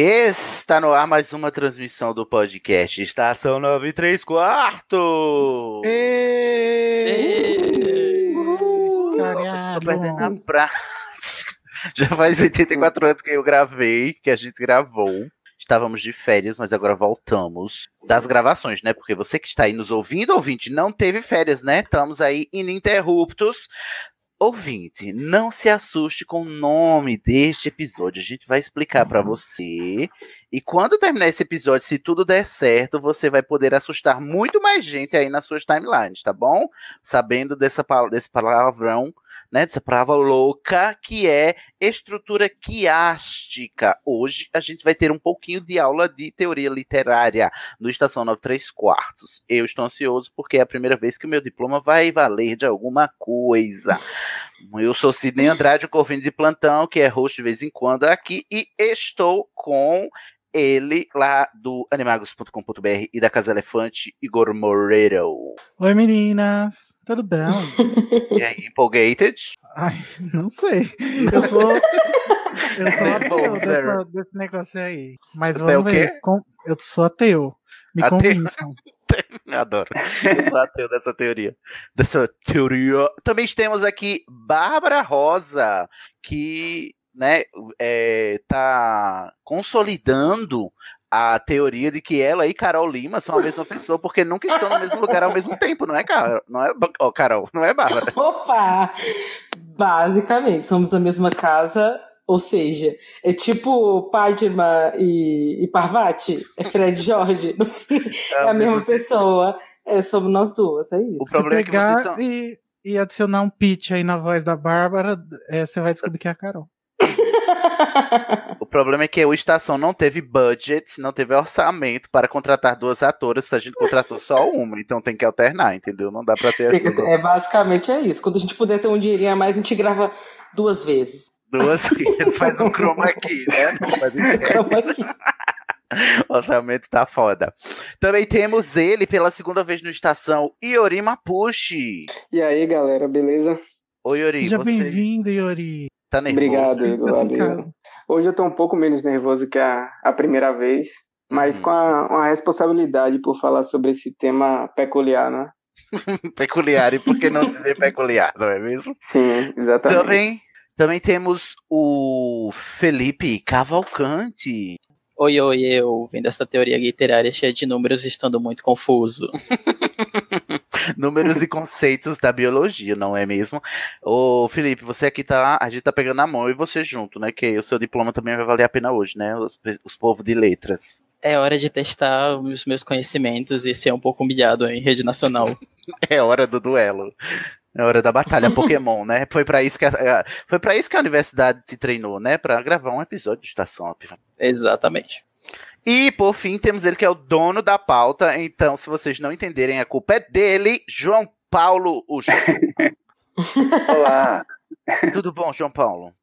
Está no ar mais uma transmissão do podcast Estação 9 e 3 quartos. Tô perdendo a prática. Já faz 84 anos que eu gravei, que a gente gravou. Estávamos de férias, mas agora voltamos das gravações, né? Porque você que está aí nos ouvindo, ouvinte, não teve férias, né? Estamos aí ininterruptos. Ouvinte, não se assuste com o nome deste episódio. A gente vai explicar para você. E quando terminar esse episódio, se tudo der certo, você vai poder assustar muito mais gente aí nas suas timelines, tá bom? Sabendo dessa, desse palavrão, né? Dessa palavra louca que é estrutura quiástica. Hoje a gente vai ter um pouquinho de aula de teoria literária no Estação 93 Quartos. Eu estou ansioso porque é a primeira vez que o meu diploma vai valer de alguma coisa. Eu sou Sidney Andrade, o Corvino de Plantão, que é host de vez em quando aqui, e estou com ele lá do animagos.com.br e da Casa Elefante, Igor Moreiro. Oi meninas, tudo bem? E aí, empolgated? Ai, não sei. Eu sou. Eu sou ateu dessa, desse negócio aí. Mas é vamos ver. Com- Eu sou ateu. Me Ateu? convençam. Adoro. Eu sou ateu dessa teoria. Dessa teoria. Também temos aqui Bárbara Rosa, que né, é, tá consolidando a teoria de que ela e Carol Lima são a mesma pessoa, porque nunca estão no mesmo lugar ao mesmo tempo, não é, Carol? Não é, ó, Carol, não é Bárbara? Opa! Basicamente, somos da mesma casa, ou seja, é tipo Padma e, e Parvati, é Fred e Jorge, no fim, é a mesma pessoa, é, somos nós duas, é isso. O problema é Se que pegar vocês são. e, e adicionar um pitch aí na voz da Bárbara, é, você vai descobrir que é a Carol. O problema é que o Estação não teve budget, não teve orçamento para contratar duas atoras, a gente contratou só uma, então tem que alternar, entendeu? Não dá pra ter as duas, é basicamente é isso. Quando a gente puder ter um dinheirinho a mais, a gente grava duas vezes. duas vezes, faz um chroma aqui, né? Mas esquece. Chroma. O orçamento tá foda. Também temos ele pela segunda vez no Estação, Iori Mapushi. E aí, galera, beleza? Oi, Iori, Seja você bem-vindo, Yori. tá nervoso? Obrigado, Igor. valeu. casa. Hoje eu tô um pouco menos nervoso que a, a primeira vez, mas Uhum. com a, uma responsabilidade por falar sobre esse tema peculiar, né? Peculiar, e por que não dizer peculiar, não é mesmo? Sim, exatamente. Também, também temos o Felipe Cavalcante. Oi, oi, eu vendo essa teoria literária cheia de números estando muito confuso. Números e conceitos da biologia, não é mesmo? Ô, Felipe, você aqui tá. A gente tá pegando na mão e você junto, né? Que o seu diploma também vai valer a pena hoje, né? Os, os povos de letras. É hora de testar os meus conhecimentos e ser um pouco humilhado em rede nacional. É hora do duelo. É hora da batalha Pokémon, né? Foi pra isso que a, a- foi para isso que a universidade te treinou, né? Pra gravar um episódio de Estação Up. Exatamente. E por fim, temos ele que é o dono da pauta. Então, se vocês não entenderem, a culpa é dele, João Paulo Ucho. Olá, Tudo bom, João Paulo?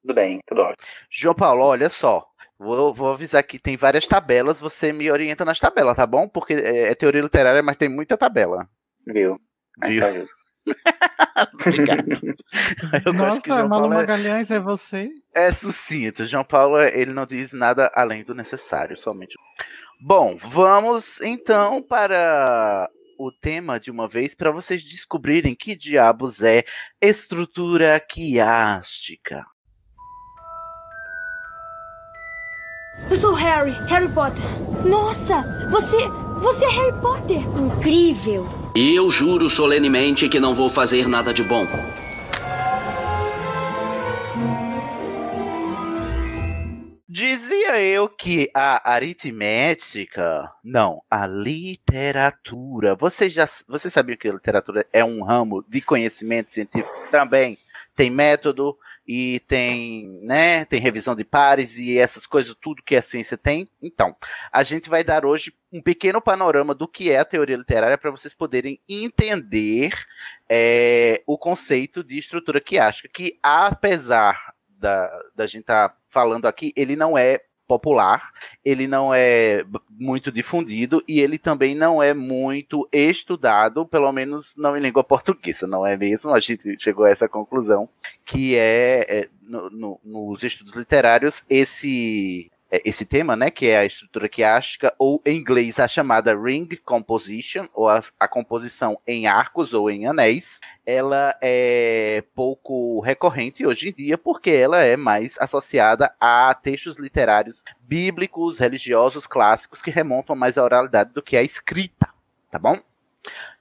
tudo bem, tudo ótimo. João Paulo, olha só. Vou, vou avisar que tem várias tabelas, você me orienta nas tabelas, tá bom? Porque é, é teoria literária, mas tem muita tabela. Viu? Viu? Tá viu. Obrigado. Eu Nossa, João Malu é, Magalhães é você? é sucinto. João Paulo, ele não diz nada além do necessário, somente. Bom, vamos então para o tema de uma vez para vocês descobrirem que diabos é estrutura quiástica. Eu sou Harry, Harry Potter. Nossa, você. Você é Harry Potter. Incrível. E eu juro solenemente que não vou fazer nada de bom. Dizia eu que a aritmética, não, a literatura. Vocês já, vocês sabiam que a literatura é um ramo de conhecimento científico também? Tem método e tem, né, tem revisão de pares e essas coisas, tudo que a ciência tem. Então, a gente vai dar hoje um pequeno panorama do que é a teoria literária para vocês poderem entender é, o conceito de estrutura quiástica, que apesar da, da gente estar tá falando aqui, ele não é popular, ele não é muito difundido e ele também não é muito estudado, pelo menos não em língua portuguesa, não é mesmo? A gente chegou a essa conclusão, que é, é no, no, nos estudos literários, esse esse tema, né, que é a estrutura quiástica, ou em inglês a chamada ring composition, ou a, a, composição em arcos ou em anéis, ela é pouco recorrente hoje em dia, porque ela é mais associada a textos literários bíblicos, religiosos, clássicos, que remontam mais à oralidade do que à escrita, tá bom?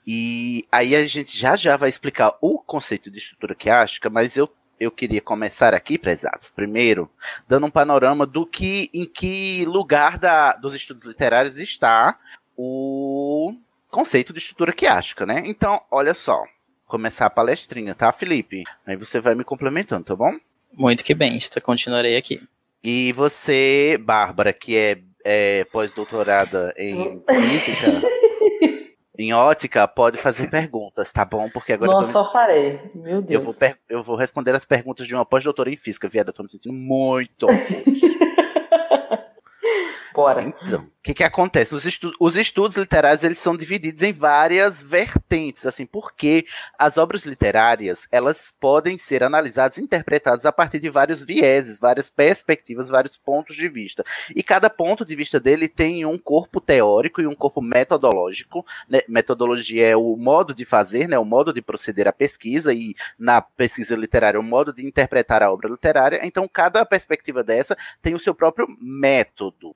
E aí a gente já já vai explicar o conceito de estrutura quiástica, mas eu eu queria começar aqui, prezados, primeiro, dando um panorama do que, em que lugar da, dos estudos literários está o conceito de estrutura quiástica, né? Então, olha só, começar a palestrinha, tá, Felipe? Aí você vai me complementando, tá bom? Muito que bem, está continuarei aqui. E você, Bárbara, que é, é pós-doutorada em física, em ótica, pode fazer perguntas, tá bom? Porque agora. Não, eu tô... só farei. Meu Deus. Eu vou, per... eu vou responder as perguntas de uma pós-doutora em física, viado. Eu tô me sentindo muito. Bora. Então, o que, que acontece? Os, estu os, estudos literários eles são divididos em várias vertentes, assim, porque as obras literárias elas podem ser analisadas interpretadas a partir de vários vieses, várias perspectivas, vários pontos de vista. E cada ponto de vista dele tem um corpo teórico e um corpo metodológico. Né? Metodologia é o modo de fazer, né? o modo de proceder à pesquisa, e na pesquisa literária, o modo de interpretar a obra literária. Então, cada perspectiva dessa tem o seu próprio método.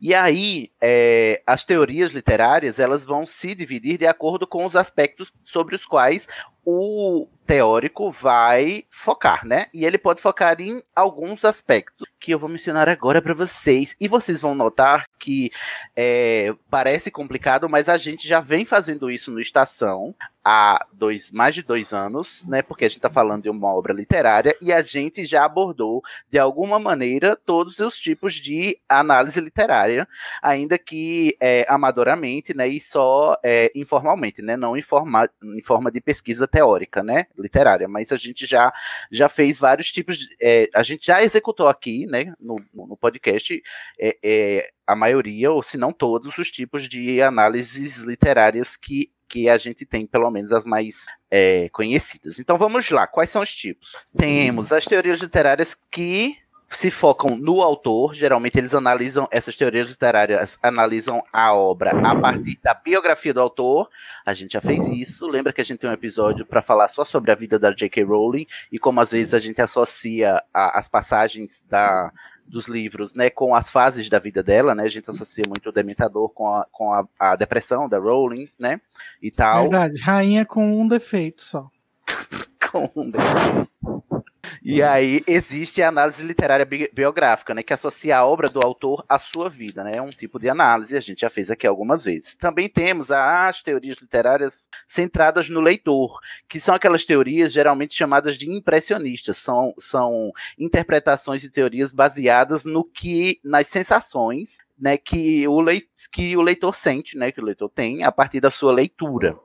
E aí, é, as teorias literárias elas vão se dividir de acordo com os aspectos sobre os quais o teórico vai focar, né? E ele pode focar em alguns aspectos que eu vou mencionar agora para vocês. E vocês vão notar que é, parece complicado, mas a gente já vem fazendo isso no Estação há dois, mais de dois anos, né? Porque a gente está falando de uma obra literária e a gente já abordou de alguma maneira todos os tipos de análise literária, ainda que é, amadoramente, né? E só é, informalmente, né? Não em forma, em forma de pesquisa teórica, né, literária, mas a gente já, já fez vários tipos, de, é, a gente já executou aqui, né, no, no podcast, é, é, a maioria, ou se não todos, os tipos de análises literárias que que a gente tem, pelo menos as mais é, conhecidas. Então vamos lá, quais são os tipos? Temos as teorias literárias que se focam no autor, geralmente eles analisam essas teorias literárias, analisam a obra a partir da biografia do autor. A gente já fez isso. Lembra que a gente tem um episódio para falar só sobre a vida da J.K. Rowling e como às vezes a gente associa a, as passagens da, dos livros, né, com as fases da vida dela, né? A gente associa muito o Dementador com a, com a, a depressão da Rowling, né? E tal. Verdade, rainha com um defeito só. com um defeito. E aí existe a análise literária bi biográfica, né, que associa a obra do autor à sua vida, né, é um tipo de análise, a gente já fez aqui algumas vezes. Também temos as teorias literárias centradas no leitor, que são aquelas teorias geralmente chamadas de impressionistas, são, são interpretações e teorias baseadas no que, nas sensações, né, que o, leit que o leitor sente, né, que o leitor tem a partir da sua leitura.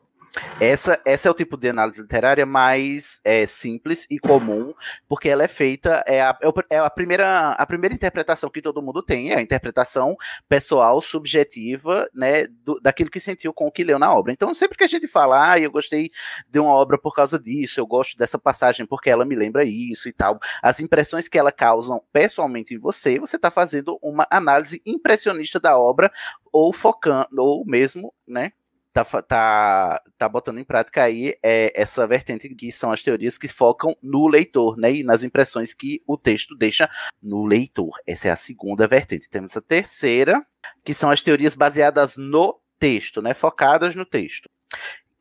Essa, essa é o tipo de análise literária mais é, simples e comum, porque ela é feita, é a, é, é a, primeira, a primeira interpretação que todo mundo tem, é a interpretação pessoal, subjetiva, né, do, daquilo que sentiu com o que leu na obra. Então, sempre que a gente fala, ah, eu gostei de uma obra por causa disso, eu gosto dessa passagem porque ela me lembra isso e tal, as impressões que ela causam pessoalmente em você, você está fazendo uma análise impressionista da obra, ou focando, ou mesmo, né, tá, tá, tá botando em prática aí é, essa vertente que são as teorias que focam no leitor, né? E nas impressões que o texto deixa no leitor. Essa é a segunda vertente. Temos a terceira, que são as teorias baseadas no texto, né? Focadas no texto.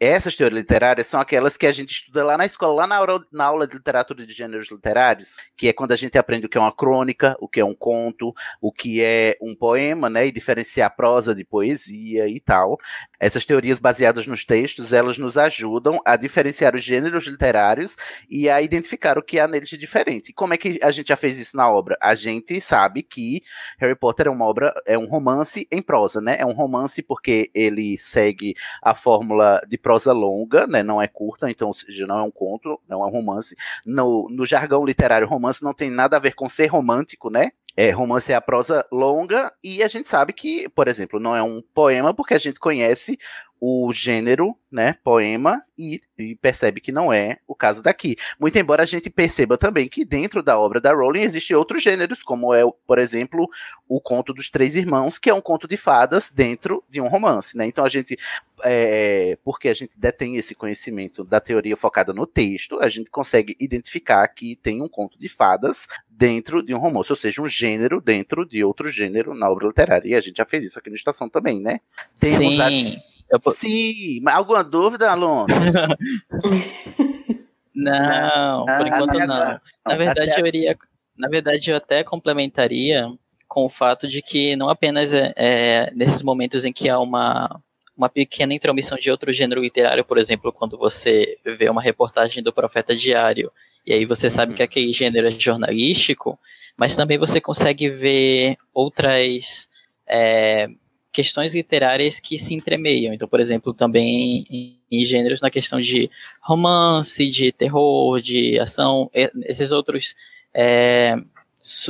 Essas teorias literárias são aquelas que a gente estuda lá na escola, lá na aula, na aula de literatura de gêneros literários, que é quando a gente aprende o que é uma crônica, o que é um conto, o que é um poema, né, e diferenciar prosa de poesia e tal. Essas teorias baseadas nos textos, elas nos ajudam a diferenciar os gêneros literários e a identificar o que há neles de diferente. E como é que a gente já fez isso na obra? A gente sabe que Harry Potter é uma obra, é um romance em prosa, né? É um romance porque ele segue a fórmula de prosa longa, né? Não é curta, então não é um conto, não é um romance. No, no jargão literário, romance não tem nada a ver com ser romântico, né? É, romance é a prosa longa e a gente sabe que, por exemplo, não é um poema porque a gente conhece o gênero, né, poema, e, e, percebe que não é o caso daqui. Muito embora a gente perceba também que dentro da obra da Rowling existem outros gêneros, como é, por exemplo, o conto dos Três Irmãos, que é um conto de fadas dentro de um romance, né? Então a gente, é, porque a gente detém esse conhecimento da teoria focada no texto, a gente consegue identificar que tem um conto de fadas dentro de um romance, ou seja, um gênero dentro de outro gênero na obra literária. E a gente já fez isso aqui no Estação também, né? Temos Sim. as Sim, mas alguma dúvida, aluno? Não, por Ah, enquanto não. Na verdade, Até- eu iria, na verdade, eu até complementaria com o fato de que não apenas é, é nesses momentos em que há uma, uma pequena intromissão de outro gênero literário, por exemplo, quando você vê uma reportagem do Profeta Diário, e aí você sabe que aquele gênero é jornalístico, mas também você consegue ver outras é, questões literárias que se entremeiam. Então, por exemplo, também em, em gêneros na questão de romance, de terror, de ação, esses outros. é,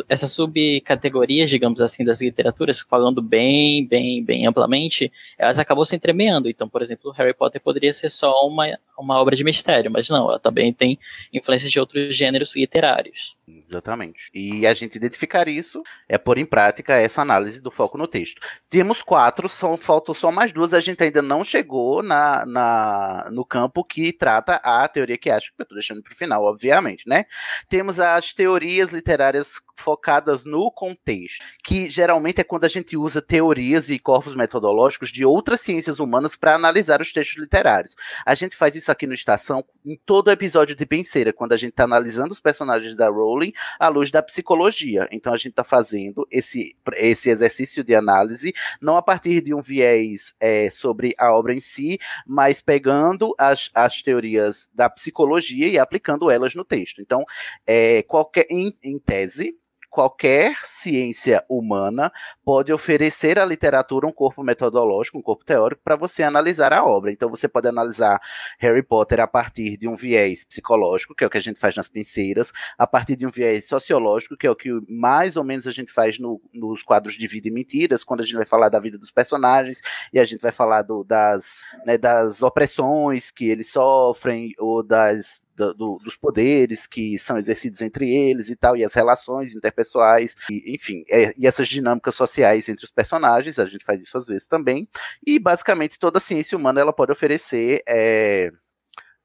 essas subcategorias, digamos assim, das literaturas, falando bem, bem, bem amplamente, elas acabam se entremeando. Então, por exemplo, Harry Potter poderia ser só uma, uma obra de mistério, mas não, ela também tem influências de outros gêneros literários. Exatamente. E a gente identificar isso é pôr em prática essa análise do foco no texto. Temos quatro, são, faltam só mais duas. A gente ainda não chegou na, na, no campo que trata a teoria que acho que eu estou deixando para o final, obviamente, né? Temos as teorias literárias focadas no contexto, que geralmente é quando a gente usa teorias e corpos metodológicos de outras ciências humanas para analisar os textos literários. A gente faz isso aqui no Estação em todo episódio de Penseira, quando a gente está analisando os personagens da Rowling à luz da psicologia. Então a gente está fazendo esse, esse exercício de análise, não a partir de um viés é, sobre a obra em si, mas pegando as, as teorias da psicologia e aplicando elas no texto. Então, é, qualquer, em, em tese, qualquer ciência humana pode oferecer à literatura um corpo metodológico, um corpo teórico, para você analisar a obra. Então, você pode analisar Harry Potter a partir de um viés psicológico, que é o que a gente faz nas pinceiras, a partir de um viés sociológico, que é o que mais ou menos a gente faz no, nos quadros de vida e mentiras, quando a gente vai falar da vida dos personagens, e a gente vai falar do, das, né, das opressões que eles sofrem, ou das do, do, dos poderes que são exercidos entre eles e tal, e as relações interpessoais, e, enfim, é, e essas dinâmicas sociais entre os personagens, a gente faz isso às vezes também, e basicamente toda a ciência humana ela pode oferecer é,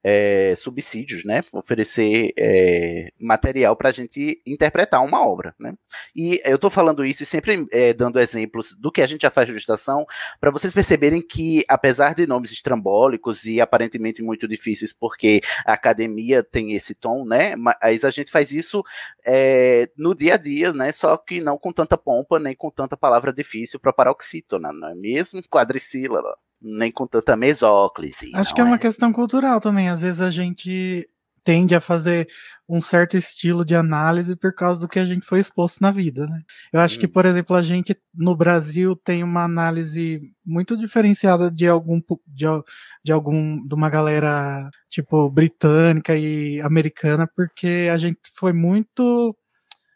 é, subsídios, né? Oferecer é, material para a gente interpretar uma obra, né? E eu estou falando isso e sempre é, dando exemplos do que a gente já faz na ilustração, para vocês perceberem que, apesar de nomes estrambólicos e aparentemente muito difíceis, porque a academia tem esse tom, né? Mas a gente faz isso é, no dia a dia, né? Só que não com tanta pompa, nem com tanta palavra difícil para paroxítona, não é mesmo? Quadricílaba nem com tanta mesóclise. Acho que é uma questão cultural também. Às vezes a gente tende a fazer um certo estilo de análise por causa do que a gente foi exposto na vida, né? Eu acho hum. que, por exemplo, a gente no Brasil tem uma análise muito diferenciada de algum de, de algum de uma galera tipo britânica e americana, porque a gente foi muito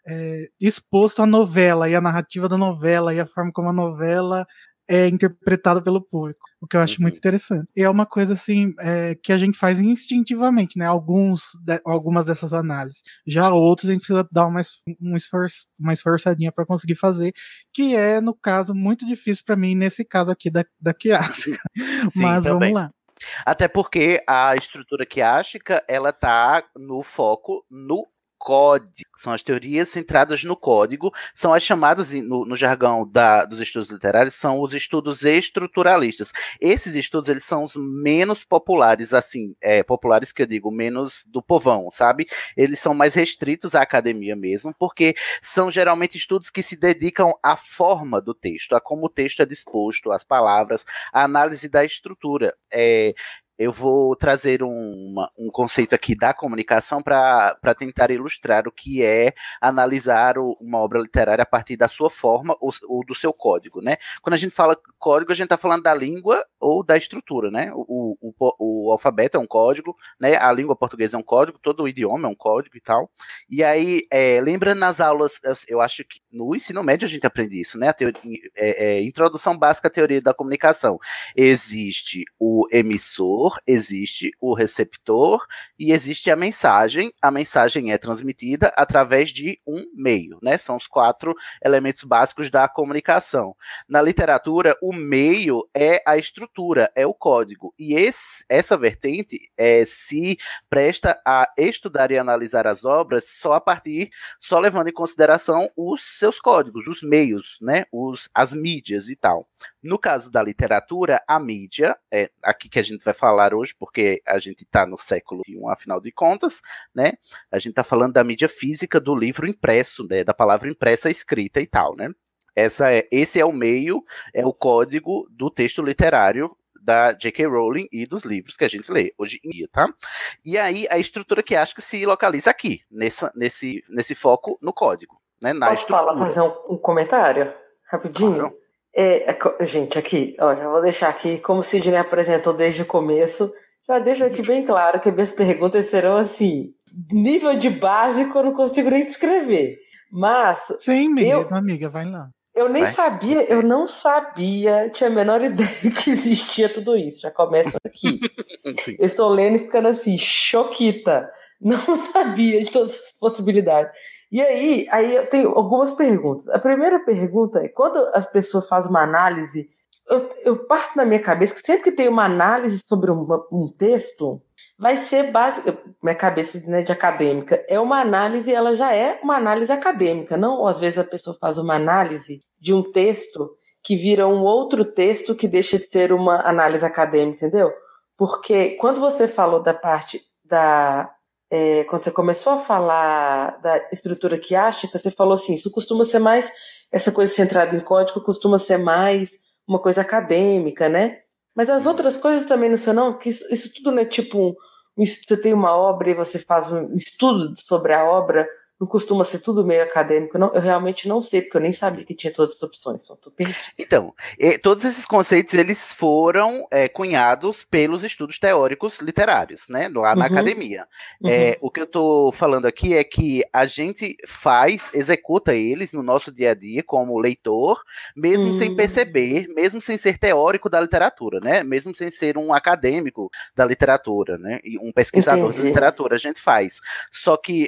é, exposto à novela e a narrativa da novela e a forma como a novela é interpretado pelo público, o que eu acho Uhum. muito interessante. E é uma coisa assim é, que a gente faz instintivamente, né? Alguns, de- algumas dessas análises. Já outros a gente precisa dar uma, um esforço, uma esforçadinha para conseguir fazer, que é, no caso, muito difícil para mim, nesse caso aqui da, da. Sim, Mas também. vamos lá. Até porque a estrutura quiástica, ela tá no foco no código. São as teorias centradas no código, são as chamadas no, no jargão da- dos estudos literários, são os estudos estruturalistas. Esses estudos, eles são os menos populares, assim, é, populares que eu digo, menos do povão, sabe? Eles são mais restritos à academia mesmo, porque são geralmente estudos que se dedicam à forma do texto, a como o texto é disposto, as palavras, a análise da estrutura. É, eu vou trazer uma- um conceito aqui da comunicação para tentar ilustrar o que é analisar o- uma obra literária a partir da sua forma ou, ou do seu código, né? Quando a gente fala código, a gente está falando da língua ou da estrutura, né? O, o, o, alfabeto é um código, né? A língua portuguesa é um código, todo o idioma é um código e tal. E aí, é, lembrando nas aulas, eu- eu acho que no ensino médio a gente aprende isso, né? A teoria, é, é, introdução básica à teoria da comunicação. Existe o emissor, existe o receptor e existe a mensagem. A mensagem é transmitida através de um meio, né? São os quatro elementos básicos da comunicação. Na literatura, o meio é a estrutura, é o código. E esse, essa vertente é, se presta a estudar e analisar as obras só a partir, só levando em consideração os seus códigos, os meios, né? Os, as mídias e tal. No caso da literatura, a mídia, é aqui que a gente vai falar hoje, porque a gente está no século XXI, afinal de contas, né? A gente está falando da mídia física do livro impresso, né? Da palavra impressa escrita e tal, né? Essa é, esse é o meio, é o código do texto literário da J.K. Rowling e dos livros que a gente lê hoje em dia, tá? E aí a estrutura que acho que se localiza aqui, nessa, nesse, nesse foco no código, né? Na Posso falar, fazer um, um comentário? Rapidinho? É, é co- gente, aqui, ó, já vou deixar aqui, como o Sidney apresentou desde o começo, já deixo aqui bem claro que minhas perguntas serão assim, nível de básico eu não consigo nem descrever. Mas Sem medo, amiga, vai lá. eu nem Vai. sabia, eu não sabia, tinha a menor ideia que existia tudo isso. Já começa aqui. Eu estou lendo e ficando assim, choquita. Não sabia de todas as possibilidades. E aí, aí eu tenho algumas perguntas. A primeira pergunta é: quando as pessoas fazem uma análise, eu, eu parto na minha cabeça que sempre que tem uma análise sobre uma- um texto, vai ser básica. Minha cabeça né, de acadêmica é uma análise, ela já é uma análise acadêmica, não? Ou às vezes a pessoa faz uma análise de um texto que vira um outro texto que deixa de ser uma análise acadêmica, entendeu? Porque quando você falou da parte da. É, quando você começou a falar da estrutura quiástica, você falou assim: isso costuma ser mais. Essa coisa centrada em código costuma ser mais uma coisa acadêmica, né? Mas as outras coisas também não são, não? Que isso, isso tudo não é tipo um, Você tem uma obra e você faz um estudo sobre a obra, não costuma ser tudo meio acadêmico, não? Eu realmente não sei, porque eu nem sabia que tinha todas as opções, só tô perdido. Então, todos esses conceitos eles foram eh, cunhados pelos estudos teóricos literários, né, lá na Uhum. academia. Uhum. Eh, o que eu estou falando aqui é que a gente faz, executa eles no nosso dia a dia como leitor, mesmo sem Hum. perceber, mesmo sem ser teórico da literatura, né, mesmo sem ser um acadêmico da literatura, né, e um pesquisador Entendi. da literatura, a gente faz. Só que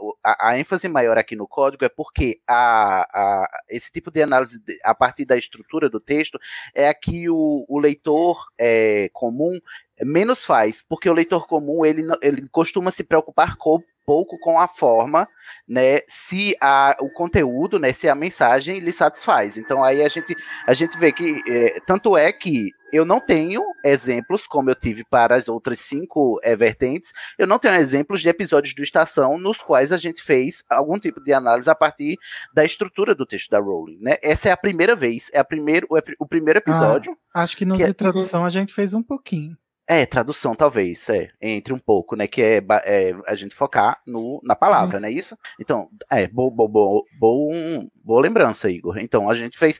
o- a, a ênfase maior aqui no código é porque a, a- esse tipo de análise de- a partir da estrutura do texto é a que o, o leitor eh, comum menos faz, porque o leitor comum ele, ele costuma se preocupar com pouco com a forma, né, se a, o conteúdo, né, se a mensagem lhe satisfaz. Então aí a gente, a gente vê que, eh, tanto é que eu não tenho exemplos, como eu tive para as outras cinco eh, vertentes, eu não tenho exemplos de episódios do Estação nos quais a gente fez algum tipo de análise a partir da estrutura do texto da Rowling, né? Essa é a primeira vez, é a primeiro, o, ep- o primeiro episódio. Ah, acho que no que é- de tradução a gente fez um pouquinho. É, tradução talvez, é, entre um pouco, né, que é, é a gente focar no, na palavra, né, isso? Então, é, bo, bo, bo, bom, boa lembrança, Igor. Então, a gente fez,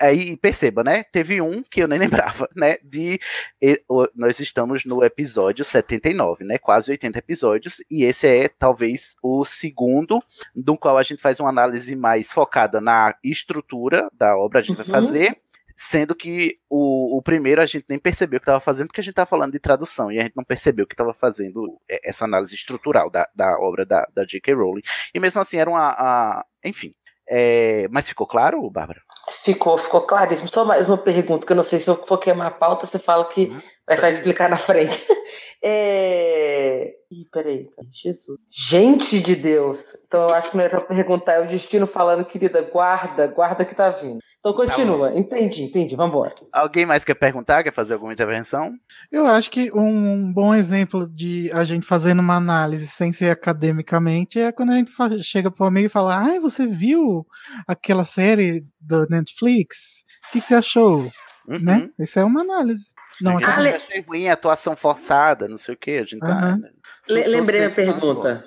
aí perceba, né, teve um que eu nem lembrava, né, de, nós estamos no episódio 79, né, quase 80 episódios, e esse é talvez o segundo, do qual a gente faz uma análise mais focada na estrutura da obra, a gente vai Uhum. fazer Sendo que o, o primeiro a gente nem percebeu que estava fazendo, porque a gente estava falando de tradução, e a gente não percebeu que estava fazendo é, essa análise estrutural da, da obra da, da J.K. Rowling. E mesmo assim era uma. A, enfim. É, mas ficou claro, Bárbara? Ficou, ficou claríssimo. Só mais uma pergunta, que eu não sei se eu for queimar a pauta, você fala que uhum. vai, vai explicar na frente. É... Ih, peraí. Jesus. Gente de Deus. Então eu acho que não era pra perguntar, é o destino falando, querida, guarda, guarda que tá vindo. Então continua. Tá entendi, entendi. Vambora. Alguém mais quer perguntar? Quer fazer alguma intervenção? Eu acho que um bom exemplo de a gente fazendo uma análise sem ser academicamente é quando a gente chega pro amigo e fala: Ah, você viu aquela série do Netflix? O que, que você achou? Uhum. Né? Isso é uma análise. Não, ah, le... achei ruim, atuação forçada, não sei o que. A gente tá, né? Lembrei a pergunta.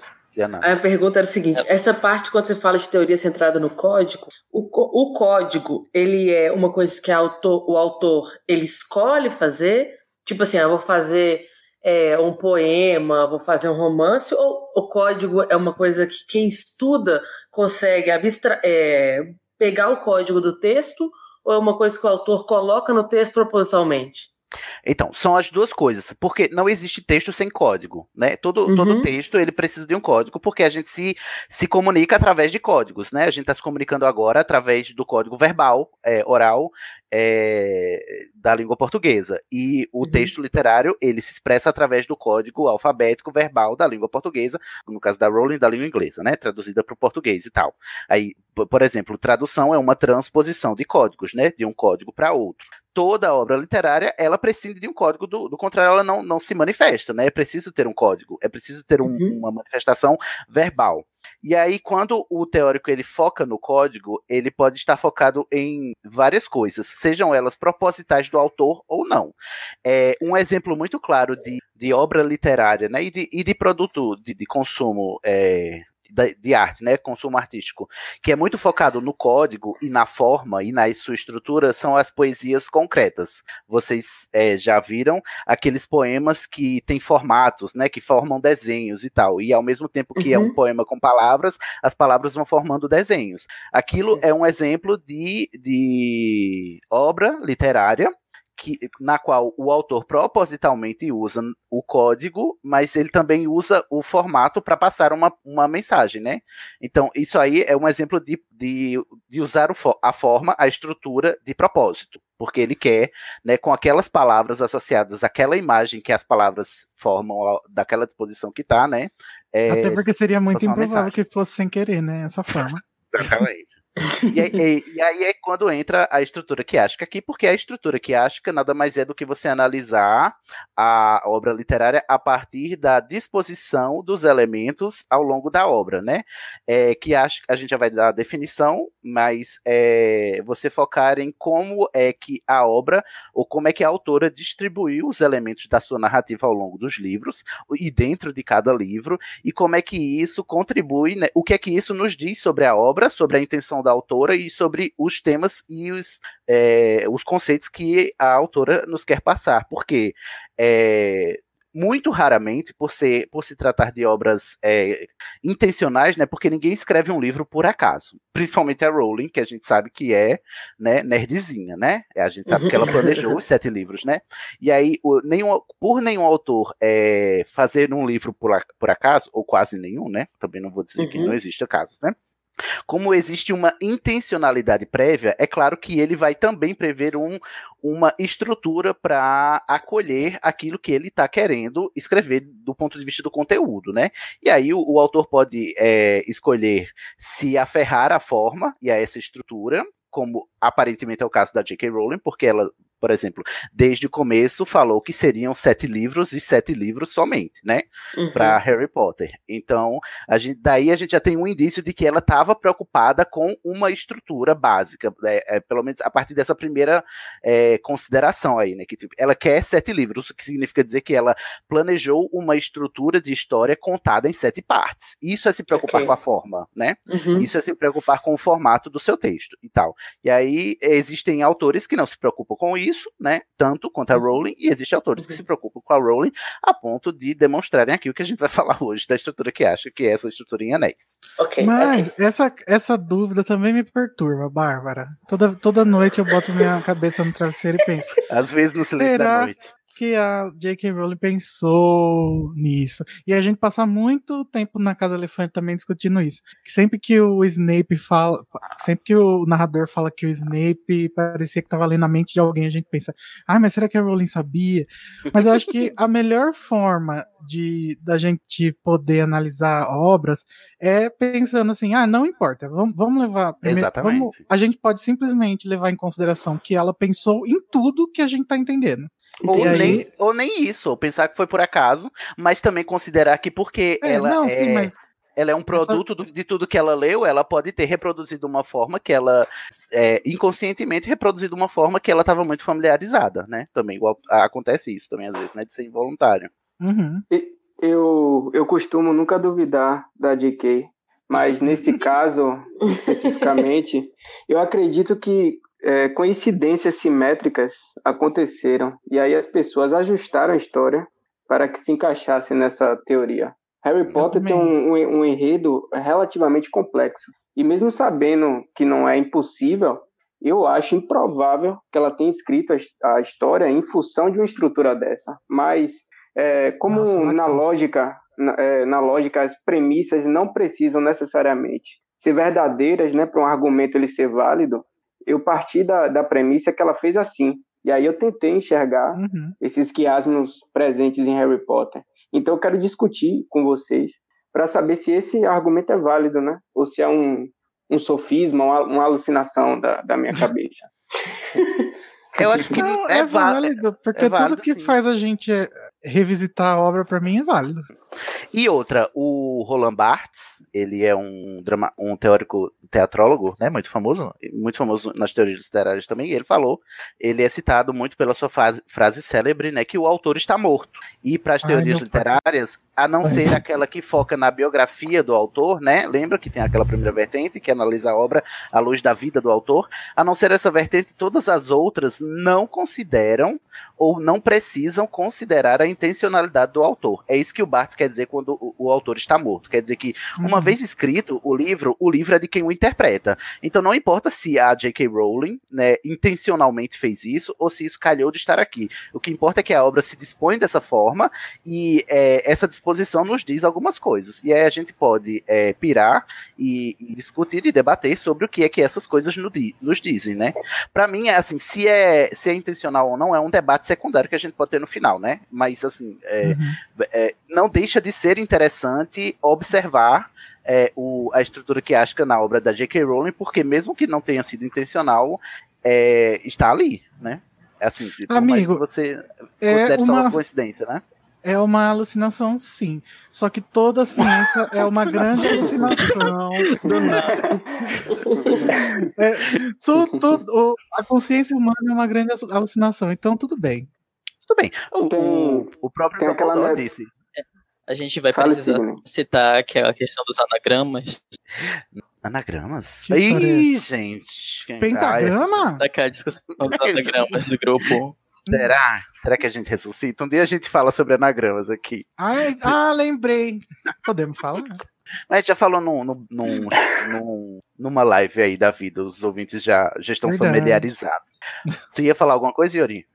A pergunta era o seguinte: essa parte, quando você fala de teoria centrada no código, o, o código ele é uma coisa que autor, o autor ele escolhe fazer, tipo assim, eu vou fazer é, um poema, vou fazer um romance, ou o código é uma coisa que quem estuda consegue abstra é, pegar o código do texto, ou é uma coisa que o autor coloca no texto propositalmente? Então, são as duas coisas, porque não existe texto sem código, né? Todo, uhum. todo texto, ele precisa de um código, porque a gente se, se comunica através de códigos, né? A gente está se comunicando agora através do código verbal, é, oral, é, da língua portuguesa. E o uhum. texto literário, ele se expressa através do código alfabético verbal da língua portuguesa, no caso da Rowling, da língua inglesa, né? Traduzida para o português e tal. Aí, por exemplo, tradução é uma transposição de códigos, né? De um código para outro toda obra literária ela precisa de um código, do, do, contrário, ela não, não se manifesta, né? É preciso ter um código, é preciso ter um, uhum. uma manifestação verbal. E aí, quando o teórico ele foca no código, ele pode estar focado em várias coisas, sejam elas propositais do autor ou não. É, um exemplo muito claro de, de obra literária né, e, de, e de produto de, de consumo é, de arte, né, consumo artístico, que é muito focado no código e na forma e na sua estrutura, são as poesias concretas. Vocês é, já viram aqueles poemas que têm formatos, né, que formam desenhos e tal, e ao mesmo tempo que uhum. é um uhum. poema com palavras, as palavras vão formando desenhos. Aquilo Sim. é um exemplo de, de obra literária que, na qual o autor propositalmente usa o código, mas ele também usa o formato para passar uma, uma mensagem, né? Então, isso aí é um exemplo de, de, de usar o, a forma, a estrutura de propósito, porque ele quer, né, com aquelas palavras associadas àquela imagem que as palavas formam daquela disposição que está, né? É, Até porque seria muito improvável que fosse sem querer, né? Essa forma. Exatamente. E, e, e, aí é quando entra a estrutura quiástica aqui, porque a estrutura quiástica nada mais é do que você analisar a obra literária a partir da disposição dos elementos ao longo da obra, né? É, acho, a gente já vai dar a definição, mas é, você focar em como é que a obra, ou como é que a autora distribuiu os elementos da sua narrativa ao longo dos livros, e dentro de cada livro, e como é que isso contribui, né? o que é que isso nos diz sobre a obra, sobre a intenção da autora e sobre os temas e os, é, os conceitos que a autora nos quer passar. Porque é, muito raramente, por, ser, por se tratar de obras é, intencionais, né? Porque ninguém escreve um livro por acaso. Principalmente a Rowling, que a gente sabe que é né, nerdzinha, né? A gente sabe que ela planejou os sete livros, né? E aí, o, nenhum, por nenhum autor é, fazer um livro por, por acaso, ou quase nenhum, né? Também não vou dizer uhum. que não existe casos, né? Como existe uma intencionalidade prévia, é claro que ele vai também prever um, uma estrutura para acolher aquilo que ele está querendo escrever do ponto de vista do conteúdo, né? E aí o, o autor pode é, escolher se aferrar à forma e a essa estrutura, como aparentemente é o caso da J.K. Rowling, porque ela por exemplo, desde o começo falou que seriam sete livros e sete livros somente, né? Uhum. Para Harry Potter. Então, a gente, daí a gente já tem um indício de que ela estava preocupada com uma estrutura básica, né? é, pelo menos a partir dessa primeira é, consideração aí, né? Que tipo, ela quer sete livros, o que significa dizer que ela planejou uma estrutura de história contada em sete partes. Isso é se preocupar okay. com a forma, né? Uhum. Isso é se preocupar com o formato do seu texto e tal. E aí existem autores que não se preocupam com isso isso, né? Tanto quanto a Rowling, e existem autores que se preocupam com a Rowling a ponto de demonstrarem aqui o que a gente vai falar hoje da estrutura que acha que é essa estrutura em anéis. Mas essa, essa dúvida também me perturba, Bárbara. Toda, toda noite eu boto minha cabeça no travesseiro e penso. Às vezes no silêncio Será? da noite. Que a J.K. Rowling pensou nisso. E a gente passa muito tempo na Casa Elefante também discutindo isso. Que sempre que o Snape fala, sempre que o narrador fala que o Snape parecia que estava lendo a mente de alguém, a gente pensa, ah, mas será que a Rowling sabia? Mas eu acho que a melhor forma de da gente poder analisar obras é pensando assim, ah, não importa, vamos, vamos levar primeiro- Exatamente. vamos- a gente pode simplesmente levar em consideração que ela pensou em tudo que a gente tá entendendo. Ou aí- nem, ou nem isso, ou pensar que foi por acaso, mas também considerar que porque É, ela não, é. sim, mas- Ela é um produto do- de tudo que ela leu, ela pode ter reproduzido uma forma que ela, é, inconscientemente, reproduzido uma forma que ela estava muito familiarizada, né? Também igual, acontece isso também, às vezes, né? De ser involuntário. Uhum. Eu, eu costumo nunca duvidar da JK, mas nesse caso, especificamente, eu acredito que é, coincidências simétricas aconteceram e aí as pessoas ajustaram a história para que se encaixasse nessa teoria. Harry Potter tem um, um, um enredo relativamente complexo e mesmo sabendo que não é impossível, eu acho improvável que ela tenha escrito a, his- a história em função de uma estrutura dessa. Mas é, como Nossa, na lógica, na, é, na lógica as premissas não precisam necessariamente ser verdadeiras, né, para um argumento ele ser válido, eu parti da, da premissa que ela fez assim. E aí eu tentei enxergar Uhum. esses quiasmos presentes em Harry Potter. Então eu quero discutir com vocês para saber se esse argumento é válido, né? Ou se é um, um sofisma, uma, uma alucinação da, da minha cabeça. Eu acho que Não, é, é, válido, porque é válido, tudo que sim. faz a gente revisitar a obra, pra mim, é válido. E outra, o Roland Barthes, ele é um, drama, um teórico teatrólogo, né, muito famoso, muito famoso nas teorias literárias também, e ele falou, ele é citado muito pela sua frase, frase célebre, né, que o autor está morto. E para as Ai, teorias pai. literárias, a não ser aquela que foca na biografia do autor, né, lembra que tem aquela primeira vertente, que analisa a obra à luz da vida do autor, a não ser essa vertente, todas as outras não consideram ou não precisam considerar a intencionalidade do autor. É isso que o Barthes quer dizer quando o, o autor está morto. Quer dizer que, uma Uhum. vez escrito o livro, o livro é de quem o interpreta. Então não importa se a J.K. Rowling né, intencionalmente fez isso ou se isso calhou de estar aqui. O que importa é que a obra se dispõe dessa forma e é, essa disposição nos diz algumas coisas. E aí a gente pode é, pirar e, e discutir e debater sobre o que é que essas coisas no di- nos dizem, né? Para mim é assim, se é, se é intencional ou não é um debate secundário que a gente pode ter no final, né? Mas assim, é, Uhum. é, não deixa de ser interessante observar é, o- a estrutura quiástica na obra da J.K. Rowling, porque mesmo que não tenha sido intencional, é, está ali, né? Assim, mais Amigo, que você é considere só uma uma- coincidência, né? É uma alucinação, sim. Só que toda ciência é uma grande alucinação. Do nada. É, tu- tu- o- a consciência humana é uma grande alu- alucinação, então tudo bem. Tudo bem. O, Tem- o, o próprio tem aquela disse. A gente vai Fale, precisar Sidney. citar aquela questão dos anagramas. Anagramas? Que é Ih, gente. Pentagrama? Daquela discussão dos anagramas do grupo. Será? Será que a gente ressuscita? Um dia a gente fala sobre anagramas aqui. Ai, ah, lembrei. Podemos falar? A gente já falou num, num, num- num- numa live aí da vida, os ouvintes já, já estão Verdade. familiarizados. Tu ia falar alguma coisa, Yuri?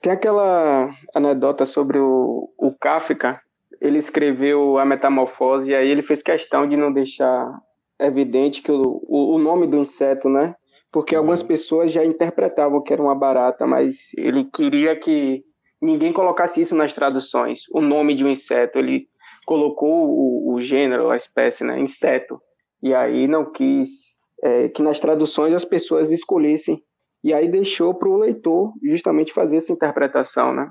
Tem aquela anedota sobre o, o Kafka. Ele escreveu a Metamorfose e aí ele fez questão de não deixar evidente que o, o, o nome do inseto, né? Porque algumas pessoas já interpretavam que era uma barata, mas ele queria que ninguém colocasse isso nas traduções. O nome de um inseto, ele colocou o, o gênero, a espécie, né? Inseto. E aí não quis é, que nas traduções as pessoas escolhessem e aí deixou para o leitor justamente fazer essa interpretação, né?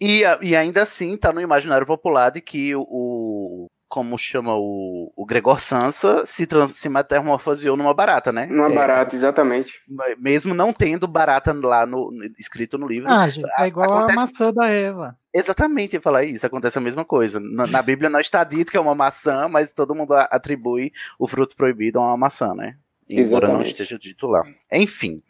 E, a- e ainda assim tá no imaginário popular de que o- como chama o, o Gregor Sansa se, trans, se metamorfoseou numa barata, né? Numa É, barata, exatamente. Mesmo não tendo barata lá no, escrito no livro. Ah, gente, é igual acontece- a maçã da Eva. Exatamente, ia falar isso, acontece a mesma coisa. Na, na Bíblia não está dito que é uma maçã, mas todo mundo atribui o fruto proibido a uma maçã, né? Embora não Exatamente. esteja dito lá. Enfim.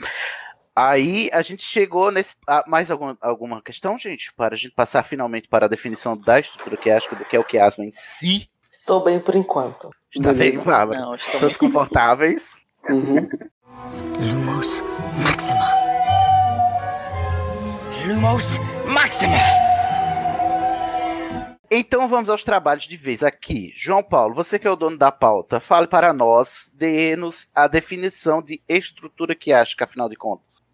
Aí a gente chegou nesse. ah, mais alguma, alguma questão, gente? Para a gente passar finalmente para a definição da estrutura quiástica, do que é o quiasma em si. Estou bem por enquanto. Está bem, Bárbara? Não, estou Todos confortáveis? Lumos Maxima. Lumos Maxima. Então vamos aos trabalhos de vez aqui. João Paulo, você que é o dono da pauta, fale para nós, dê-nos a definição de estrutura quiástica, afinal de contas.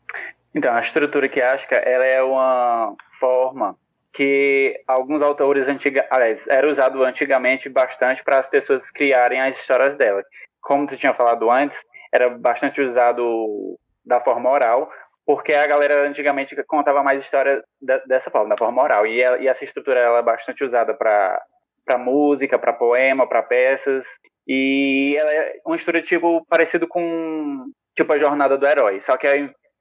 Então, a estrutura quiástica, ela é uma forma que alguns autores antiga, aliás, era usado antigamente bastante para as pessoas criarem as histórias dela. Como tu tinha falado antes, era bastante usado da forma oral, porque a galera antigamente contava mais história da- dessa forma, da forma oral. E, ela- e essa estrutura ela é bastante usada para para música, para poema, para peças. E ela é uma estrutura tipo parecido com tipo a jornada do herói, só que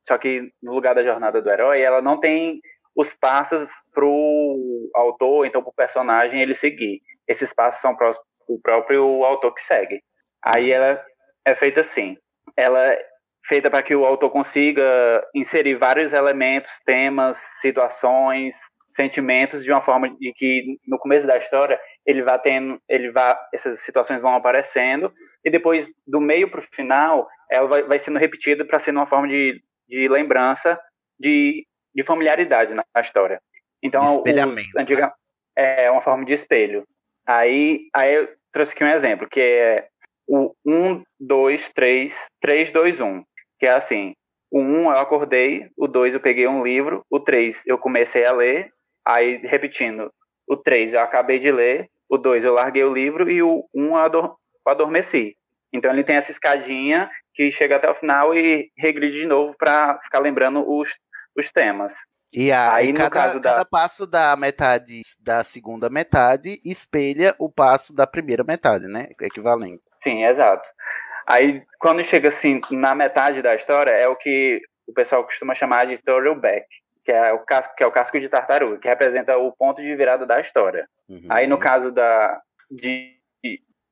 só que no lugar da jornada do herói, ela não tem os passos pro autor, então pro personagem ele seguir. Esses passos são para o próprio autor que segue. Aí ela é feita assim. Ela é feita para que o autor consiga inserir vários elementos, temas, situações, sentimentos de uma forma de que no começo da história ele vai tendo, ele vai, essas situações vão aparecendo e depois do meio para o final ela vai, vai sendo repetida para ser uma forma de, de lembrança, de, de familiaridade na, na história. Então, De os espelhamento, antiga, é uma forma de espelho. Aí, aí eu trouxe aqui um exemplo, que é o 1, 2, 3, 3, 2, 1. Que é assim, o 1 eu acordei, o 2 eu peguei um livro, o 3 eu comecei a ler, aí repetindo, o 3 eu acabei de ler, o 2 eu larguei o livro e o 1 eu ador- eu adormeci. Então ele tem essa escadinha que chega até o final e regride de novo para ficar lembrando os, os temas. E a- Aí, e no cada, caso da- cada passo da metade da segunda metade espelha o passo da primeira metade, né? Equivalente. Sim, exato. Aí, quando chega assim na metade da história, é o que o pessoal costuma chamar de throwback, que é o casco, que é o casco de tartaruga, que representa o ponto de virada da história. Uhum. Aí, no caso da de,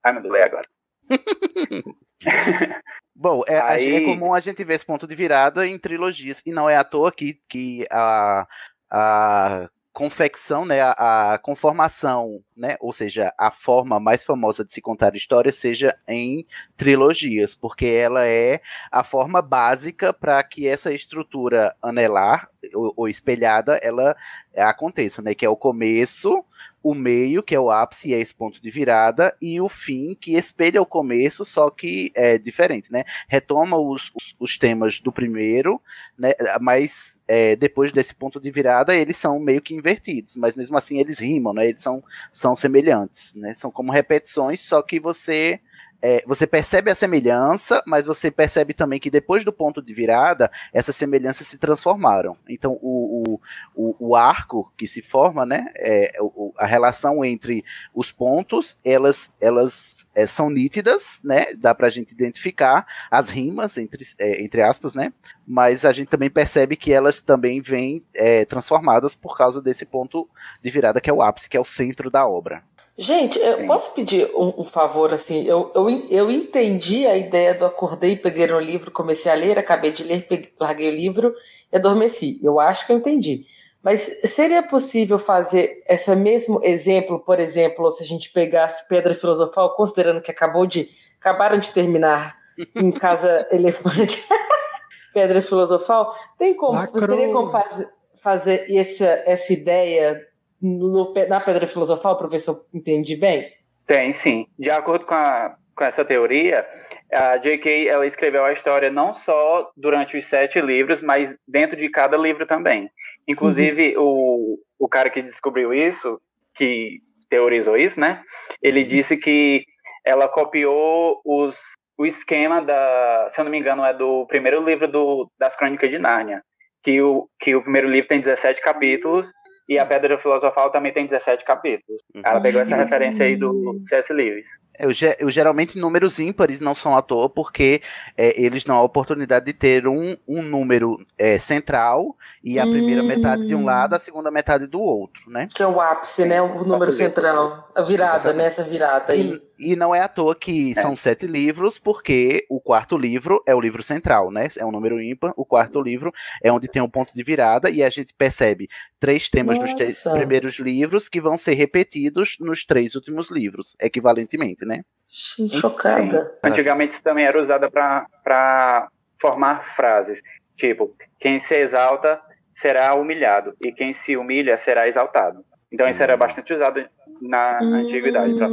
ai meu Deus, agora. Bom, é, a- Aí- é comum a gente ver esse ponto de virada em trilogias, e não é à toa que, que a, a confecção, né, a, a conformação, né, ou seja, a forma mais famosa de se contar histórias seja em trilogias, porque ela é a forma básica para que essa estrutura anelar ou, ou espelhada ela aconteça, né, que é o começo, o meio, que é o ápice, é esse ponto de virada, e o fim, que espelha o começo, só que é diferente, né? Retoma os, os, os temas do primeiro, né? Mas é, depois desse ponto de virada, eles são meio que invertidos, mas mesmo assim eles rimam, né? Eles são, são semelhantes, né? São como repetições, só que você. É, você percebe a semelhança, mas você percebe também que depois do ponto de virada, essas semelhanças se transformaram. Então, o, o, o, arco que se forma, né? É, o- a relação entre os pontos, elas, elas é, são nítidas, né? Dá pra gente identificar as rimas, entre, é, entre aspas, né? Mas a gente também percebe que elas também vêm é, transformadas por causa desse ponto de virada, que é o ápice, que é o centro da obra. Gente, eu posso pedir um, um favor, assim? Eu, eu, eu entendi a ideia do acordei, peguei no livro, comecei a ler, acabei de ler, peguei- larguei o livro e adormeci. Eu acho que eu entendi. Mas seria possível fazer esse mesmo exemplo, por exemplo, se a gente pegasse Pedra Filosofal, considerando que acabou de acabaram de terminar em Casa Elefante, Pedra Filosofal, tem como, Lacrou. teria como faz- fazer essa, essa ideia no- na Pedra Filosofal, para ver se eu entendi bem? Tem, sim. De acordo com, a, com essa teoria, a J.K. ela escreveu a história não só durante os sete livros, mas dentro de cada livro também. Inclusive, o, o cara que descobriu isso, que teorizou isso, né? Ele disse que ela copiou os, o esquema da, se eu não me engano, é do primeiro livro do, das Crônicas de Nárnia, que o, que o primeiro livro tem 17 capítulos e a Pedra Filosofal também tem 17 capítulos. Ela pegou essa referência aí do C.S. Lewis. Eu, ge- eu, geralmente números ímpares não são à toa porque é, eles dão a oportunidade de ter um, um número é, central e a primeira Hum. metade de um lado, a segunda metade do outro, né? Que é o ápice, né? O número central. A virada, né? Essa virada aí. E, e não é à toa que são sete livros, porque o quarto livro é o livro central, né? É um número ímpar. O quarto livro é onde tem um ponto de virada e a gente percebe três temas dos três Nossa. primeiros livros que vão ser repetidos nos três últimos livros, equivalentemente, né? Sim, chocada. Antigamente isso também era usada para formar frases. Tipo, quem se exalta será humilhado e quem se humilha será exaltado. Então isso era bastante usado na antiguidade. Pra,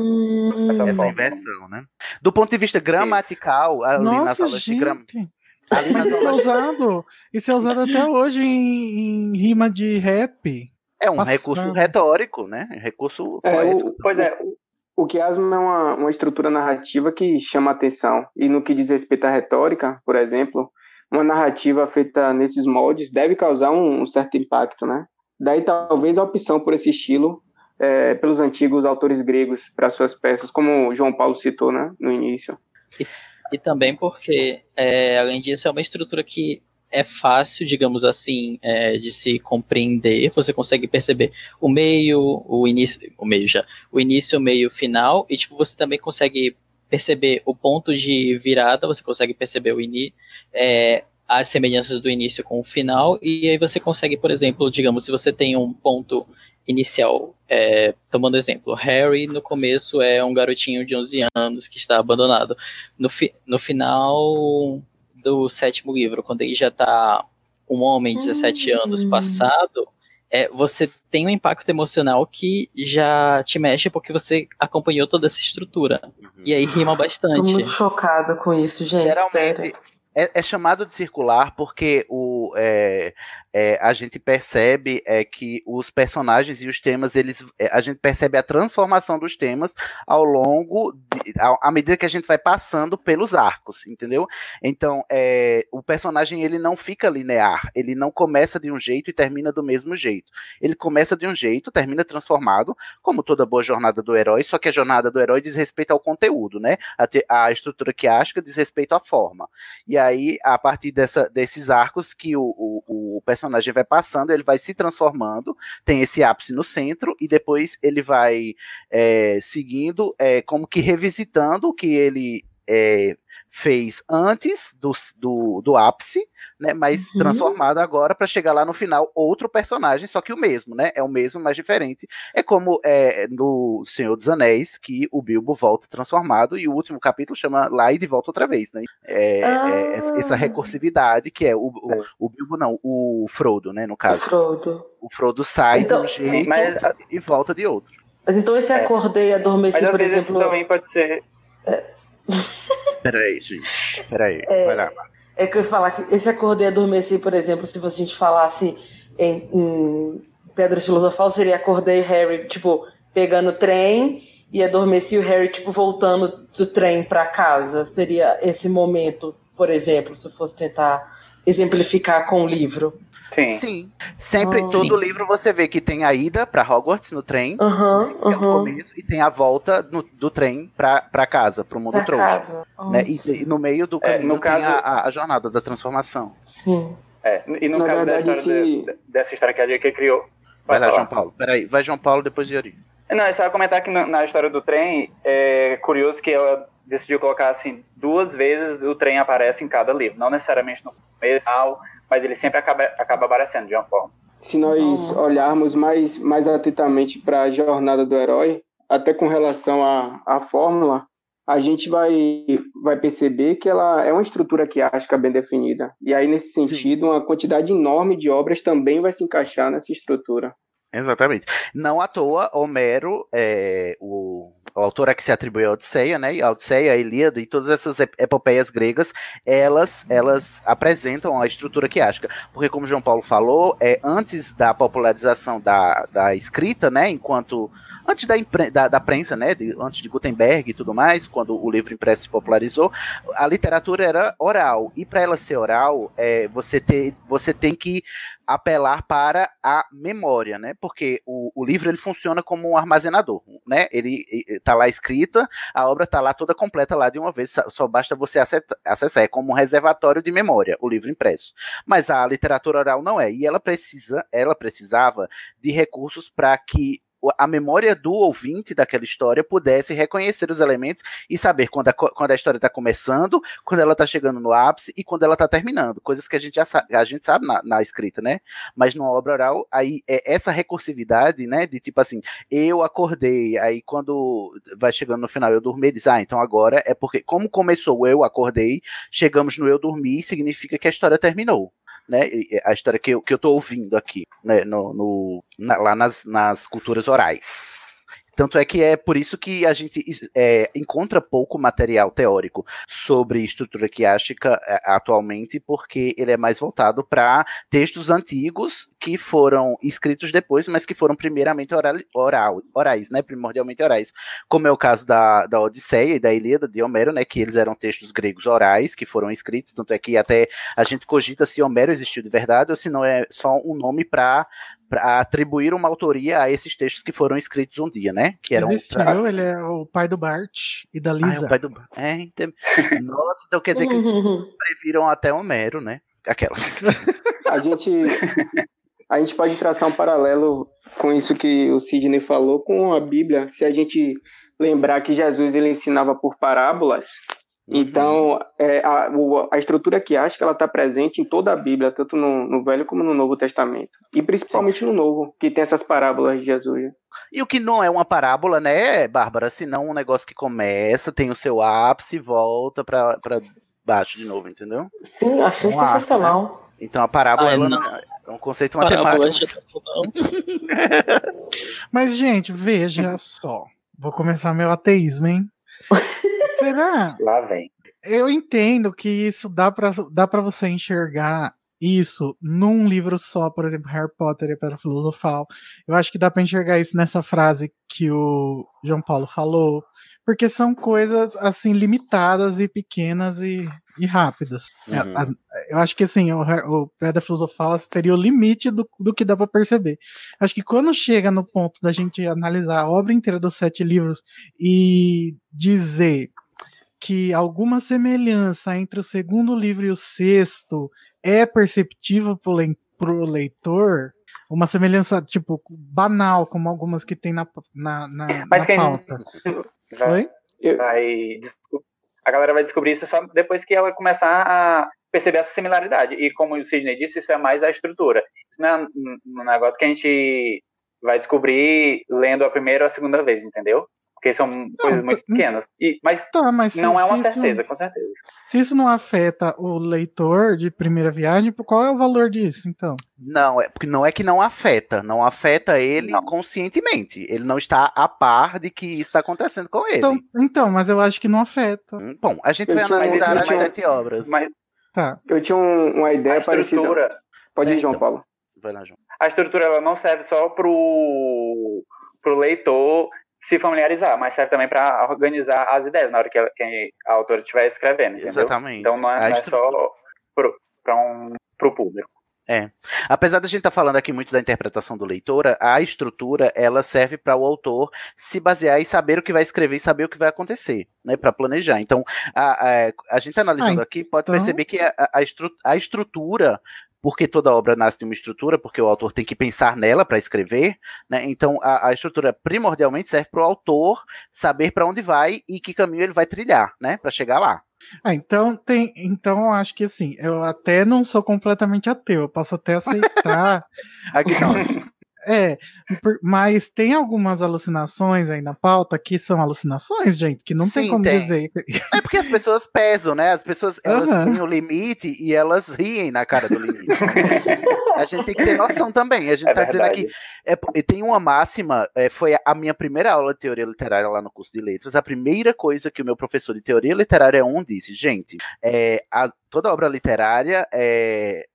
essa Essa forma. inversão, né? Do ponto de vista gramatical, ali nas Nossa, aulas de gram... gente. ali Mas nas isso é aulas usado. Isso é usado até hoje em, em rima de rap. É um Passando. recurso retórico, né? Recurso É, poético. o, pois é, o, o quiasmo é uma, uma estrutura narrativa que chama atenção. E no que diz respeito à retórica, por exemplo, uma narrativa feita nesses moldes deve causar um, um certo impacto, né? Daí talvez a opção por esse estilo é, pelos antigos autores gregos para suas peças, como João Paulo citou, né, no início. E também porque, é, além disso, é uma estrutura que é fácil, digamos assim, é, de se compreender. Você consegue perceber o meio, o início, o meio já, o início, o meio, o final, e tipo você também consegue perceber o ponto de virada. Você consegue perceber o início, as semelhanças do início com o final, e aí você consegue, por exemplo, digamos, se você tem um ponto inicial, é, tomando exemplo, Harry no começo é um garotinho de 11 anos que está abandonado. No, fi, no final do sétimo livro, quando ele já está um homem de 17 anos passado, é, você tem um impacto emocional que já te mexe porque você acompanhou toda essa estrutura. E aí rima bastante. Tô muito chocada com isso, gente. Geralmente sério. É, é chamado de circular porque o, é, é, a gente percebe é que os personagens e os temas, eles, é, a gente percebe a transformação dos temas ao longo, de, à, à medida que a gente vai passando pelos arcos, entendeu? Então, é, o personagem ele não fica linear, ele não começa de um jeito e termina do mesmo jeito. Ele começa de um jeito, termina transformado, como toda boa jornada do herói, só que a jornada do herói diz respeito ao conteúdo, né? A, te, a estrutura quiástica diz respeito à forma. E aí, a partir dessa, desses arcos que o, o, o personagem vai passando, ele vai se transformando, tem esse ápice no centro, e depois ele vai é, seguindo, é, como que revisitando o que ele é, fez antes do, do, do ápice, né, mas Uhum. transformado agora para chegar lá no final outro personagem, só que o mesmo, né? É o mesmo, mas diferente. É como é, no Senhor dos Anéis, que o Bilbo volta transformado e o último capítulo chama Lá e de volta outra vez, né? É, é essa- essa recursividade que é o, o, o Bilbo, não, o Frodo, né? No caso. Frodo. O Frodo sai Então, de um jeito mas- e volta de outro. Mas então esse acordei, adormeci, Mas às por vezes exemplo. isso também pode ser. Peraí, gente. Peraí. É, Vai lá. É que eu ia falar que esse acordei e adormeci, por exemplo, se a gente falasse em, em Pedras Filosofal, seria acordei Harry, tipo, pegando trem e adormeci o Harry, tipo, voltando do trem pra casa. Seria esse momento, por exemplo, se eu fosse tentar exemplificar com o livro. Sim. Sim. Sempre, Ah. todo Sim. livro você vê que tem a ida pra Hogwarts no trem, Aham, que é o começo, e tem a volta no- do trem pra, pra casa, pro mundo Pra trouxa. casa. Né? E, e no meio do É, caminho no tem caso- a, a- a jornada da transformação. Sim. É, e no Na caso verdade, da história se- de- dessa história que a JK criou. Vai lá, falar. João Paulo. Peraí, vai João Paulo, depois Yuri. Não, eu só ia comentar que na, na história do trem, é curioso que ela decidiu colocar assim, duas vezes o trem aparece em cada livro. Não necessariamente no começo, final, mas ele sempre acaba, acaba aparecendo de uma forma. Se nós olharmos mais, mais atentamente para a jornada do herói, até com relação à, à fórmula, a gente vai, vai perceber que ela é uma estrutura quiástica bem definida. E aí, nesse sentido, uma quantidade enorme de obras também vai se encaixar nessa estrutura. Exatamente. Não à toa, Homero, é, o, o autor a que se atribui a Odisseia, né? A Odisseia, a Ilíada e todas essas ep- epopeias gregas, elas, elas apresentam a estrutura quiástica. Porque, como João Paulo falou, é, antes da popularização da, da escrita, né? Enquanto. Antes da, da, da prensa, né? de- antes de Gutenberg e tudo mais, quando o livro impresso se popularizou, a literatura era oral. E para ela ser oral, é, você, ter, você tem que apelar para a memória, né? Porque o, o livro ele funciona como um armazenador, né? Ele está lá escrita, a obra está lá toda completa lá de uma vez, só basta você acessar, é como um reservatório de memória, o livro impresso. Mas a literatura oral não é, e ela precisa, ela precisava de recursos para que a memória do ouvinte daquela história pudesse reconhecer os elementos e saber quando a, quando a história está começando, quando ela está chegando no ápice e quando ela está terminando. Coisas que a gente já sabe, a gente sabe na, na, escrita, né? Mas numa obra oral, aí é essa recursividade, né? De tipo assim, eu acordei, aí quando vai chegando no final eu dormi, diz, ah, então agora é porque, como começou eu acordei, chegamos no eu dormi, significa que a história terminou né? A história que eu, que eu tô ouvindo aqui, né? No, no na, lá nas, nas culturas orais. Tanto é que é por isso que a gente é, encontra pouco material teórico sobre estrutura quiástica é, atualmente, porque ele é mais voltado para textos antigos que foram escritos depois, mas que foram primeiramente oral, oral, orais, né, primordialmente orais, como é o caso da, da Odisseia e da Ilíada de Homero, né, que eles eram textos gregos orais que foram escritos, tanto é que até a gente cogita se Homero existiu de verdade ou se não é só um nome para para atribuir uma autoria a esses textos que foram escritos um dia, né? Que eram Existiu, pra... ele é o pai do Bart e da Lisa. Ah, é o pai do Bart. É, então... Nossa, então quer dizer que eles previram até Homero, né? Aquelas. a gente a gente pode traçar um paralelo com isso que o Sidney falou com a Bíblia. Se a gente lembrar que Jesus ele ensinava por parábolas, Uhum. Então, é, a, a estrutura que acho que ela está presente em toda a Bíblia, tanto no, no, Velho como no Novo Testamento. E principalmente Sim. no Novo, que tem essas parábolas de Jesus. E o que não é uma parábola, né, Bárbara? Senão um negócio que começa, tem o seu ápice e volta para baixo de novo, entendeu? Sim, achei um sensacional. Arco, né? Então a parábola ela, é um conceito matemático. Mas, gente, veja só. Vou começar meu ateísmo, hein? Será? Lá vem. Eu entendo que isso dá para dá pra você enxergar isso num livro só, por exemplo, Harry Potter e Pedra Filosofal. Eu acho que dá para enxergar isso nessa frase que o João Paulo falou, porque são coisas assim limitadas e pequenas e, e rápidas. É, uhum. Eu acho que assim, o, o Pedra Filosofal seria o limite do, do que dá para perceber. Acho que quando chega no ponto da gente analisar a obra inteira dos sete livros e dizer que alguma semelhança entre o segundo livro e o sexto é perceptível para o leitor, uma semelhança, tipo, banal, como algumas que tem na, na, na, Mas na quem pauta. Vai, vai, a galera vai descobrir isso só depois que ela começar a perceber essa similaridade. E como o Sidney disse, isso é mais a estrutura. Isso não é um negócio que a gente vai descobrir lendo a primeira ou a segunda vez, entendeu? Porque são não, coisas muito pequenas. E, mas, tá, mas se, não é uma certeza, com certeza. Se isso não afeta o leitor de primeira viagem, qual é o valor disso, então? Não, é porque não é que não afeta, não afeta ele não. conscientemente. Ele não está a par de que isso está acontecendo com ele. Então, então, mas eu acho que não afeta. Hum, bom, a gente eu vai analisar as sete obras. Mas, tá. Eu tinha um, uma ideia parecida. Pode ir, João então. Paulo. Vai lá, João. A estrutura ela não serve só pro, pro leitor se familiarizar, mas serve também para organizar as ideias na hora que a, que a autora estiver escrevendo, entendeu? Exatamente. Então não é, não é só para um, o público. É. Apesar da gente estar tá falando aqui muito da interpretação do leitor, a estrutura ela serve para o autor se basear e saber o que vai escrever e saber o que vai acontecer, né, para planejar. Então, a, a, a gente analisando ah, aqui pode então... perceber que a, a, estru, a estrutura porque toda obra nasce de uma estrutura, porque o autor tem que pensar nela para escrever, né? Então a, a, estrutura primordialmente serve para o autor saber para onde vai e que caminho ele vai trilhar, né, para chegar lá. Ah, então tem, então acho que assim, eu até não sou completamente ateu, eu posso até aceitar. É, mas tem algumas alucinações aí na pauta que são alucinações, gente, que não Sim, tem como tem. dizer. É porque as pessoas pesam, né? As pessoas elas uhum. têm o limite e elas riem na cara do limite. a gente tem que ter noção também. A gente é tá verdade. dizendo aqui. É, tem uma máxima, é, foi a minha primeira aula de teoria literária lá no curso de letras. A primeira coisa que o meu professor de teoria literária 1 disse, gente, é, a, toda obra literária é,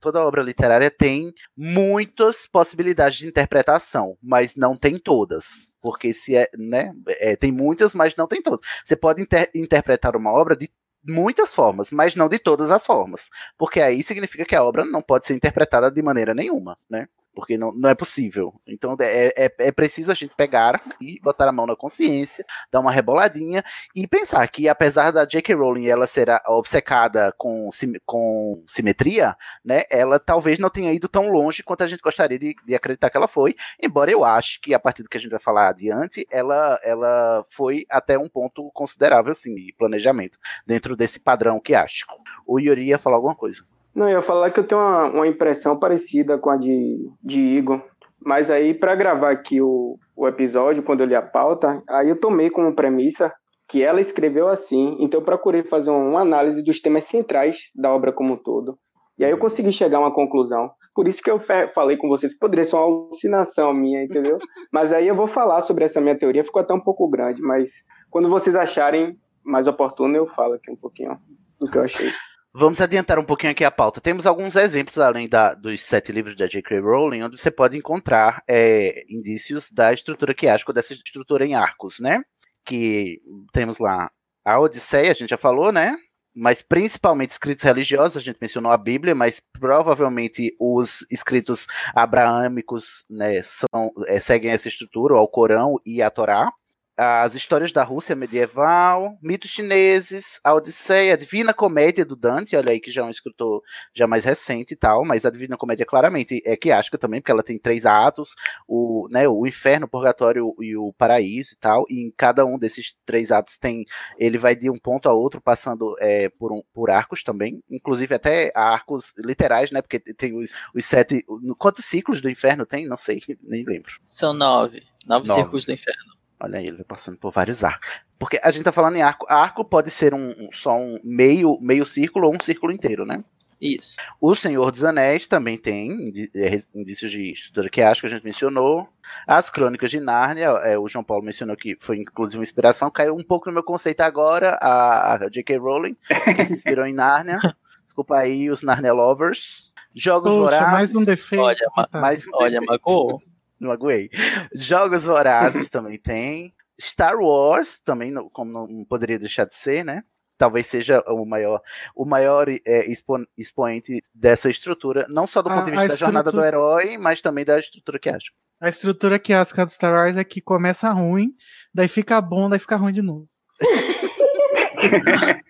toda obra literária tem muitas possibilidades de interpretação, mas não tem todas. Porque se é, né, é, tem muitas, mas não tem todas. Você pode inter interpretar uma obra de muitas formas, mas não de todas as formas. Porque aí significa que a obra não pode ser interpretada de maneira nenhuma, né? Porque não, não é possível. Então é, é, é preciso a gente pegar e botar a mão na consciência, dar uma reboladinha e pensar que apesar da J.K. Rowling ela ser obcecada com, com simetria, né? Ela talvez não tenha ido tão longe quanto a gente gostaria de, de acreditar que ela foi. Embora eu ache que a partir do que a gente vai falar adiante, ela, ela foi até um ponto considerável, sim, de planejamento dentro desse padrão que acho. O Yuri ia falar alguma coisa. Não, eu ia falar que eu tenho uma, uma impressão parecida com a de, de Igor. Mas aí, para gravar aqui o, o episódio, quando eu li a pauta, aí eu tomei como premissa que ela escreveu assim, então eu procurei fazer uma análise dos temas centrais da obra como um todo. E aí eu consegui chegar a uma conclusão. Por isso que eu falei com vocês, poderia ser uma alucinação minha, entendeu? mas aí eu vou falar sobre essa minha teoria, ficou até um pouco grande, mas quando vocês acharem mais oportuno, eu falo aqui um pouquinho do que eu achei. Vamos adiantar um pouquinho aqui a pauta. Temos alguns exemplos, além da, dos sete livros da J.K. Rowling, onde você pode encontrar é, indícios da estrutura quiástica, dessa estrutura em arcos, né? Que temos lá a Odisseia, a gente já falou, né? Mas principalmente escritos religiosos, a gente mencionou a Bíblia, mas provavelmente os escritos abraâmicos né, são, é, seguem essa estrutura, o Corão e a Torá as histórias da Rússia medieval, mitos chineses, a Odisseia, a Divina Comédia do Dante, olha aí que já é um escritor já mais recente e tal, mas a Divina Comédia claramente é que acho que também, porque ela tem três atos, o, né, o inferno, o purgatório e o paraíso e tal, e em cada um desses três atos tem, ele vai de um ponto a outro, passando é, por, um, por arcos também, inclusive até arcos literais, né, porque tem os, os sete, quantos ciclos do inferno tem? Não sei, nem lembro. São nove, nove, nove. círculos do inferno. Olha aí, ele vai passando por vários arcos. Porque a gente tá falando em arco. Arco pode ser um, um, só um meio, meio círculo ou um círculo inteiro, né? Isso. O Senhor dos Anéis também tem é, indícios de estrutura que acho que a gente mencionou. As Crônicas de Nárnia, é, o João Paulo mencionou que foi inclusive uma inspiração. Caiu um pouco no meu conceito agora, a, a J.K. Rowling, que se inspirou em Nárnia. Desculpa aí, os Narnia Lovers. Jogos Poxa, Vorazes. mais um defeito. Olha, mais um olha defeito. Magô. Não aguei. Jogos Vorazes também tem. Star Wars também, como não poderia deixar de ser, né? Talvez seja o maior, o maior é, expo, expoente dessa estrutura, não só do ponto de vista da jornada do herói, mas também da estrutura que acho. A estrutura que acho do Star Wars é que começa ruim, daí fica bom, daí fica ruim de novo.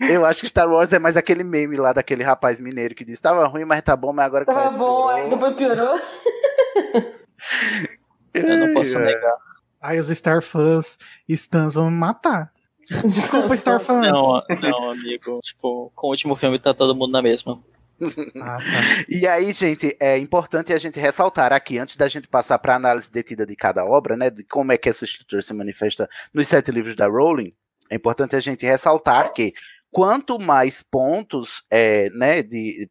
Eu acho que Star Wars é mais aquele meme lá daquele rapaz mineiro que disse: tava ruim, mas tá bom, mas agora Tava bom, aí depois piorou. Eu não posso negar. Aí os Star fãs Stans vão me matar. Desculpa, Star fãs. Não, não, amigo. Tipo, com o último filme tá todo mundo na mesma. Ah, tá. E aí, gente, é importante a gente ressaltar aqui, antes da gente passar para a análise detida de cada obra, né, de como é que essa estrutura se manifesta nos sete livros da Rowling, é importante a gente ressaltar que quanto mais pontos é, né,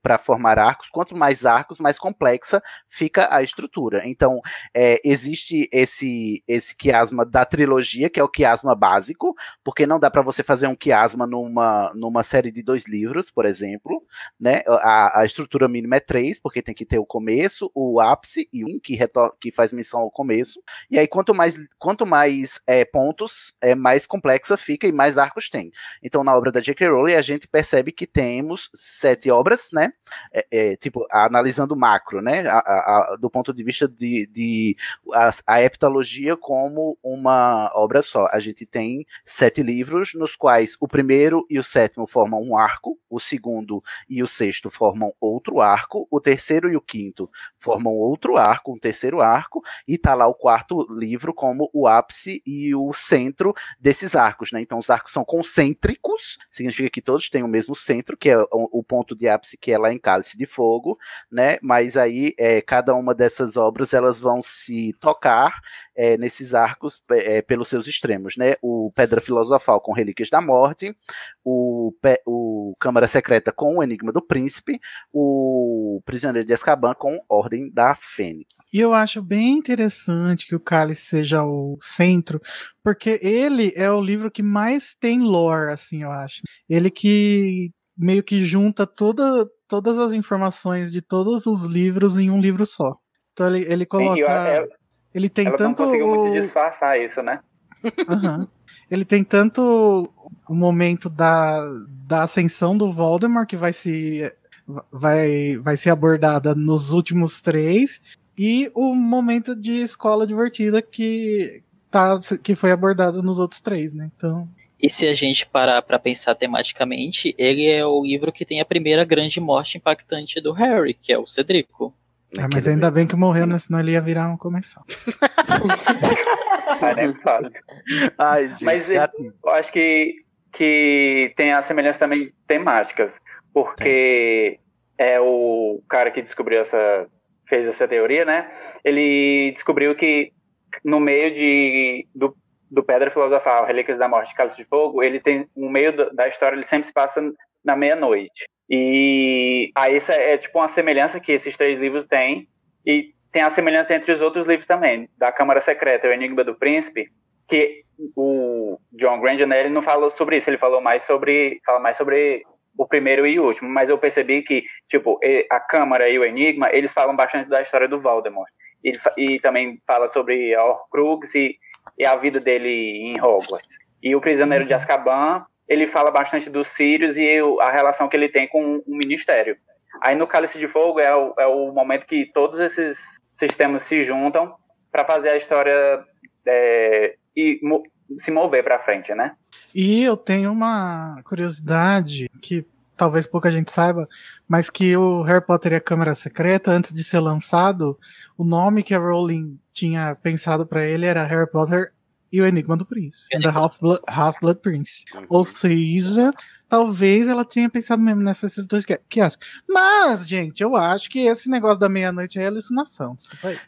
para formar arcos, quanto mais arcos, mais complexa fica a estrutura. Então, é, existe esse esse quiasma da trilogia, que é o quiasma básico, porque não dá para você fazer um quiasma numa, numa série de dois livros, por exemplo. Né? A, a estrutura mínima é três, porque tem que ter o começo, o ápice e um que, que faz menção ao começo. E aí, quanto mais, quanto mais é, pontos, é, mais complexa fica e mais arcos tem. Então, na obra da J.K. Rowling, a gente percebe que temos sete obras, né? É, é, tipo, analisando macro, né? A, a, a, do ponto de vista de, de a, heptalogia como uma obra só. A gente tem sete livros, nos quais o primeiro e o sétimo formam um arco, o segundo e o sexto formam outro arco, o terceiro e o quinto formam outro arco, um terceiro arco, e tá lá o quarto livro como o ápice e o centro desses arcos, né? Então os arcos são concêntricos, significa que todos têm o mesmo centro, que é o, o ponto de ápice que é lá em Cálice de Fogo, né? Mas aí é, cada uma dessas obras elas vão se tocar é, nesses arcos é, pelos seus extremos, né? O Pedra Filosofal com Relíquias da Morte, o, o Câmara Secreta com o Enigma do Príncipe, o Prisioneiro de Azkaban com Ordem da Fênix. E eu acho bem interessante que o Cálice seja o centro, porque ele é o livro que mais tem lore, assim, eu acho. Ele que meio que junta toda, todas as informações de todos os livros em um livro só. Então ele, ele coloca. Sim, eu, eu, ele tem Ela tanto. Não conseguiu muito disfarçar isso, né? Aham. Ele tem tanto o momento da, da ascensão do Voldemort, que vai se, vai, vai ser abordada nos últimos três, e o momento de escola divertida que, tá, que foi abordado nos outros três, né? Então. E se a gente parar para pensar tematicamente, ele é o livro que tem a primeira grande morte impactante do Harry, que é o Cedrico. Ah, mas ainda bem que morreu, né? Senão ele ia virar um comercial. É claro. Ai, gente, Mas eu, eu acho que, que tem as semelhanças também temáticas, porque é o cara que descobriu essa fez essa teoria, né? Ele descobriu que no meio de do, do Pedra Filosofal, Relíquias da Morte, Cálice de Fogo, ele tem no meio da história ele sempre se passa na meia-noite. E aí essa é tipo uma semelhança que esses três livros têm e tem a semelhança entre os outros livros também, da Câmara Secreta, o Enigma do Príncipe, que o John Granger né, ele não falou sobre isso, ele falou mais sobre fala mais sobre o primeiro e o último, mas eu percebi que tipo a Câmara e o Enigma eles falam bastante da história do Voldemort e, e também fala sobre a Horcrux e, e, a vida dele em Hogwarts. E o Prisioneiro de Azkaban ele fala bastante dos Sirius e a relação que ele tem com o Ministério. Aí no Cálice de Fogo é o, é o momento que todos esses sistemas se juntam para fazer a história é, e mo se mover para frente, né? E eu tenho uma curiosidade que talvez pouca gente saiba, mas que o Harry Potter e a Câmara Secreta, antes de ser lançado, o nome que a Rowling tinha pensado para ele era Harry Potter e o Enigma do Príncipe, The Half-Blood Half Prince. Uhum. Ou seja, talvez ela tenha pensado mesmo nessa estrutura que, que acho. Mas, gente, eu acho que esse negócio da meia-noite é alucinação.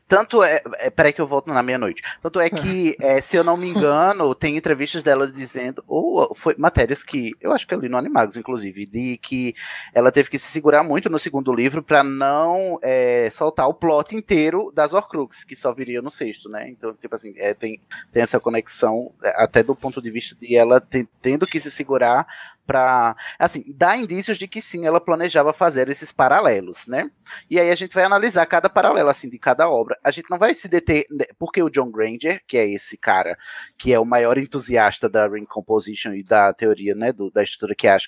Tanto é, é. Peraí que eu volto na meia-noite. Tanto é que, é, se eu não me engano, tem entrevistas dela dizendo, ou foi matérias que eu acho que eu li no Animagos, inclusive, de que ela teve que se segurar muito no segundo livro para não é, soltar o plot inteiro das Horcruxes, que só viria no sexto, né? Então, tipo assim, é, tem, tem essa conexão, é, até do ponto de vista de ela te, tendo que se segurar para assim dá indícios de que sim ela planejava fazer esses paralelos né e aí a gente vai analisar cada paralelo assim de cada obra a gente não vai se deter né, porque o John Granger que é esse cara que é o maior entusiasta da ring composition e da teoria né do, da estrutura que acho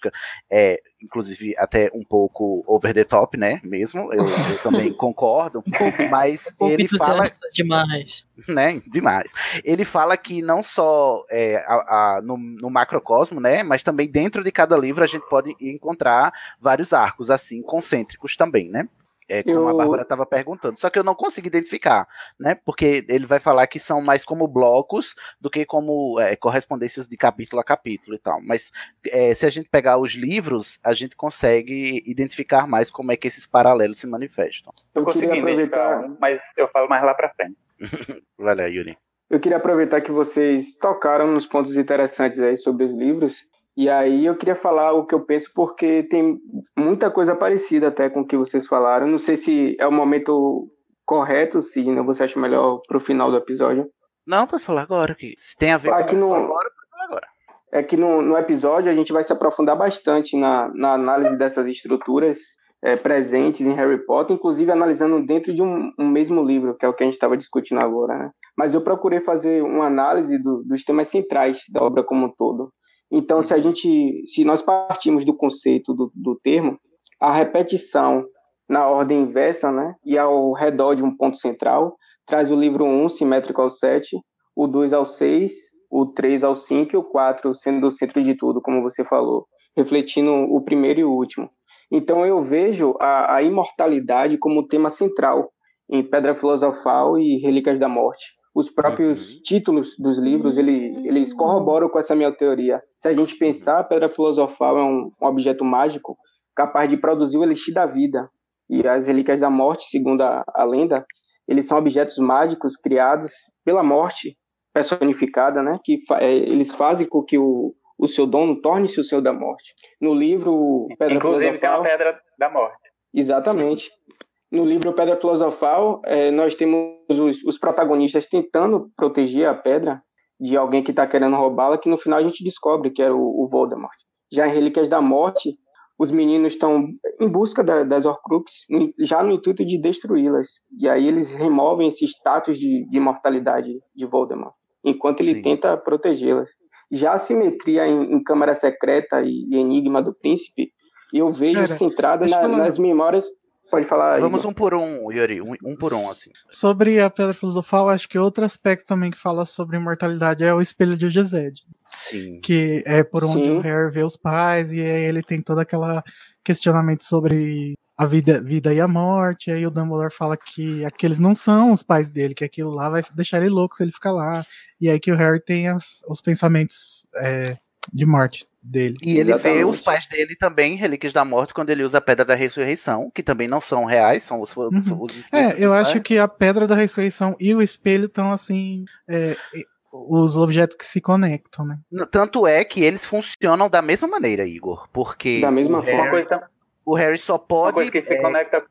é inclusive até um pouco over the top né mesmo eu, eu também concordo mas ele fala demais né? Demais. Ele fala que não só é, a, a, no, no, macrocosmo, né? Mas também dentro de cada livro a gente pode encontrar vários arcos, assim, concêntricos também, né? É, como eu... a Bárbara estava perguntando. Só que eu não consigo identificar, né? Porque ele vai falar que são mais como blocos do que como é, correspondências de capítulo a capítulo e tal. Mas é, se a gente pegar os livros, a gente consegue identificar mais como é que esses paralelos se manifestam. Eu, eu consegui aproveitar, mas eu falo mais lá para frente. lá, Yuri. Eu queria aproveitar que vocês tocaram nos pontos interessantes aí sobre os livros e aí eu queria falar o que eu penso, porque tem muita coisa parecida até com o que vocês falaram. Não sei se é o momento correto, se você acha melhor pro final do episódio. Não, pode falar agora, que se tem a ver Aqui com no... agora, pode falar agora. É que no, no episódio a gente vai se aprofundar bastante na, na análise dessas estruturas é, presentes em Harry Potter, inclusive analisando dentro de um, um, mesmo livro, que é o que a gente estava discutindo agora. Né? Mas eu procurei fazer uma análise do, dos temas centrais da obra como um todo. Então, se a gente, se nós partimos do conceito do, do termo, a repetição na ordem inversa, né, e ao redor de um ponto central, traz o livro 1 simétrico ao 7, o 2 ao 6, o 3 ao 5 e o 4 sendo o centro de tudo, como você falou, refletindo o primeiro e o último. Então eu vejo a, a imortalidade como tema central em Pedra Filosofal e Relíquias da Morte os próprios uhum. títulos dos livros ele, eles corroboram com essa minha teoria. Se a gente pensar, a pedra filosofal é um, um, objeto mágico capaz de produzir o elixir da vida. E as relíquias da morte, segundo a, a lenda, eles são objetos mágicos criados pela morte personificada, né? Que é, eles fazem com que o, o seu dono torne-se o seu da morte. No livro Pedra Inclusive Filosofal, tem a pedra da morte. Exatamente. No livro Pedra Filosofal, é, nós temos os, os, protagonistas tentando proteger a pedra de alguém que está querendo roubá-la, que no final a gente descobre que era o, o Voldemort. Já em Relíquias da Morte, os meninos estão em busca da, das Horcruxes, já no intuito de destruí-las. E aí eles removem esse status de, de imortalidade de Voldemort. enquanto ele tenta protegê-las. Já a simetria em, em Câmara Secreta e, e Enigma do Príncipe, eu vejo Pera, centrada na- nas memórias. Pode falar. Vamos Igor. um por um, Yuri, um, um por um, assim. Sobre a Pedra Filosofal, acho que outro aspecto também que fala sobre imortalidade é o espelho de Gesed. Sim. Que é por onde Sim. o Harry vê os pais, e aí ele tem todo aquele questionamento sobre a vida, vida e a morte. E aí o Dumbledore fala que aqueles não são os pais dele, que aquilo lá vai deixar ele louco se ele ficar lá. E aí que o Harry tem as- os pensamentos é, de morte dele. E ele vê os pais dele também Relíquias da Morte quando ele usa a Pedra da Ressurreição, que também não são reais, são os, os, Uhum. os É, eu acho pais. que a Pedra da Ressurreição e o espelho estão assim. é, os objetos que se conectam, né? Tanto é que eles funcionam da mesma maneira, Igor. Porque Da mesma o forma. Harry, Uma coisa, tam- o Harry só pode. uma coisa que se é, conecta.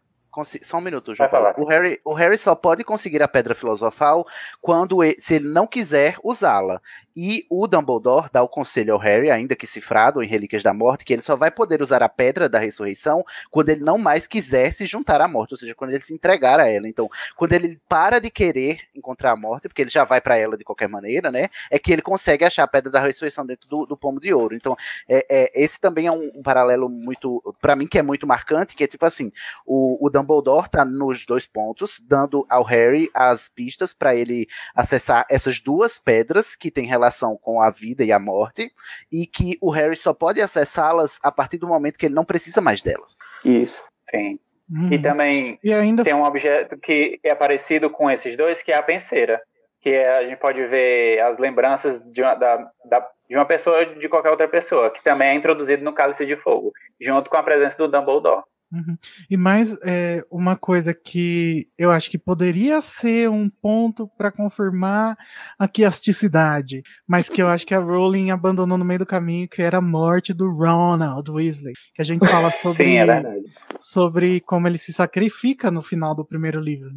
Só um minuto, João Paulo. O Harry, o Harry só pode conseguir a pedra filosofal quando e- se ele não quiser usá-la. E o Dumbledore dá o conselho ao Harry, ainda que cifrado em Relíquias da Morte, que ele só vai poder usar a pedra da ressurreição quando ele não mais quiser se juntar à morte, ou seja, quando ele se entregar a ela. Então, quando ele para de querer encontrar a morte, porque ele já vai para ela de qualquer maneira, né? É que ele consegue achar a pedra da ressurreição dentro do, do pomo de ouro. Então, é, é, esse também é um, um paralelo muito, para mim, que é muito marcante, que é tipo assim, o, o Dumbledore tá nos dois pontos, dando ao Harry as pistas para ele acessar essas duas pedras que têm relação com a vida e a morte, e que o Harry só pode acessá-las a partir do momento que ele não precisa mais delas. Isso. Sim. Uhum. E também E ainda tem um objeto que é parecido com esses dois, que é a penseira. Que é- a gente pode ver as lembranças de uma, da, da- de uma pessoa ou de qualquer outra pessoa, que também é introduzido no Cálice de Fogo, junto com a presença do Dumbledore. Uhum. E mais é, uma coisa que eu acho que poderia ser um ponto para confirmar a quiasticidade, mas que eu acho que a Rowling abandonou no meio do caminho, que era a morte do Ronald Weasley, que a gente fala sobre, Sim, é sobre como ele se sacrifica no final do primeiro livro.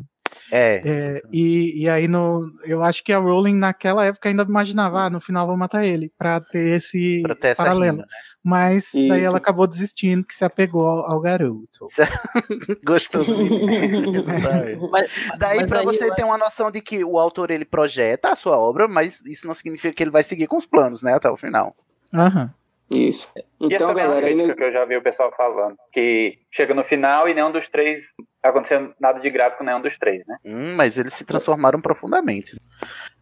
É. É, e, e aí no, eu acho que a Rowling naquela época ainda imaginava, ah, no final vou matar ele, pra ter esse Pra ter paralelo. rima, né? Mas daí Isso. ela acabou desistindo, que se apegou ao, ao garoto. Gostou do. Mas, Daí aí você eu ter uma noção de que o autor ele projeta a sua obra, mas isso não significa que ele vai seguir com os planos, né, até o final. Aham. Isso. e essa Então, é galera, crítica que eu já vi o pessoal falando, que chega no final e nenhum dos três aconteceu nada de grave com nenhum dos três, né? Hum, mas eles se transformaram profundamente.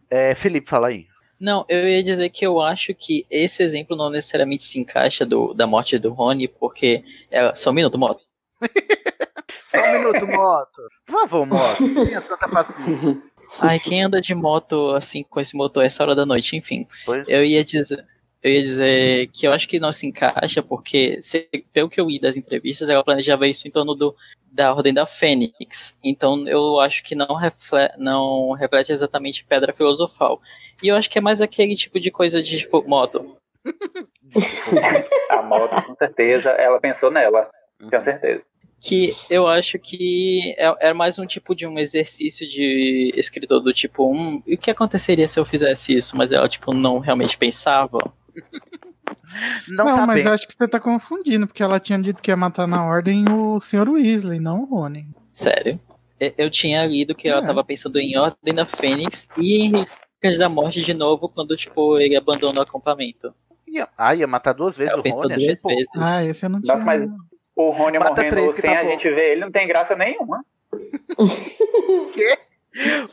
É, Felipe, fala aí. Não, eu ia dizer que eu acho que esse exemplo não necessariamente se encaixa do, da morte do Rony, porque. É, só um minuto, moto. Só um minuto, moto. Por favor, moto. Tenha santa paciência. Ai, quem anda de moto assim com esse motor essa hora da noite, enfim. Pois Eu ia dizer. Eu ia dizer que eu acho que não se encaixa, porque, se, pelo que eu vi das entrevistas, ela planejava isso em torno do, da Ordem da Fênix. Então eu acho que não, refle, não reflete exatamente Pedra Filosofal. E eu acho que é mais aquele tipo de coisa de tipo, moto. A moto, com certeza, ela pensou nela. Tenho certeza. que eu acho que é, era mais um tipo de um exercício de escritor do tipo, hum, e o que aconteceria se eu fizesse isso? Mas ela, tipo, não realmente pensava. Não, Não, mas acho que você tá confundindo, porque ela tinha dito que ia matar na ordem o Sr. Weasley, não o Rony. Sério. Eu tinha lido que ela É. tava pensando em Ordem da Fênix e em Relíquias da Morte de novo, quando, tipo, ele abandona o acampamento. Ia, ah, ia matar duas vezes Ela o Rony? duas Achei pouco. vezes. Ah, esse eu não tinha. Nossa, mas o Rony Mata morrendo três que sem tá a bom. gente ver ele não tem graça nenhuma.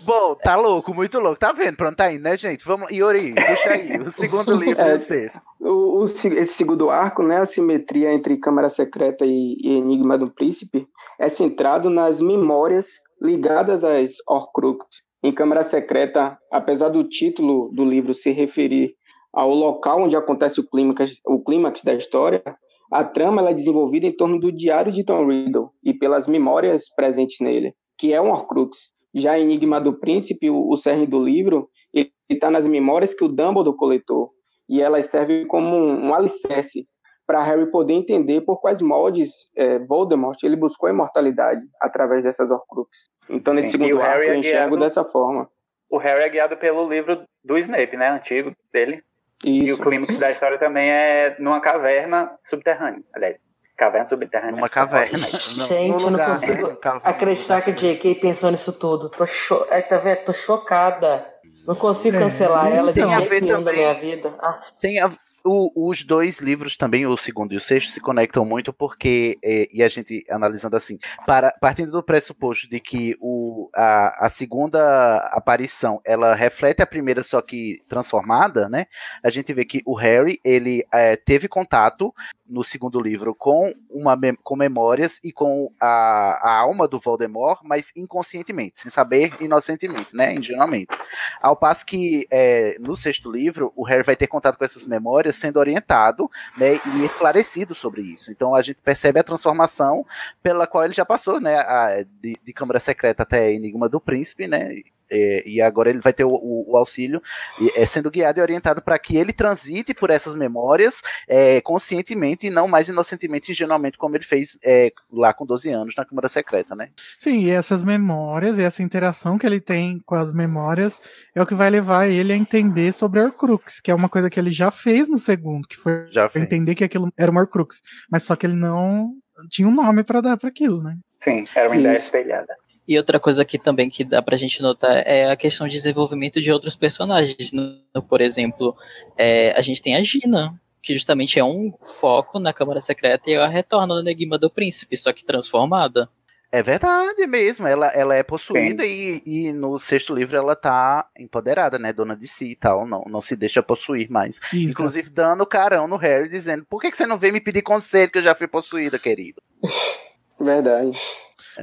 Bom, tá louco, muito louco. Tá vendo pra onde tá indo, né, gente? Vamos, Yuri, puxa aí. O segundo livro É. e o sexto. O, o se- esse segundo arco, né, a simetria entre Câmara Secreta e, e Enigma do Príncipe, é centrado nas memórias ligadas às Horcruxes. Em Câmara Secreta, apesar do título do livro se referir ao local onde acontece o clímax, o clímax da história, a trama é desenvolvida em torno do diário de Tom Riddle e pelas memórias presentes nele, que é um Horcrux. Já Enigma do Príncipe, o, o cerne do livro, ele está nas memórias que o Dumbledore coletou e elas servem como um, um alicerce para Harry poder entender por quais moldes é, Voldemort ele buscou a imortalidade através dessas Horcruxes. Então, nesse Sim, segundo arco, Harry eu é enxergo guiado- dessa forma. O Harry é guiado pelo livro do Snape, né? Antigo dele. E o Isso. clímax da história também é numa caverna subterrânea. Aliás, caverna subterrânea. Numa caverna. Gente, no eu não lugar, consigo né? Acreditar que a J.K. pensou nisso tudo. Tô cho... é, tá vendo? Tô chocada. Não consigo É, cancelar ela de tem a jeito ver nenhum da também- minha vida. Ah, Tem a- o- os dois livros também, o segundo e o sexto, se conectam muito porque, é, e a gente analisando assim, para, partindo do pressuposto de que o, a, a segunda aparição, ela reflete a primeira, só que transformada, né? A gente vê que o Harry, ele é, teve contato no segundo livro com, uma, com memórias e com a, a alma do Voldemort, mas inconscientemente, sem saber inocentemente, né? Ingenuamente. Ao passo que é, no sexto livro, o Harry vai ter contato com essas memórias sendo orientado né, e esclarecido sobre isso. Então a gente percebe a transformação pela qual ele já passou, né? a- de, de Câmara Secreta até Enigma do Príncipe, né? É, e agora ele vai ter o, o- o auxílio e, é, sendo guiado e orientado para que ele transite por essas memórias é, conscientemente e não mais inocentemente, ingenuamente, como ele fez é, lá com 12 anos na Câmara Secreta, né? Sim, e essas memórias e essa interação que ele tem com as memórias é o que vai levar ele a entender sobre a Horcrux, que é uma coisa que ele já fez no segundo, que foi entender que aquilo era uma Horcrux, mas só que ele não tinha um nome pra dar para aquilo, né? Sim, era uma ideia espelhada. E outra coisa aqui também que dá pra gente notar é a questão de desenvolvimento de outros personagens. No- Por exemplo, é, a gente tem a Gina, que justamente é um foco na Câmara Secreta e ela retorna no Enigma do Príncipe, só que transformada. É verdade mesmo, ela, ela é possuída e, e no sexto livro ela tá empoderada, né? Dona de si e tal, não, não se deixa possuir mais. Isso. Inclusive dando carão no Harry, dizendo: por que, que você não veio me pedir conselho que eu já fui possuída, querido? Verdade.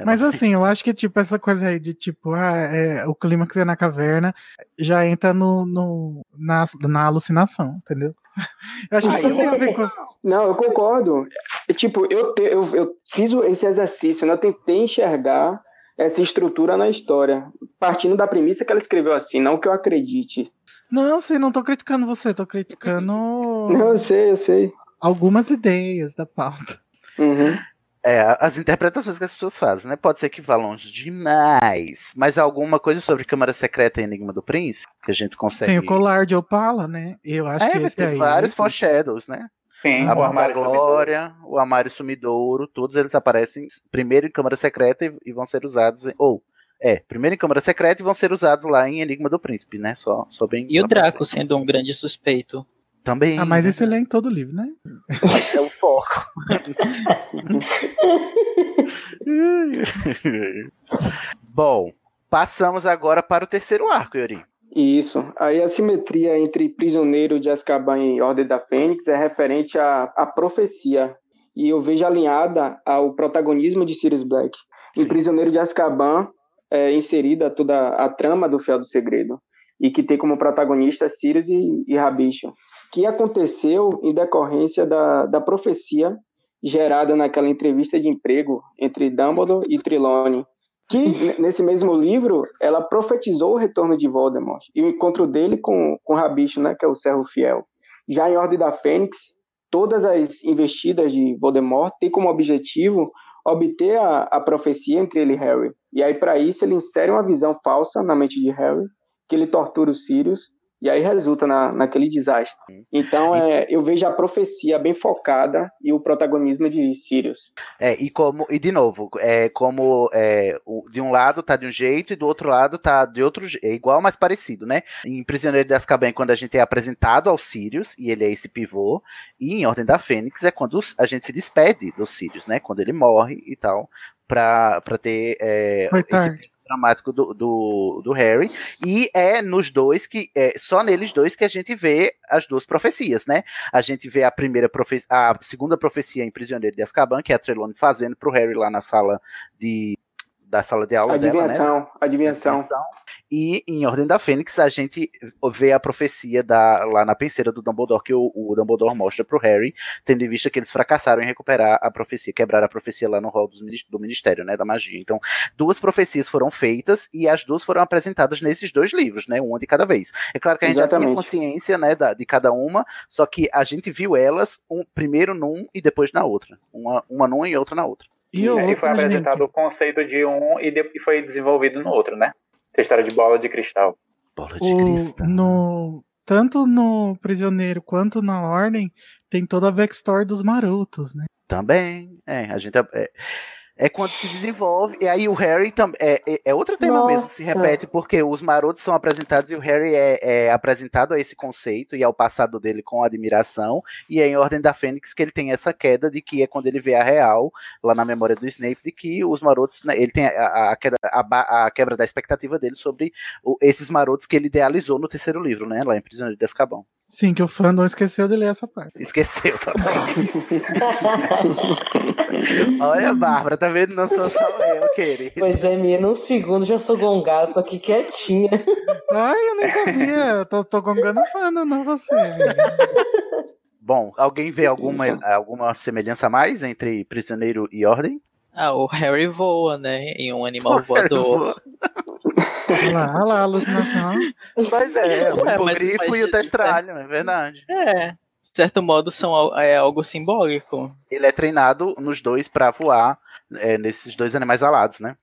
Mas assim, eu acho que tipo essa coisa aí de tipo, ah, é, o clímax é na caverna, já entra no, no na, na alucinação, entendeu? Eu acho que Ah, tudo tem a ver com Não, eu concordo. É, Tipo, eu, te- eu, eu fiz esse exercício, né? eu tentei enxergar essa estrutura na história, partindo da premissa que ela escreveu assim, não que eu acredite. Não, sim, não tô criticando você, tô criticando Não, eu sei, eu sei. algumas ideias da pauta. Uhum. É, as interpretações que as pessoas fazem, né? Pode ser que vá longe demais. Mas alguma coisa sobre Câmara Secreta e Enigma do Príncipe que a gente consegue. Tem o colar de Opala, né? Eu acho é, que esse ter aí. vários esse- foreshadows, né? Sim, a o da armário sumidouro. Glória, o Armário Sumidouro, todos eles aparecem primeiro em Câmara Secreta e, e vão ser usados. Em, ou, é, primeiro em Câmara Secreta e vão ser usados lá em Enigma do Príncipe, né? Só, só bem. E o Draco sendo um grande suspeito. Também. Ah, mas isso ele é em todo livro, né? Esse é o foco. Bom, passamos agora para o terceiro arco, Yuri. Isso. Aí a simetria entre Prisioneiro de Azkaban e Ordem da Fênix é referente à, à profecia. E eu vejo alinhada ao protagonismo de Sirius Black. Em Prisioneiro de Azkaban é inserida toda a trama do Fiel do Segredo. E que tem como protagonista Sirius e, e Rabicho. Que aconteceu em decorrência da, da profecia gerada naquela entrevista de emprego entre Dumbledore e Trelawney que nesse mesmo livro ela profetizou o retorno de Voldemort e o encontro dele com com Rabicho, né, que é o Servo Fiel. Já em Ordem da Fênix, todas as investidas de Voldemort têm como objetivo obter a, a profecia entre ele e Harry. E aí para isso ele insere uma visão falsa na mente de Harry, que ele tortura os Sirius e aí resulta na, naquele desastre. Então é, eu vejo a profecia bem focada e o protagonismo de Sirius. É, e como, e de novo, é como é, o- de um lado tá de um jeito e do outro lado tá de outro jeito. É igual, mas parecido, né? Em Prisioneiro de Azkaban, quando a gente é apresentado ao Sirius, e ele é esse pivô, e em Ordem da Fênix é quando a gente se despede do Sirius, né? Quando ele morre e tal, pra, pra ter é, esse. Dramático do, do, do Harry. E é nos dois que. É só neles dois que a gente vê as duas profecias, né? A gente vê a primeira profe a segunda profecia em Prisioneiro de Azkaban, que é a Trelawney fazendo pro Harry lá na sala de. Da sala de aula dela, né? Adivinhação, adivinhação. E em Ordem da Fênix, a gente vê a profecia da, lá na penseira do Dumbledore, que o, o Dumbledore mostra pro Harry, tendo em vista que eles fracassaram em recuperar a profecia, quebrar a profecia lá no hall minis- do Ministério, né, da magia. Então, duas profecias foram feitas e as duas foram apresentadas nesses dois livros, né, uma de cada vez. É claro que a gente já Exatamente. tinha consciência, né, da- de cada uma, só que a gente viu elas um, primeiro num e depois na outra. Uma, uma num e outra na outra. E E outra, foi apresentado gente, o conceito de um e, de- e foi desenvolvido no outro, né? Essa história de bola de cristal. Bola de o, cristal. no, tanto no Prisioneiro quanto na Ordem, tem toda a backstory dos marotos, né? Também, é, a gente é, é quando se desenvolve. E aí o Harry também. É, é, é, outro tema Nossa. mesmo que se repete, porque os marotos são apresentados e o Harry é, é, apresentado a esse conceito e ao passado dele com admiração. E é em Ordem da Fênix que ele tem essa queda de que é quando ele vê a real, lá na memória do Snape, de que os marotos. Né, ele tem a, a, queda, a, a, quebra da expectativa dele sobre o, esses marotos que ele idealizou no terceiro livro, né? Lá em Prisioneiro de Azkaban. Sim, que o fandom esqueceu de ler essa parte. Esqueceu totalmente. Olha, Bárbara, tá vendo? Não sou só eu, querido. Pois é, minha, num segundo já sou gongado, tô aqui quietinha. Ai, eu nem sabia. tô, tô gongando fandom, não você. Bom, alguém vê alguma, alguma semelhança a mais entre prisioneiro e ordem? Ah, o Harry voa, né? Em um animal o voador. Olha lá, olha lá, alucinação. Mas é, o hipogrifo e o testralho, é verdade. É, de certo modo são é algo simbólico. Ele é treinado nos dois para voar é, nesses dois animais alados, né?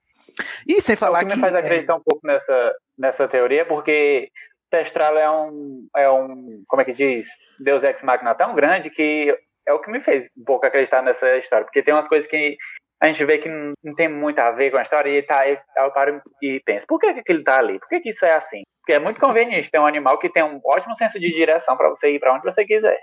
E sem falar o que, que me faz é acreditar um pouco nessa, nessa teoria, porque Testral é um, é um, como é que diz, Deus Ex Machina tão grande que é o que me fez um pouco acreditar nessa história, porque tem umas coisas que a gente vê que não, tem muito a ver com a história e tá, eu paro e penso, por que, que ele tá ali? Por que, que isso é assim? Porque é muito conveniente ter um animal que tem um ótimo senso de direção para você ir para onde você quiser.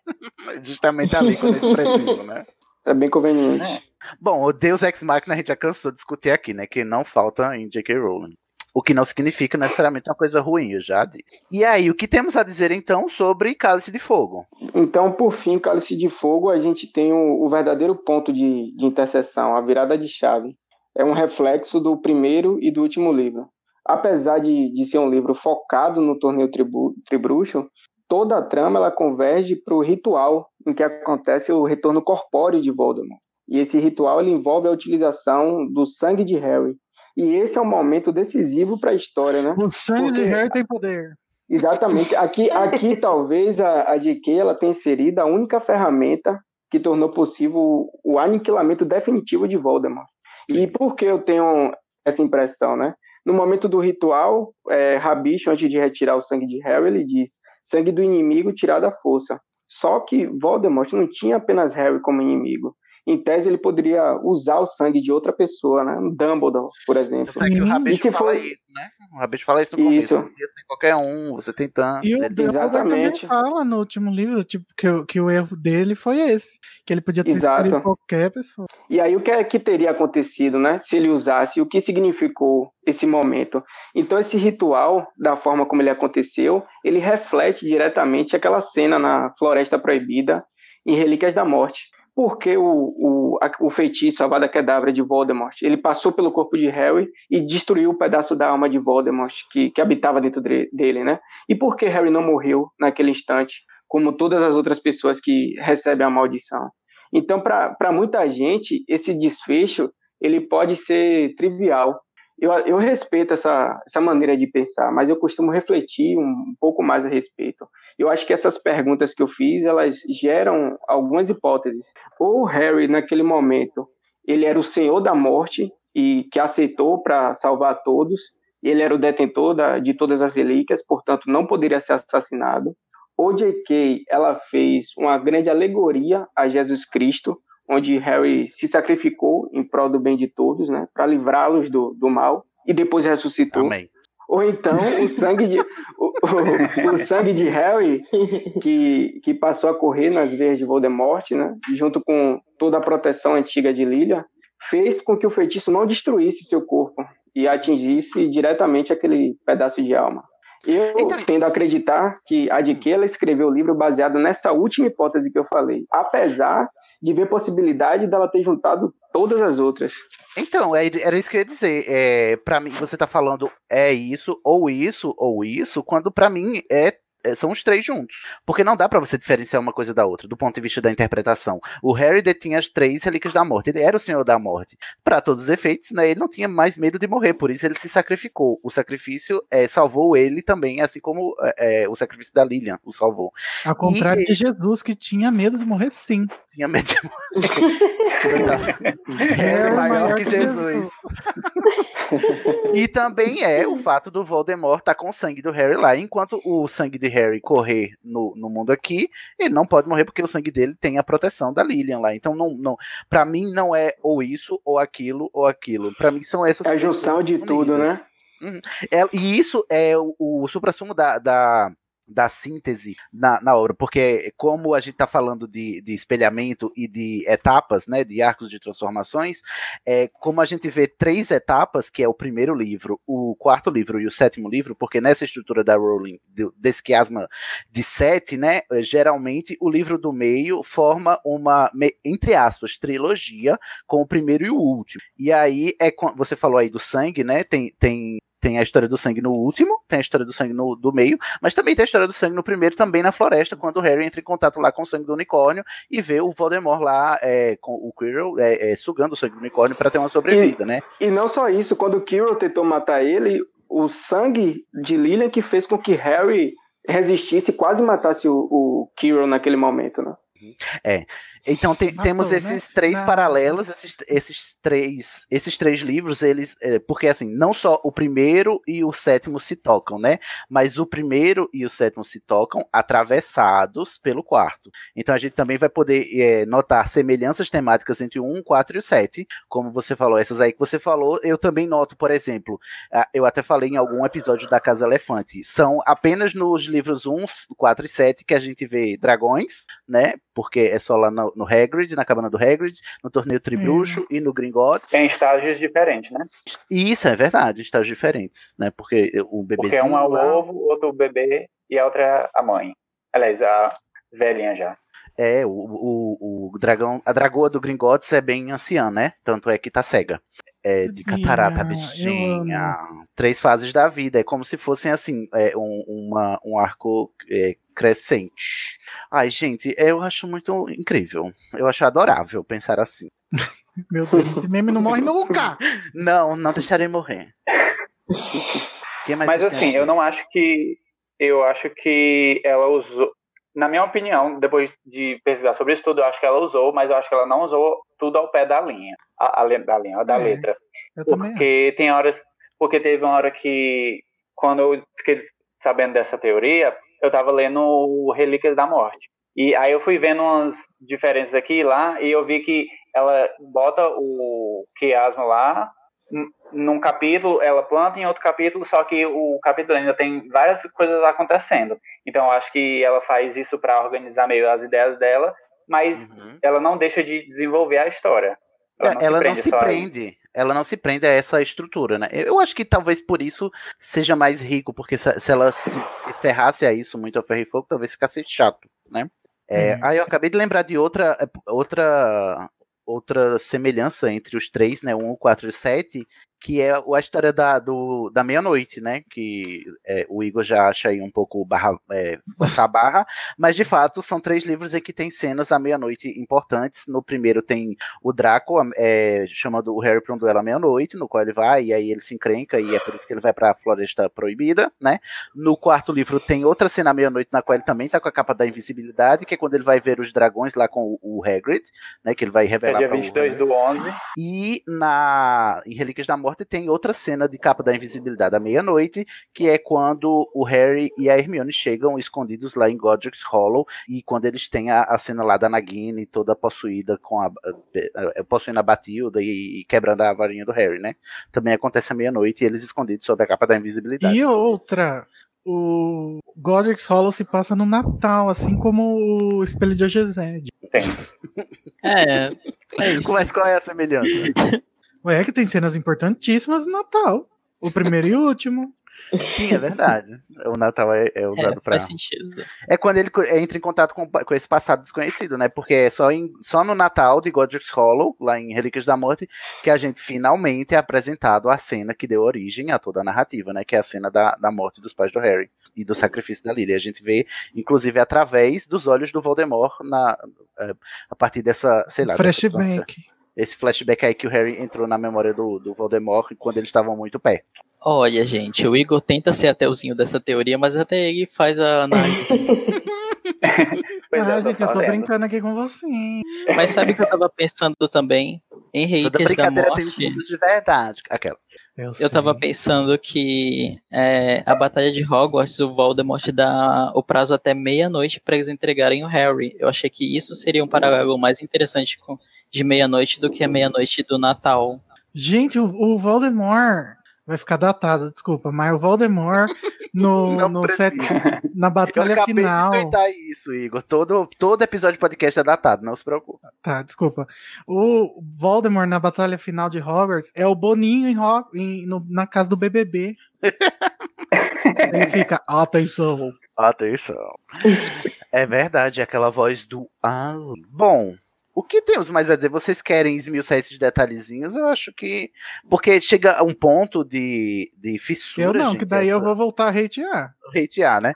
Justamente ali quando é preciso, né? É bem conveniente. É. Bom, o Deus Ex Machina a gente já cansou de discutir aqui, né? Que não falta em J.K. Rowling. O que não significa necessariamente uma coisa ruim, eu já disse. E aí, o que temos a dizer então sobre Cálice de Fogo? Então, por fim, Cálice de Fogo, a gente tem o, o verdadeiro ponto de, de interseção, a virada de chave. É um reflexo do primeiro e do último livro. Apesar de, de ser um livro focado no torneio tribu, tribruxo, toda a trama ela converge para o ritual em que acontece o retorno corpóreo de Voldemort. E esse ritual envolve a utilização do sangue de Harry, e esse é um momento decisivo para a história, né? O sangue Porque... de Harry tem poder. Exatamente. Aqui, aqui talvez a, a JK ela tenha inserido a única ferramenta que tornou possível o aniquilamento definitivo de Voldemort. Sim. E por que eu tenho essa impressão, né? No momento do ritual, é, Rabicho, antes de retirar o sangue de Harry, ele diz: sangue do inimigo tirado à força. Só que Voldemort não tinha apenas Harry como inimigo em tese ele poderia usar o sangue de outra pessoa, né? Um Dumbledore, por exemplo. Você que o Rabicho fala for... isso, né? O Rabicho fala isso no começo. Isso. qualquer um, você tem tanto. E o Dumbledore também fala no último livro, tipo, que, que o erro dele foi esse. Que ele podia ter escolhido qualquer pessoa. E aí o que, é que teria acontecido, né? Se ele usasse, o que significou esse momento? Então esse ritual, da forma como ele aconteceu, ele reflete diretamente aquela cena na Floresta Proibida, em Relíquias da Morte porque o, o, a, o feitiço Avada Kedavra de Voldemort, ele passou pelo corpo de Harry e destruiu o um pedaço da alma de Voldemort que, que habitava dentro de, dele, né? E por que Harry não morreu naquele instante, como todas as outras pessoas que recebem a maldição? Então, para muita gente, esse desfecho ele pode ser trivial, eu, eu respeito essa, essa maneira de pensar, mas eu costumo refletir um pouco mais a respeito. Eu acho que essas perguntas que eu fiz, elas geram algumas hipóteses. Ou Harry, naquele momento, ele era o senhor da morte e que aceitou para salvar todos, ele era o detentor da, de todas as relíquias, portanto não poderia ser assassinado. Ou J.K., ela fez uma grande alegoria a Jesus Cristo, onde Harry se sacrificou em prol do bem de todos, né, para livrá-los do, do mal, e depois ressuscitou. Amém. Ou então o sangue de, o, o, o, sangue de Harry, que, que passou a correr nas veias de Voldemort, né, junto com toda a proteção antiga de Lilia, fez com que o feitiço não destruísse seu corpo e atingisse diretamente aquele pedaço de alma. Eu então, tendo a acreditar que a de que ela escreveu o livro baseado nessa última hipótese que eu falei, apesar de ver possibilidade dela ter juntado todas as outras. Então, é, era isso que eu ia dizer. É, para mim, você tá falando é isso, ou isso, ou isso, quando para mim é é, são os três juntos. Porque não dá para você diferenciar uma coisa da outra, do ponto de vista da interpretação. O Harry detinha as três relíquias da morte. Ele era o Senhor da Morte. Para todos os efeitos, né, ele não tinha mais medo de morrer, por isso ele se sacrificou. O sacrifício é, salvou ele também, assim como é, é o sacrifício da Lilian o salvou. Ao contrário e, de Jesus, que tinha medo de morrer sim. Tinha medo de morrer. Harry maior, maior que, que Jesus. Jesus. E também é o fato do Voldemort estar com o sangue do Harry lá. Enquanto o sangue de Harry correr no, no mundo aqui, ele não pode morrer porque o sangue dele tem a proteção da Lilian lá. Então, não, não, para mim, não é ou isso, ou aquilo, ou aquilo. Para mim, são essas É a junção de tudo, unidas. né? Uhum. É- e isso é o, o supra-sumo da, da, da síntese na, na obra, porque como a gente está falando de, de espelhamento e de etapas, né, de arcos de transformações, é, como a gente vê três etapas, que é o primeiro livro, o quarto livro e o sétimo livro, porque nessa estrutura da Rowling, do- desse quiasma de sete, né, eh, geralmente o livro do meio forma uma, entre aspas, trilogia com o primeiro e o último. E aí, é você falou aí do sangue, né, tem, tem tem a história do sangue no último, tem a história do sangue no do meio, mas também tem a história do sangue no primeiro, também na floresta, quando o Harry entra em contato lá com o sangue do unicórnio e vê o Voldemort lá é, com o Quirrell é, é, sugando o sangue do unicórnio para ter uma sobrevida, né? E não só isso, quando o Kirill tentou matar ele, o sangue de Lilian que fez com que Harry resistisse e quase matasse o, o Kirill naquele momento, né? É. Então tem- Matou, temos né? esses três Na- paralelos, esses, esses três, esses três livros, eles, é, porque assim, não só o primeiro e o sétimo se tocam, né? Mas o primeiro e o sétimo se tocam atravessados pelo quarto. Então a gente também vai poder é, notar semelhanças temáticas entre o 1, 4 e o 7, como você falou, essas aí que você falou, eu também noto, por exemplo, ah, eu até falei em algum episódio da Casa Elefante, são apenas nos livros 1, 4 e 7 que a gente vê dragões, né? Porque é só lá no, no Hagrid, na cabana do Hagrid, no torneio Tribruxo e no Gringotts. Tem estágios diferentes, né? E isso é verdade, estágios diferentes, né? Porque o bebezinho Porque um é o lá- ovo, outro o bebê e a outra é a mãe. Aliás, a velhinha já. É, o, o, o dragão, a dragoa do Gringotts é bem anciã, né? Tanto é que tá cega. É de catarata, bichinha. Três fases da vida. É como se fossem, assim, é, um, uma, um arco é, crescente. Ai, gente, eu acho muito incrível. Eu acho adorável pensar assim. Meu Deus, esse meme não morre nunca! Não, não deixarei morrer. Quem mais Mas assim, eu não acho que. Eu acho que ela usou. Na minha opinião, depois de pesquisar sobre isso tudo, eu acho que ela usou, mas eu acho que ela não usou tudo ao pé da linha. A, a da linha, da É, letra. Eu também Porque tem horas. Porque teve uma hora que. Quando eu fiquei sabendo dessa teoria, eu tava lendo o Relíquias da Morte. E aí eu fui vendo umas diferenças aqui e lá, e eu vi que ela bota o quiasma lá, num capítulo, ela planta em outro capítulo, só que o capítulo ainda tem várias coisas acontecendo. Então eu acho que ela faz isso para organizar meio as ideias dela, mas ela não deixa de desenvolver a história. É, Ela não prende se só a isso. prende. Ela não se prende a essa estrutura, né? Eu acho que talvez por isso seja mais rico, porque se, se ela se, se ferrasse a isso muito ao ferro e fogo, talvez ficasse chato, né? É, É. Aí eu acabei de lembrar de outra, outra, outra semelhança entre os três, né? Um, quatro e sete, que é a história da, do, da meia-noite, né? Que é, o Igor já acha aí um pouco barra, é, forçar barra, mas de fato são três livros em que tem cenas à meia-noite importantes. No primeiro tem o Draco é, chamando o Harry para um duelo à meia-noite, no qual ele vai, e aí ele se encrenca, e é por isso que ele vai para a Floresta Proibida, né? No quarto livro tem outra cena à meia-noite, na qual ele também tá com a capa da invisibilidade, que é quando ele vai ver os dragões lá com o, o Hagrid, né? Que ele vai É revelar dia pra o 22 do 11. e na em Relíquias da Morte tem outra cena de capa da invisibilidade à meia-noite, que é quando o Harry e a Hermione chegam escondidos lá em Godric's Hollow, e quando eles têm a, a cena lá da Nagini toda possuída com a, a- possuindo a Batilda e, e quebrando a varinha do Harry, né? Também acontece à meia-noite e eles escondidos sob a capa da invisibilidade. E outra, o Godric's Hollow se passa no Natal, assim como o Espelho de Ogezed. É, é isso. Mas qual é a semelhança? Ué, é que tem cenas importantíssimas no Natal. O primeiro e o último. Sim, é verdade. O Natal é, é usado É, pra. faz sentido. É quando ele co- entra em contato com, com esse passado desconhecido, né? Porque é só, em- só no Natal de Godric's Hollow, lá em Relíquias da Morte, que a gente finalmente é apresentado a cena que deu origem a toda a narrativa, né? Que é a cena da, da morte dos pais do Harry e do sacrifício da Lily. A gente vê, inclusive, através dos olhos do Voldemort na, eh, a partir dessa, sei lá. Flashback. Esse flashback aí que o Harry entrou na memória do, do Voldemort quando eles estavam muito perto. Olha, gente, o Igor tenta ser ateuzinho dessa teoria, mas até ele faz a análise. Pois é, ah, eu tô gente, eu tô sabendo. brincando aqui com você. Mas sabe o que eu tava pensando também? Em Relíquias da Morte. de verdade. Aquelas. Eu, Eu tava pensando que é, a batalha de Hogwarts, o Voldemort dá o prazo até meia-noite pra eles entregarem o Harry. Eu achei que isso seria um paralelo mais interessante com- de meia-noite do que a meia-noite do Natal. Gente, o, o Voldemort vai ficar datado, desculpa, mas o Voldemort no, Não no set, na Eu batalha acabei final. de tweetar isso, Igor. Todo, todo episódio de podcast é datado, não se preocupe. Tá, desculpa. O Voldemort na batalha final de Hogwarts é o Boninho em em- no- na casa do BBB. Ele fica, atenção. Atenção. é verdade, aquela voz do Alan. Bom, o que temos mais a dizer? Vocês querem esmiuçar esses detalhezinhos? Eu acho que. Porque chega a um ponto de, de fissura. Eu não, gente, que daí eu essa- vou voltar a hatear. hatear, né?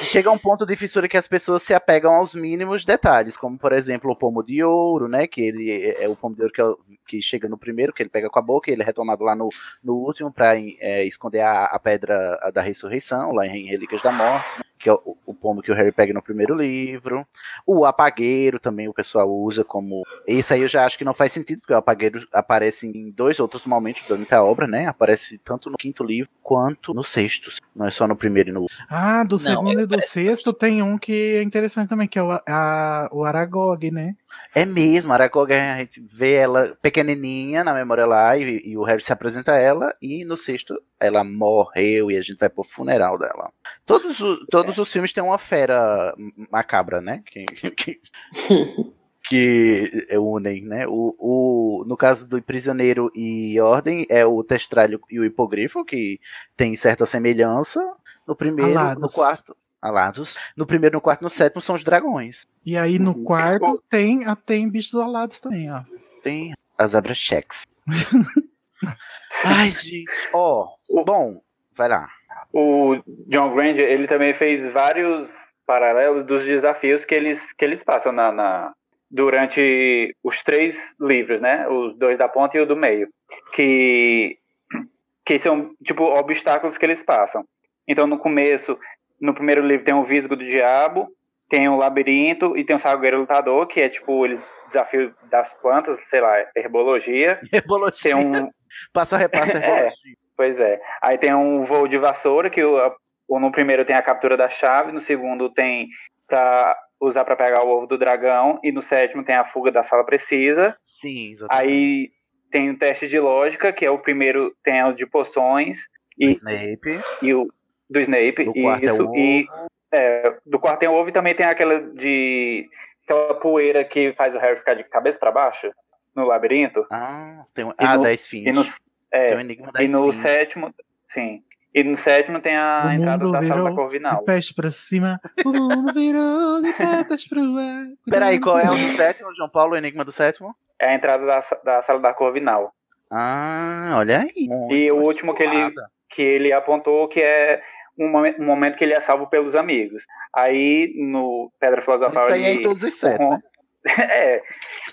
Chega a um ponto de fissura que as pessoas se apegam aos mínimos detalhes, como por exemplo o pomo de ouro, né? Que ele é é o pomo de ouro que, é o- que chega no primeiro, que ele pega com a boca, e ele é retomado lá no, no último para esconder a, a pedra da ressurreição, lá em Relíquias da Morte, né, que é o, o pomo que o Harry pega no primeiro livro. O apagueiro também o pessoal usa como. Esse aí eu já acho que não faz sentido, porque o apagueiro aparece em dois outros momentos durante a obra, né? Aparece tanto no quinto livro quanto no sexto. Não é só no primeiro e no Ah, do Não, segundo é- e do sexto tem um que é interessante também, que é o, a- o Aragog, né? É mesmo, a Aragog, a gente vê ela pequenininha na memória lá e, e o Harry se apresenta a ela e no sexto ela morreu e a gente vai pro funeral dela. Todos, o- todos os filmes têm uma fera macabra, né? Que, que, que unem, né? O, o, no caso do Prisioneiro e Ordem é o Testralho e o Hipogrifo, que tem certa semelhança. No primeiro, no Alados. quarto, alados. No primeiro, no quarto e no sétimo são os dragões. E aí no Uhum. quarto tem, ah, tem bichos alados também, ó. Tem as Abrachex. Ai, gente. Ó, bom, vai lá. O John Granger, ele também fez vários paralelos dos desafios que eles, que eles passam na, na- durante os três livros, né? Os dois da ponta e o do meio. Que, que são, tipo, obstáculos que eles passam. Então, no começo, no primeiro livro tem o Visgo do Diabo, tem o Labirinto e tem o Sagueiro Lutador, que é, tipo, eles desafio das plantas, sei lá, herbologia. Herbologia. Tem um, Passo a repasso, É. herbologia. Pois é. Aí tem um voo de vassoura, que o, o- no primeiro tem a captura da chave, no segundo tem pra usar para pegar o ovo do dragão, e no sétimo tem a fuga da sala precisa. Sim, exatamente. Aí tem o teste de lógica, que é o primeiro, tem o de poções, e, Snape. e o do Snape, Do quarto é isso, o e é, do quarto tem o ovo e também tem aquela de aquela poeira que faz o Harry ficar de cabeça para baixo no labirinto. Ah, tem um, E ah no- da E no, é, Tem o Enigma da e no Esfinge. sétimo, sim. E no sétimo tem a o entrada da sala da Corvinal. de peste pra cima. O mundo virou de patas pro ar. Peraí, qual é o do sétimo, João Paulo? O Enigma do sétimo? É a entrada da, da sala da Corvinal. Ah, olha aí. E o último que ele, que ele apontou que é um momen- um momento que ele é salvo pelos amigos. Aí no Pedra Filosofal Isso aí é ele- em todos os sete, né? é.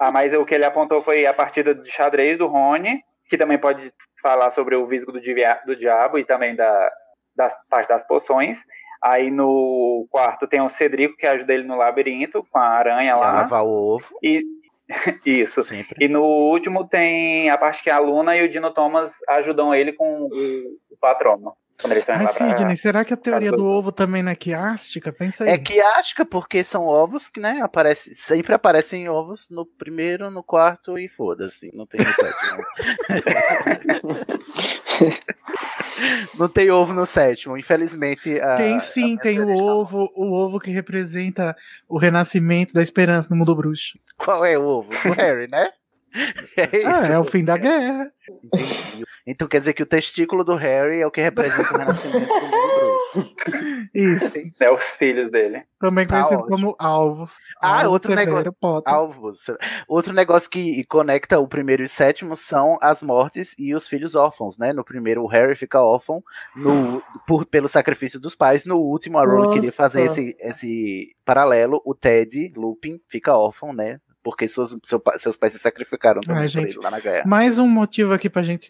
Ah, mas o que ele apontou foi a partida de xadrez do Rony, que também pode falar sobre o visgo do, divia- do diabo e também da das parte das poções. Aí no quarto tem o Cedrico que ajuda ele no labirinto com a aranha lá. lavar o ovo. E isso. Sempre. E no último tem a parte que a Luna e o Dino Thomas ajudam ele com o, o patrono. Quando eles Sidney, será que a teoria do do- ovo também não é quiástica? Pensa aí. É quiástica porque são ovos que, né, aparece, sempre aparecem ovos no primeiro, no quarto e foda-se, não tem no sétimo. não tem ovo no sétimo, infelizmente. a- Tem sim, tem o ovo, o ovo que representa o renascimento da esperança no mundo bruxo. Qual é o ovo? Do Harry, né? É isso. Ah, é o fim da guerra. Entendi. Então quer dizer que o testículo do Harry é o que representa o renascimento do mundo bruxo. Isso. É os filhos dele. Também Tá conhecido ótimo. como alvos. Ah, Alvos outro Severo negócio. Potter. Alvos. Outro negócio que conecta o primeiro e o sétimo são as mortes e os filhos órfãos, né? No primeiro, o Harry fica órfão no, por, pelo sacrifício dos pais. No último, a Rowling queria fazer esse, esse paralelo. O Ted, Lupin, fica órfão, né? Porque suas, seu seus pais se sacrificaram também Ai, por gente, ele lá na guerra. Mais um motivo aqui pra gente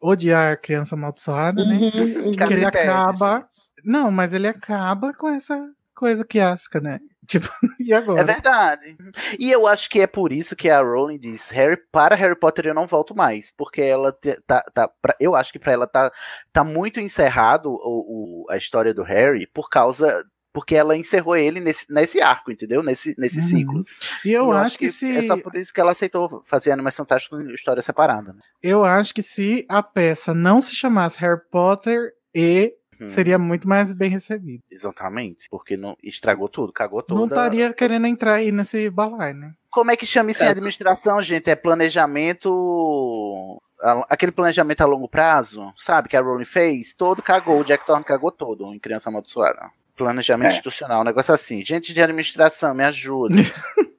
odiar a criança amaldiçoada, né? Uhum, uhum. Que ele acaba. Não, mas ele acaba com essa coisa quiástica, né? Tipo, e agora? É verdade. E eu acho que é por isso que a Rowling diz: Harry, para Harry Potter eu não volto mais. Porque ela te- tá. tá pra- eu acho que pra ela tá, tá muito encerrado o, o- a história do Harry por causa. Porque ela encerrou ele nesse, nesse arco, entendeu? Nesse, nesse Uhum. ciclo. E eu, acho que, se. É só por isso que ela aceitou fazer Animais Fantásticos em história separada. Né? Eu acho que se a peça não se chamasse Harry Potter e Hum. seria muito mais bem recebido. Exatamente. Porque não, estragou tudo, cagou toda. Não estaria querendo entrar aí nesse balai, né? Como é que chama isso em É. administração, gente? É planejamento. Aquele planejamento a longo prazo, sabe? Que a Rowling fez, todo cagou. O Jack Thorne cagou todo em Criança Amaldiçoada. Planejamento É. institucional, um negócio assim. Gente de administração, me ajuda.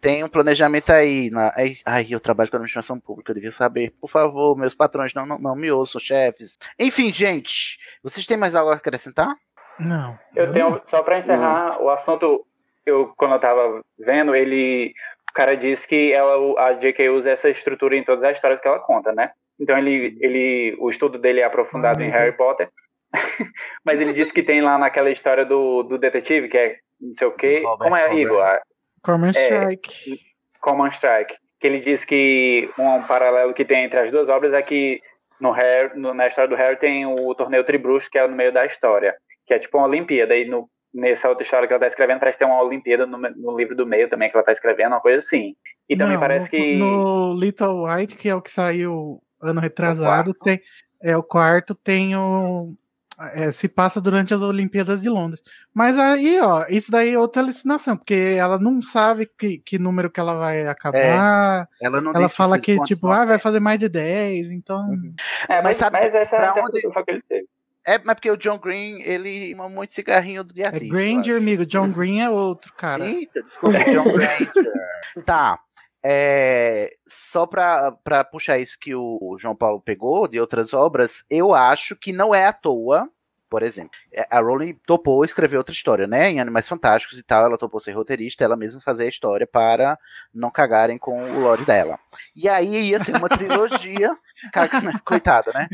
Tem um planejamento aí. Na... Ai, eu trabalho com administração pública, eu devia saber. Por favor, meus patrões, não, não, não me ouçam, chefes. Enfim, gente, vocês têm mais algo a acrescentar? Não. Eu tenho, só pra encerrar o assunto, eu quando eu tava vendo, ele. O cara disse que ela, a J.K. usa essa estrutura em todas as histórias que ela conta, né? Então ele, ele o estudo dele é aprofundado em Harry Potter. Mas ele disse que tem lá naquela história do, do detetive, que é não sei o quê. Como é, Corbett. Igor? Corman É, Strike. Common Strike. Que ele diz que um paralelo que tem entre as duas obras é que no Harry, no- na história do Harry tem o torneio Tribruxo, que é no meio da história. Que é tipo uma Olimpíada. E no, nessa outra história que ela tá escrevendo, parece ter uma Olimpíada no, no livro do meio também que ela tá escrevendo, uma coisa assim. E também Não, parece que. No Little White, que é o que saiu ano retrasado, tem. É, o quarto tem o. é, se passa durante as Olimpíadas de Londres. Mas aí, ó, isso daí é outra alucinação, porque ela não sabe que, que número que ela vai acabar. Ela não ela fala que, tipo, ah, vai fazer mais de 10, então. É, mas, Mas sabe mas essa é a interpretação que ele teve. É, mas porque o John Green, ele fuma muito cigarrinho do dia É Granger, amigo. John Green é outro, cara. Eita, desculpa, John Granger. tá. É, só pra puxar isso que o João Paulo pegou de outras obras, eu acho que não é à toa, por exemplo, é, a Rowling topou escrever outra história, né? Em Animais Fantásticos e tal, ela topou ser roteirista, ela mesma fazer a história para não cagarem com o lore dela. E aí ia ser uma trilogia, né? coitada, né?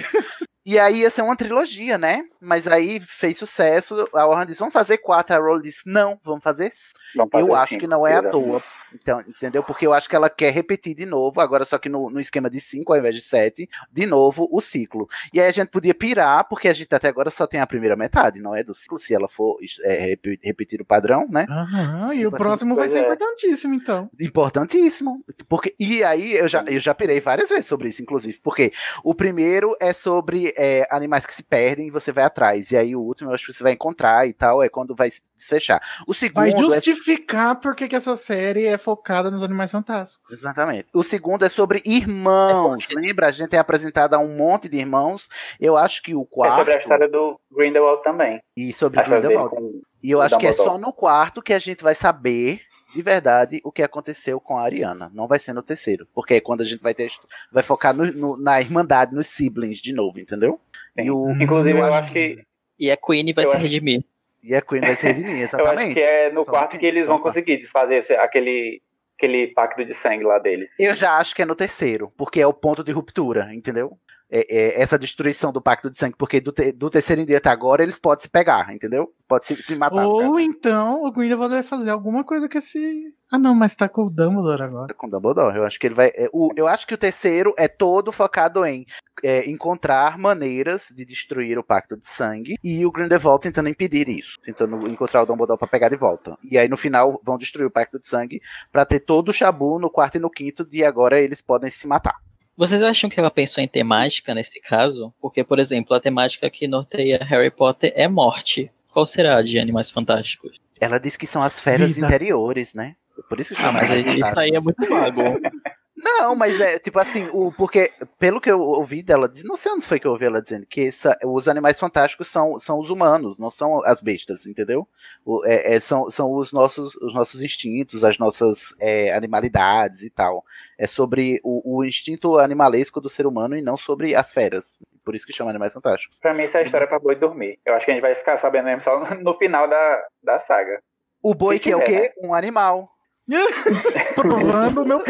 E aí ia ser uma trilogia, né? Mas aí fez sucesso. A Warner disse: vamos fazer quatro. A Rowling disse: não, vamos fazer. Vamos eu fazer acho cinco, que não é à exatamente. toa. Então, entendeu? Porque eu acho que ela quer repetir de novo, agora só que no, no esquema de cinco ao invés de sete, de novo o ciclo. E aí a gente podia pirar, porque a gente até agora só tem a primeira metade, não é? Do ciclo, se ela for é, repetir o padrão, né? Aham, e Tipo o assim, próximo vai ser é. importantíssimo, então. Importantíssimo. Porque, e aí eu já, eu já pirei várias vezes sobre isso, inclusive. Porque o primeiro é sobre é, animais que se perdem e você vai atrás. E aí o último eu acho que você vai encontrar e tal, é quando vai se desfechar. O segundo. Vai é- justificar por que que essa série é focada nos animais fantásticos. Exatamente. O segundo é sobre irmãos. Lembra? A gente é apresentado a um monte de irmãos. Eu acho que o É quarto. sobre a história do Grindelwald também. E sobre A dele Grindelwald. E eu o acho que é só no quarto que a gente vai saber de verdade o que aconteceu com a Ariana. Não vai ser no terceiro. Porque é quando a gente vai ter. Vai focar no- no- na irmandade, nos siblings de novo, entendeu? E o, Inclusive, eu acho que. E a Queen vai Eu se acho- redimir. E a Queen vai se redimir, Eu exatamente. acho que é no Só quarto que eles só vão conseguir desfazer esse- aquele, aquele pacto de sangue lá deles. Eu já acho que é no terceiro, porque é o ponto de ruptura, entendeu? É, é essa destruição do pacto de sangue, porque do, te- do terceiro em diante agora eles podem se pegar, entendeu? Pode se, se matar. Ou então o Grindelwald vai fazer alguma coisa com esse. Ah, não, mas tá com o Dumbledore agora. com Dumbledore. Eu acho que ele vai. é, o, eu acho que o terceiro é todo focado em é, encontrar maneiras de destruir o pacto de sangue e o Grindelwald tentando impedir isso, tentando encontrar o Dumbledore para pegar de volta. E aí no final vão destruir o pacto de sangue para ter todo o chabu no quarto e no quinto de agora eles podem se matar. Vocês acham que ela pensou em temática nesse caso? Porque, por exemplo, a temática que norteia Harry Potter é morte. Qual será a de Animais Fantásticos? Ela diz que são as feras Vida. interiores, né? Por isso que Ah, chama mas de aí- isso aí é muito vago. Não, mas é tipo assim, o, porque pelo que eu ouvi dela, não sei onde foi que eu ouvi ela dizendo, que essa- os animais fantásticos são, são os humanos, não são as bestas, entendeu? O- é- é- são são os, nossos, os nossos instintos, as nossas é, animalidades e tal. É sobre o, o instinto animalesco do ser humano e não sobre as feras. Por isso que chama animais fantásticos. Pra mim, isso é a história pra boi dormir. Eu acho que a gente vai ficar sabendo mesmo só no- final da, da saga. O boi Se que é o quê? Um animal. Provando meu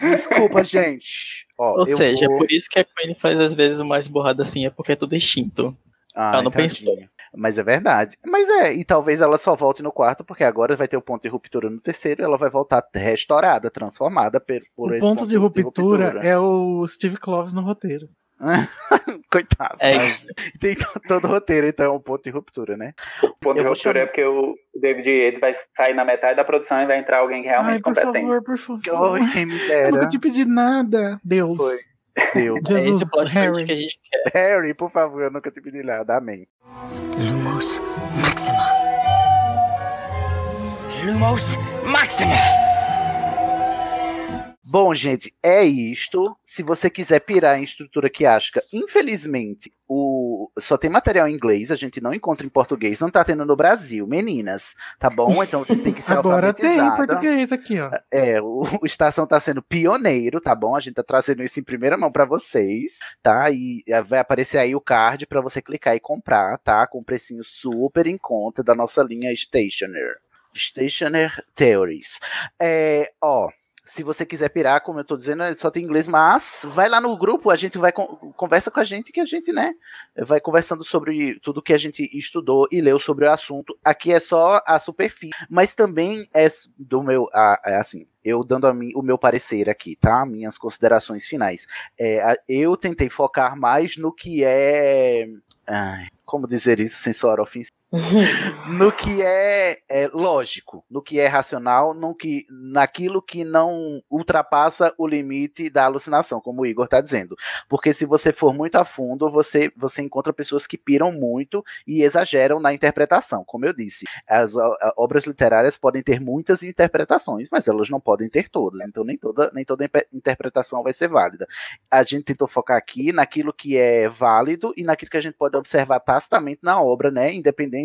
Desculpa, gente. Ó, Ou eu seja, vou- por isso que a Queen faz às vezes mais borrada assim, é porque é tudo extinto. Ah, ela não entendi. pensou. Mas é verdade. Mas é, e talvez ela só volte no quarto, porque agora vai ter o ponto de ruptura no terceiro e ela vai voltar restaurada, transformada por, por O esse ponto de ruptura, é o Steve Kloves no roteiro. Coitado. É mas Tem to- todo roteiro, então é um ponto de ruptura, né? O ponto de Eu vou ruptura é porque o David Yates vai sair na metade da produção e vai entrar alguém que realmente Ai, por competente. favor, por favor. Oi, quem me Eu dera. nunca te pedi nada, Deus. Foi. Deus. Jesus, o Harry. que a gente quer. Harry, por favor, eu nunca te pedi nada. Amém. Lumos Maxima. Lumos Maxima. Bom, gente, é isto. Se você quiser pirar em estrutura quiástica, infelizmente, o... só tem material em inglês, a gente não encontra em português, não tá tendo no Brasil, meninas, tá bom? Então você tem que ser Agora tem em português aqui, ó. É, o, o Estação tá sendo pioneiro, tá bom? A gente tá trazendo isso em primeira mão pra vocês, tá? E vai aparecer aí o card pra você clicar e comprar, tá? Com um precinho super em conta da nossa linha Stationer. Stationer Theories. É, ó, se você quiser pirar, como eu tô dizendo, só tem inglês, mas vai lá no grupo, a gente vai con- conversa com a gente que a gente, né, vai conversando sobre tudo que a gente estudou e leu sobre o assunto. Aqui é só a superfície, mas também é do meu, é assim, eu dando a mim, o meu parecer aqui, tá? Minhas considerações finais. É, eu tentei focar mais no que é, ai, como dizer isso sem soar ofensivo? No que é, é lógico, no que é racional, no que, naquilo que não ultrapassa o limite da alucinação, como o Igor está dizendo. Porque se você for muito a fundo, você, você encontra pessoas que piram muito e exageram na interpretação. Como eu disse, as a- obras literárias podem ter muitas interpretações, mas elas não podem ter todas. Então nem toda, nem toda interpretação vai ser válida. A gente tentou focar aqui naquilo que é válido e naquilo que a gente pode observar tacitamente na obra, né? Independente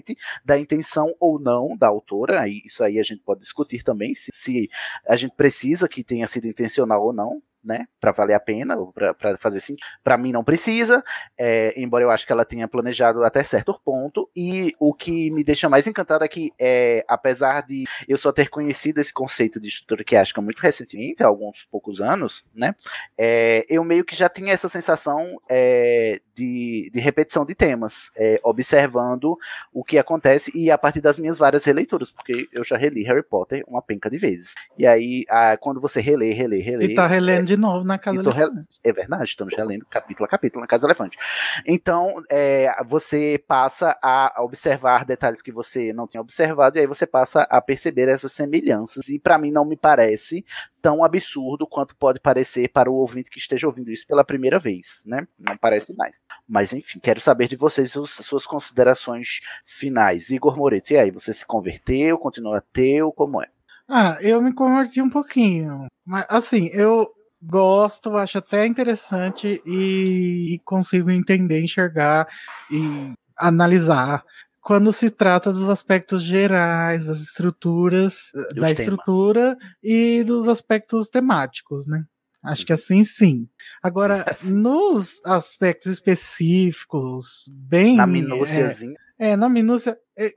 da intenção ou não da autora. Aí, isso aí a gente pode discutir também, se, se a gente precisa que tenha sido intencional ou não. Né, para valer a pena, para fazer sim. Para mim não precisa, é, embora eu acho que ela tenha planejado até certo ponto. E o que me deixa mais encantado é que, é, apesar de eu só ter conhecido esse conceito de estrutura quiástica muito recentemente, há alguns poucos anos, né, é, eu meio que já tinha essa sensação é, de, de repetição de temas, é, observando o que acontece e a partir das minhas várias releituras, porque eu já reli Harry Potter uma penca de vezes. E aí, ah, quando você relê, relê, relê. E tá relendo de novo na casa e do re- É verdade, estamos relendo capítulo a capítulo na Casa do Elefante. Então, é, você passa a observar detalhes que você não tinha observado, e aí você passa a perceber essas semelhanças. E para mim não me parece tão absurdo quanto pode parecer para o ouvinte que esteja ouvindo isso pela primeira vez, né? Não parece mais. Mas enfim, quero saber de vocês os- suas considerações finais. Igor Moreto, e aí, você se converteu, continua ateu, como é? Ah, eu me converti um pouquinho. Mas, assim, eu gosto, acho até interessante e, e consigo entender, enxergar e analisar. Quando se trata dos aspectos gerais, das estruturas, eh, da temas. estrutura e dos aspectos temáticos, né? Acho que assim sim. Agora, nos aspectos específicos, bem. Na é, minúciazinha. é, na minúcia. é,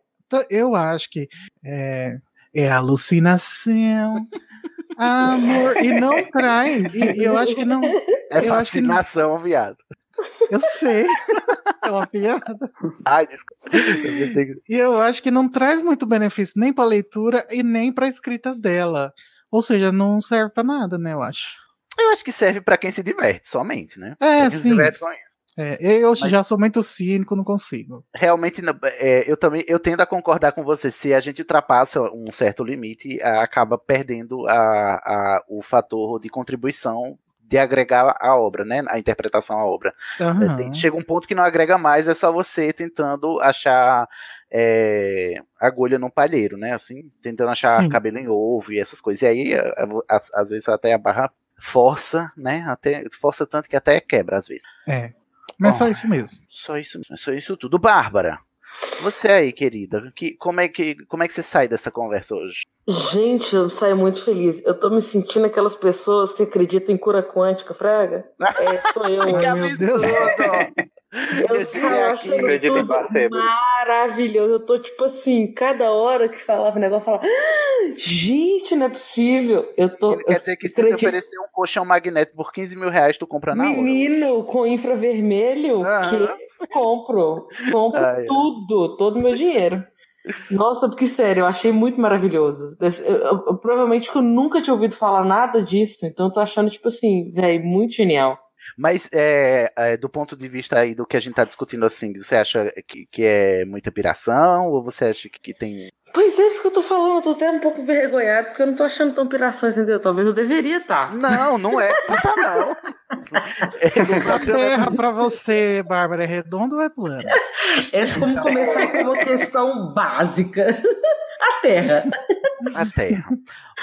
eu acho que é, é alucinação, amor, e não traz. E, e eu acho que não. É que não- fascinação, viado. Eu sei. É uma piada. Ai, desculpa. Eu E eu acho que não traz muito benefício nem para leitura e nem para escrita dela. Ou seja, não serve para nada, né? Eu acho. Eu acho que serve pra quem se diverte, somente, né? É, quem se sim. diverte com isso. É, eu Mas- já sou muito cínico, não consigo. Realmente, é, eu também eu tendo a concordar com você. Se a gente ultrapassa um certo limite, acaba perdendo a, a- o fator de contribuição de agregar a obra, né? A interpretação à obra. É, tem- chega um ponto que não agrega mais, é só você tentando achar é, agulha num palheiro, né? Assim, tentando achar Sim. cabelo em ovo e essas coisas. E aí, a- às, às vezes, até a barra força, né? Até, força tanto que até quebra, às vezes. É. Mas Bom, só isso mesmo. Só isso, só isso tudo. Bárbara, você aí, querida, que, como, é que, como é que você sai dessa conversa hoje? Gente, eu saio muito feliz. Eu tô me sentindo aquelas pessoas que acreditam em cura quântica, Fraga. É, sou eu. que Ai, meu Deus. Eu, Esse cara, eu é em placebo. maravilhoso. Eu tô tipo assim, cada hora que falava o negócio, eu falava, "Ah, gente, não é possível. Eu tô. Ele quer dizer que se tu te acredito- oferecer um colchão magnético por 15 mil reais, tu compra na hora. Menino, com infravermelho, Aham. que compro. Compro ai. tudo, todo o meu dinheiro. Nossa, porque sério, eu achei muito maravilhoso. Eu- eu- eu- provavelmente que eu nunca tinha ouvido falar nada disso, então eu tô achando, tipo assim, velho, muito genial. Mas é, é, do ponto de vista aí do que a gente tá discutindo assim, você acha que, que é muita piração ou você acha que, que tem. Pois é, isso que eu tô falando, eu tô até um pouco envergonhado, porque eu não tô achando tão piração, entendeu? Talvez eu deveria estar. Não, não é. Não tá não. A terra pra você, Bárbara, é redonda ou é plana? É como começar com uma questão básica. A Terra. A terra.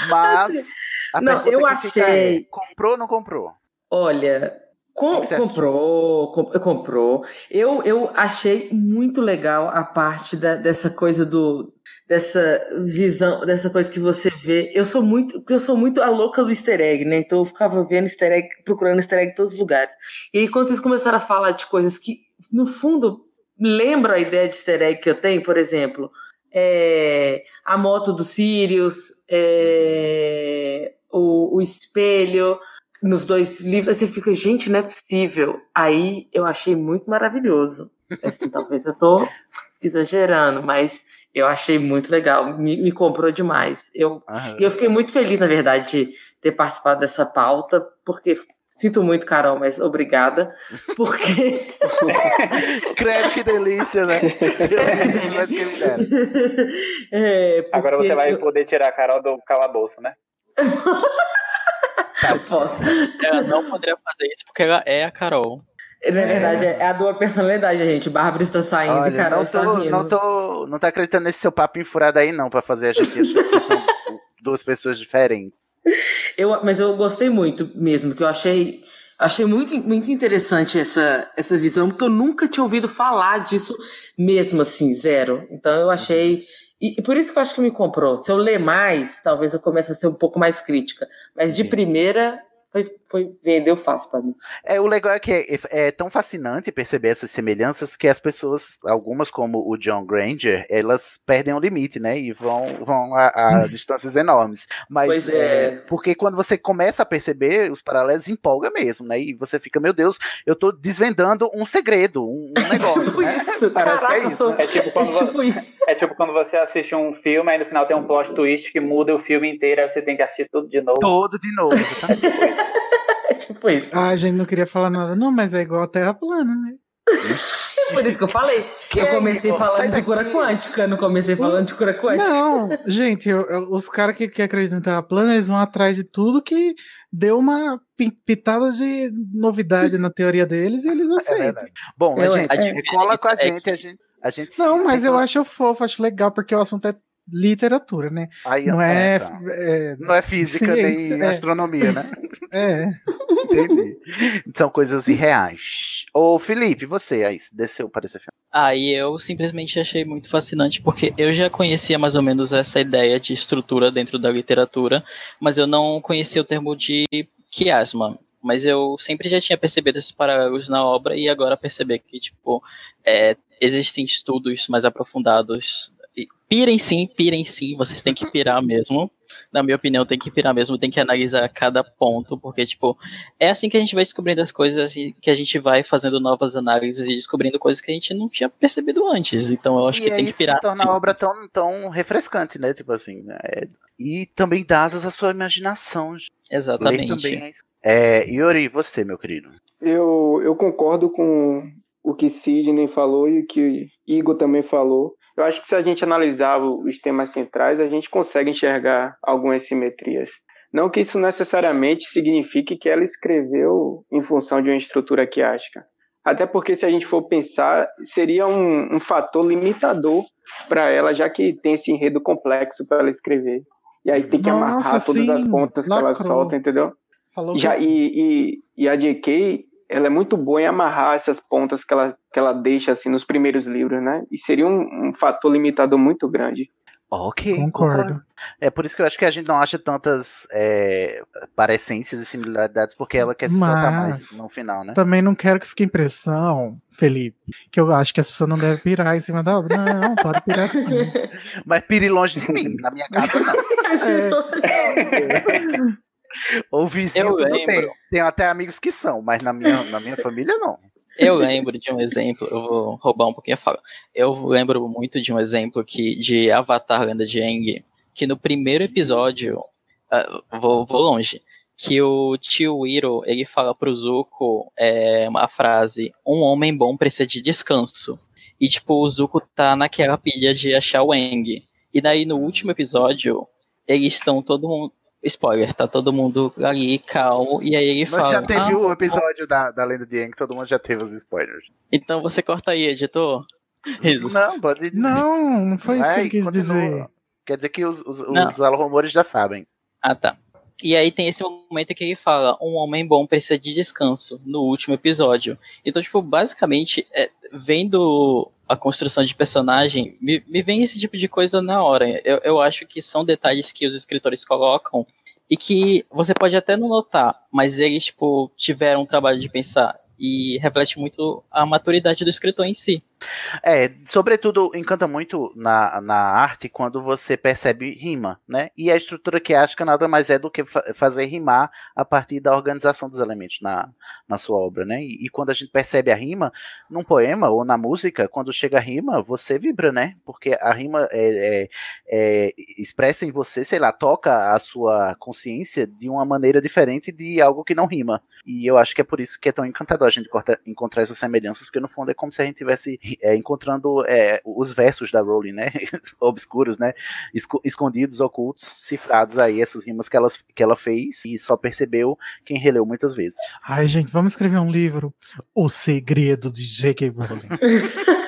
Mas a Não, pergunta eu que fica achei- é, comprou ou não comprou? Olha, com- comprou, com- comprou. Eu, eu achei muito legal a parte da- dessa coisa do dessa visão, dessa coisa que você vê. Eu sou muito, eu sou muito a louca do easter egg, né? Então eu ficava vendo easter egg, procurando easter egg em todos os lugares. E aí quando vocês começaram a falar de coisas que no fundo lembram a ideia de easter egg que eu tenho, por exemplo, é, a moto do Sirius, é, o, o espelho nos dois livros, aí você fica, gente, não é possível. Aí eu achei muito maravilhoso. Assim, talvez eu tô exagerando, mas eu achei muito legal. Me, me comprou demais. Eu, Aham. e eu fiquei muito feliz, na verdade, de ter participado dessa pauta, porque sinto muito, Carol, mas obrigada. Porque. Credo, que delícia, né? Deus mas que me. É, Agora você vai eu- poder tirar a Carol do calabouço, né? eu posso. Ela não poderia fazer isso porque ela é a Carol. Na verdade, é a dupla personalidade, gente. Bárbara está saindo e Olha, Carol não está tô, vindo. não tô. Não tá acreditando nesse seu papo enfurado aí, não, pra fazer a gente achar que são duas pessoas diferentes. Eu, mas eu gostei muito mesmo, que eu achei, achei muito, muito interessante essa, essa visão, porque eu nunca tinha ouvido falar disso mesmo assim, zero. Então eu achei. E, e por isso que eu acho que me comprou. Se eu ler mais, talvez eu comece a ser um pouco mais crítica. Mas de primeira, foi, foi vendeu fácil pra mim. É, o legal é que é, é tão fascinante perceber essas semelhanças que as pessoas, algumas como o John Granger, elas perdem o limite, né? E vão, vão a, a distâncias enormes. Mas Pois é. porque quando você começa a perceber os paralelos, empolga mesmo, né? E você fica, meu Deus, eu tô desvendando um segredo, um, um negócio, né? Isso, Parece caraca, que é isso. né? É tipo quando É você, tipo isso. é tipo quando você assiste um filme, aí no final tem um plot twist que muda o filme inteiro, aí você tem que assistir tudo de novo. Todo de novo. exatamente. É tipo isso. Ah, gente, não queria falar nada, não, mas é igual a Terra plana, né? Por isso que eu falei. Que eu é comecei? Sai falando de cura quântica, não comecei falando de cura quântica. Não, gente, eu- eu- os caras que, que acreditam em Terra plana, eles vão atrás de tudo que deu uma pi- pitada de novidade na teoria deles e eles É aceitam. verdade. Bom, Eu- gente, é- cola com a é gente, a gente. A gente Não, mas eu acho fofo, acho legal, porque o assunto é literatura, né? Aí, Não ó, é. tá. é, Não é física ciência, nem é. astronomia, né? é. Entendi. São coisas irreais. Ô, Felipe, você aí, desceu para esse filme. Aí eu simplesmente achei muito fascinante, porque eu já conhecia mais ou menos essa ideia de estrutura dentro da literatura, mas eu não conhecia o termo de quiasma. Mas eu sempre já tinha percebido esses paralelos na obra e agora perceber que, tipo, é, existem estudos mais aprofundados. Pirem sim, pirem sim, vocês têm que pirar mesmo. Na minha opinião, tem que pirar mesmo, tem que analisar cada ponto, porque, tipo, é assim que a gente vai descobrindo as coisas e que a gente vai fazendo novas análises e descobrindo coisas que a gente não tinha percebido antes. Então eu acho e que aí tem que pirar. se torna sim. a obra tão, tão refrescante, né? Tipo assim. né? É- E também dá asas à sua imaginação. Ler Exatamente. também é... é. Yuri, você, meu querido. Eu, eu concordo com o que Sidney falou e o que Igor também falou. Eu acho que se a gente analisar os temas centrais, a gente consegue enxergar algumas simetrias. Não que isso necessariamente signifique que ela escreveu em função de uma estrutura quiástica. Até porque, se a gente for pensar, seria um, um fator limitador para ela, já que tem esse enredo complexo para ela escrever. E aí tem que Nossa, amarrar todas as sim, pontas que ela solta, entendeu? Falou Já, que- e, e, e a J.K., ela é muito boa em amarrar essas pontas que ela, que ela deixa assim nos primeiros livros, né? E seria um, um fator limitador muito grande. Ok, Concordo. É por isso que eu acho que a gente não acha tantas é, parecências e similaridades, porque ela quer se soltar mais Mas no final, né? também não quero que fique impressão, Felipe, que eu acho que as pessoas não devem pirar em cima da obra. Não, pode pirar sim. Mas pire longe de mim, na minha casa não. O vizinho Eu tudo lembro. bem. Tenho até amigos que são, mas na minha, na minha família não. Eu lembro de um exemplo, eu vou roubar um pouquinho a fala. Eu lembro muito de um exemplo que de Avatar Lenda de Aang, que no primeiro episódio, ah, vou, vou longe, que o tio Iro, ele fala pro Zuko é, uma frase, um homem bom precisa de descanso. E tipo, o Zuko tá naquela pilha de achar o Aang. E daí no último episódio, eles estão todo mundo... Spoiler, tá todo mundo ali, calmo, e aí ele Mas fala... já teve "Ah, o episódio da, da Lenda de Aang, todo mundo já teve os spoilers. Então você corta aí, editor. Risos. Não, pode dizer. Não, não foi isso que Vai, ele quis continua. dizer. Quer dizer que os, os, os rumores já sabem. Ah, tá. E aí tem esse momento que ele fala, um homem bom precisa de descanso, no último episódio. Então, tipo, basicamente, é, vendo a construção de personagem, me, me vem esse tipo de coisa na hora. Eu, eu acho que são detalhes que os escritores colocam e que você pode até não notar, mas eles, tipo, tiveram um trabalho de pensar e reflete muito a maturidade do escritor em si. É, sobretudo encanta muito na, na arte quando você percebe rima, né? E a estrutura quiástica nada mais é do que fa- fazer rimar a partir da organização dos elementos na, na sua obra, né? E, e quando a gente percebe a rima num poema ou na música, quando chega a rima, você vibra, né? Porque a rima é, é- é- expressa em você, sei lá, toca a sua consciência de uma maneira diferente de algo que não rima. E eu acho que é por isso que é tão encantador a gente encontrar essas semelhanças, porque no fundo é como se a gente tivesse é, encontrando é, os versos da Rowling, né? Obscuros, né? Esco- escondidos, ocultos, cifrados aí, essas rimas que ela, que ela fez e só percebeu quem releu muitas vezes. Ai, gente, vamos escrever um livro. O Segredo de J.K. Rowling.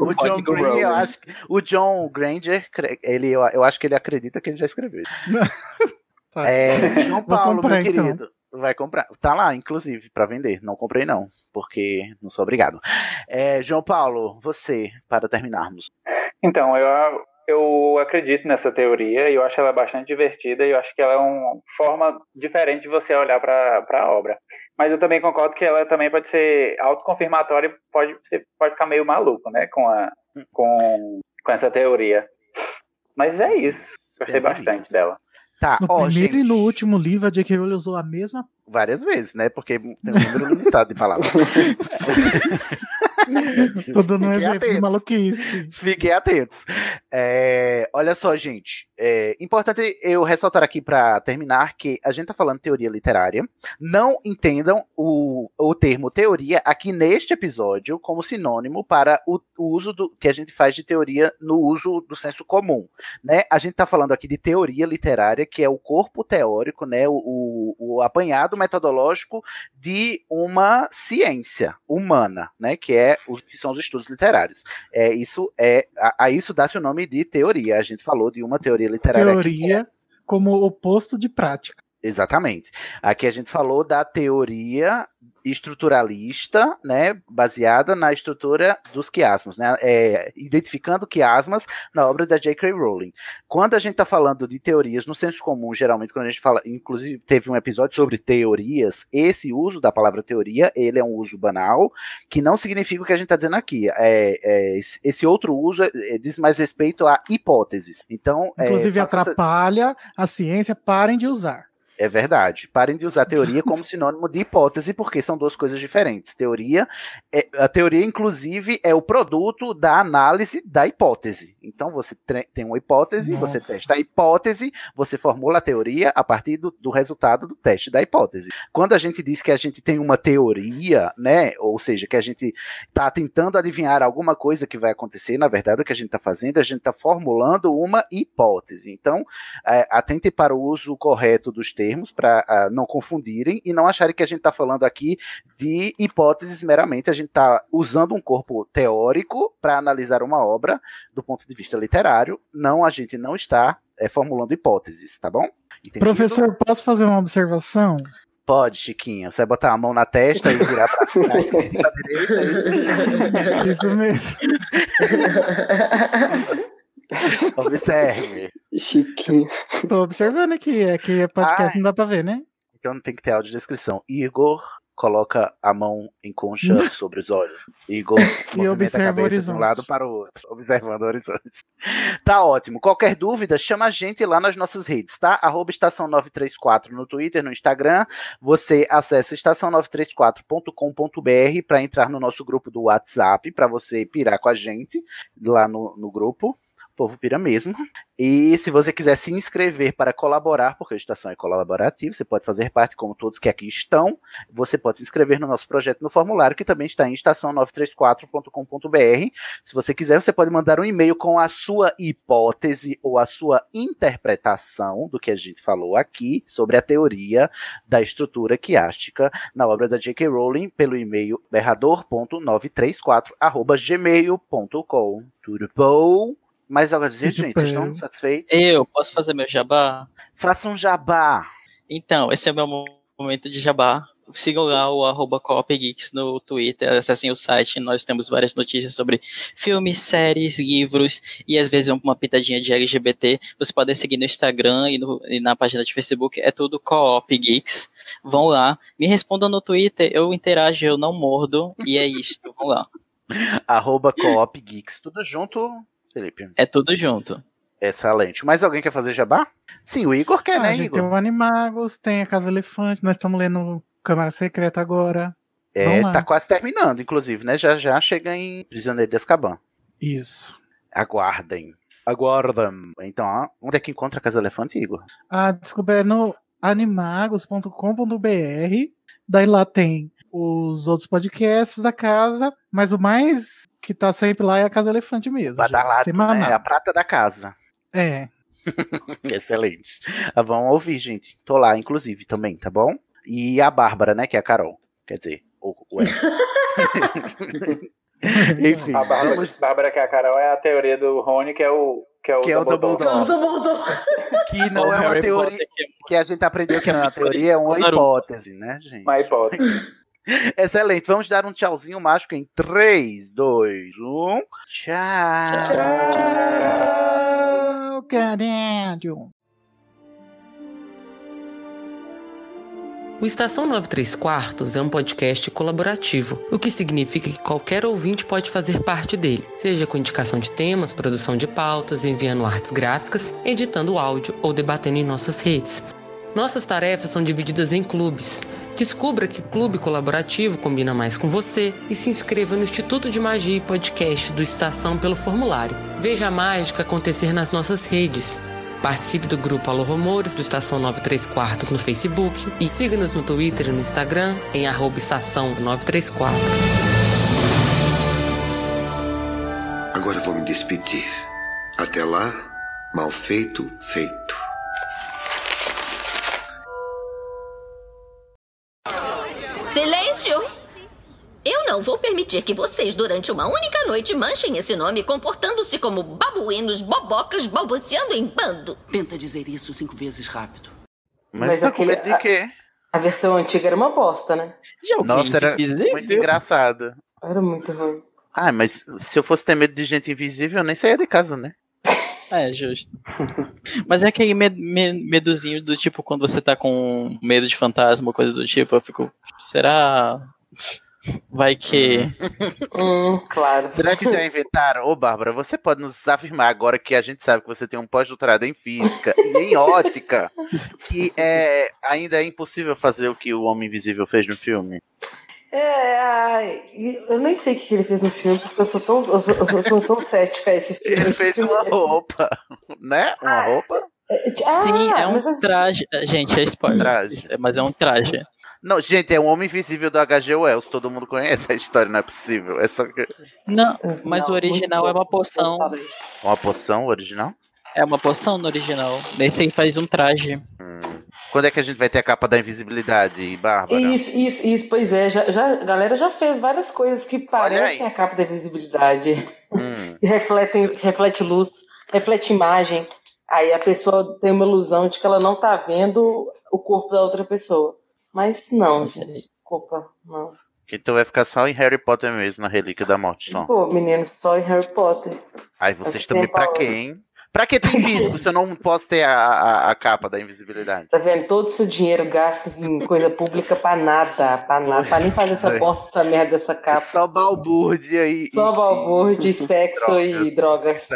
O John, Código Green, eu acho, que- o John Granger, ele, eu, eu acho que ele acredita que ele já escreveu. Tá. É, João Paulo, comprar, meu então. Vai comprar. Tá lá, inclusive, pra vender. Não comprei, não, porque não sou obrigado. É, João Paulo, você, para terminarmos. Então, eu, eu acredito nessa teoria e eu acho ela bastante divertida e eu acho que ela é uma forma diferente de você olhar para a obra. Mas eu também concordo que ela também pode ser autoconfirmatória e pode, você pode ficar meio maluco, né, com, a, com, com essa teoria. Mas é isso. Gostei bastante dela. Tá, No ó, primeiro gente, e no último livro, a J.K. Rowling usou a mesma. várias vezes, né? Porque tem um número limitado de palavras. Tô dando um exemplo de atentos. maluquice. Fiquem atentos. É, olha só, gente. É importante eu ressaltar aqui para terminar que a gente tá falando teoria literária. Não entendam o, o termo teoria aqui neste episódio como sinônimo para o, o uso do que a gente faz de teoria no uso do senso comum. Né? A gente tá falando aqui de teoria literária, que é o corpo teórico, né? o, o, o apanhado metodológico de uma ciência humana, né? Que é o que são os estudos literários. É isso é a, a isso dá-se o nome de teoria. A gente falou de uma teoria literária. aqui. Teoria como oposto de prática. Exatamente. Aqui a gente falou da teoria estruturalista, né, baseada na estrutura dos quiasmos, né, é, identificando quiasmas na obra da J.K. Rowling. Quando a gente está falando de teorias no senso comum, geralmente quando a gente fala, inclusive teve um episódio sobre teorias, esse uso da palavra teoria, ele é um uso banal, que não significa o que a gente está dizendo aqui. É, é, esse- outro uso é, é, diz mais respeito a hipóteses. Então, é, Inclusive faça essa- atrapalha a ciência, parem de usar. É verdade. Parem de usar teoria como sinônimo de hipótese, porque são duas coisas diferentes. Teoria, é- a teoria, inclusive, é o produto da análise da hipótese. Então, você tem uma hipótese, você Nossa. testa a hipótese, você formula a teoria a partir do, do resultado do teste da hipótese. Quando a gente diz que a gente tem uma teoria, né, ou seja, que a gente está tentando adivinhar alguma coisa que vai acontecer, na verdade, o que a gente está fazendo, a gente está formulando uma hipótese. Então, é, atente para o uso correto dos termos para não confundirem e não acharem que a gente está falando aqui de hipóteses meramente. A gente está usando um corpo teórico para analisar uma obra do ponto de vista literário. Não, a gente não está é, formulando hipóteses, tá bom? Entendido? Professor, posso fazer uma observação? Pode, Chiquinha. Você vai botar a mão na testa e virar para a esquerda e para a direita. Isso mesmo. Observe. Chiquinho. Tô observando aqui, é que podcast Ai. não dá pra ver, né? Então tem que ter audiodescrição. Igor coloca a mão em concha sobre os olhos. Igor movimenta a cabeça de um lado para o outro, observando o horizonte. Tá ótimo. Qualquer dúvida, chama a gente lá nas nossas redes, tá? Arroba estação 934 no Twitter, no Instagram. Você acessa estação934.com.br para entrar no nosso grupo do WhatsApp, para você pirar com a gente lá no, no grupo. Povo pira mesmo. E se você quiser se inscrever para colaborar, porque a estação é colaborativa, você pode fazer parte, como todos que aqui estão. Você pode se inscrever no nosso projeto no formulário, que também está em estação934.com.br. Se você quiser, você pode mandar um e-mail com a sua hipótese ou a sua interpretação do que a gente falou aqui sobre a teoria da estrutura quiástica na obra da J.K. Rowling pelo e-mail berrador.934@gmail.com. Tudo bom? Mais algo a dizer, gente? Vocês estão satisfeitos? Eu posso fazer meu jabá? Faça um jabá. Então, esse é o meu momento de jabá. Sigam lá o arroba Geeks no Twitter, acessem o site, nós temos várias notícias sobre filmes, séries, livros e às vezes uma pitadinha de LGBT. Vocês podem seguir no Instagram e, no- e na página de Facebook, é tudo Coop Geeks. Vão lá, me respondam no Twitter, eu interajo, eu não mordo, e é isto, vão lá. Arroba Coop Geeks. Tudo junto, Felipe? É tudo junto. Excelente. Mais alguém quer fazer jabá? Sim, o Igor quer, Ah, né, a gente Igor? tem o Animagos, tem a Casa Elefante, nós estamos lendo Câmara Secreta agora. É, tá quase terminando, inclusive, né? Já já chega em Prisioneiro de Azkaban. Isso. Aguardem. Aguardem. Então, ó, onde é que encontra a Casa Elefante, Igor? Ah, desculpa, é no animagos.com.br. Daí lá tem os outros podcasts da casa, mas o mais que tá sempre lá é a Casa Elefante mesmo. Badalado, gente, semanal. né? A prata da casa. É. Excelente. Ah, vão ouvir, gente. Tô lá, inclusive, também, tá bom? E a Bárbara, né? Que é a Carol. Quer dizer, o, o Enfim, A Bárbara, vamos- Bárbara que é a Carol é a teoria do Rony, que é o que é o, Que é o Dumbledore. Dumbledore. Que não é uma teoria. Potter Que a gente aprendeu que não é uma teoria, é uma hipótese, né, gente? Uma hipótese. Excelente. Vamos dar um tchauzinho mágico em 3, 2, 1. Tchau. Tchau, caralho. O Estação 93 Quartos é um podcast colaborativo, o que significa que qualquer ouvinte pode fazer parte dele, seja com indicação de temas, produção de pautas, enviando artes gráficas, editando áudio ou debatendo em nossas redes. Nossas tarefas são divididas em clubes. Descubra que clube colaborativo combina mais com você e se inscreva no Instituto de Magia e Podcast do Estação pelo formulário. Veja a mágica acontecer nas nossas redes. Participe do grupo Alô Rumores do Estação 93 Quartos no Facebook e siga-nos no Twitter e no Instagram em arroba estação 934. Agora vou me despedir. Até lá, mal feito, feito. Não vou permitir que vocês, durante uma única noite, manchem esse nome comportando-se como babuínos, bobocas, balbuciando em bando. Tenta dizer isso cinco vezes rápido. Mas, tá com medo de quê? A versão antiga era uma bosta, né? Nossa, era muito engraçado. Era muito ruim. Ah, mas se eu fosse ter medo de gente invisível, eu nem saía de casa, né? É, justo. Mas é aquele med- me- medozinho do tipo, quando você tá com medo de fantasma ou coisa do tipo, eu fico, será? Vai que. Hum, claro. Será que já inventaram? Ô, Bárbara, você pode nos afirmar agora que a gente sabe que você tem um pós-doutorado em física e em ótica, que é, ainda é impossível fazer o que o Homem Invisível fez no filme? É, ai, eu nem sei o que ele fez no filme, porque eu sou tão, eu sou, eu sou- tão cética a esse filme. Ele Esse fez filme- uma roupa, né? Uma roupa? Sim, é um mas assim- traje. Gente, é spoiler. Traje. É, Mas é um traje. Não, gente, é um Homem Invisível do H.G. Wells, todo mundo conhece a história, não é possível. É só que... Não, mas Não, o original é uma poção. Uma poção original? É uma poção no original. Nesse aí faz um traje. Quando é que a gente vai ter a capa da invisibilidade, Bárbara? Isso, isso, isso, pois é. Já, já, a galera já fez várias coisas que parecem a capa da visibilidade. Hum. Que refletem, que reflete luz, reflete imagem. Aí a pessoa tem uma ilusão de que ela não tá vendo o corpo da outra pessoa. Mas não, gente, desculpa. Não. Então vai ficar só em Harry Potter mesmo, na Relíquia da Morte só. Pô, menino, só em Harry Potter. Aí vocês também pra quem? Pra que tem físico se eu não posso ter a, a, a capa da invisibilidade? Tá vendo? Todo o seu dinheiro gasto em coisa pública pra nada, pra nada. Pra nem fazer essa é. bosta, essa merda dessa capa. Só balbúrdia e. Só balbúrdia, sexo e drogas.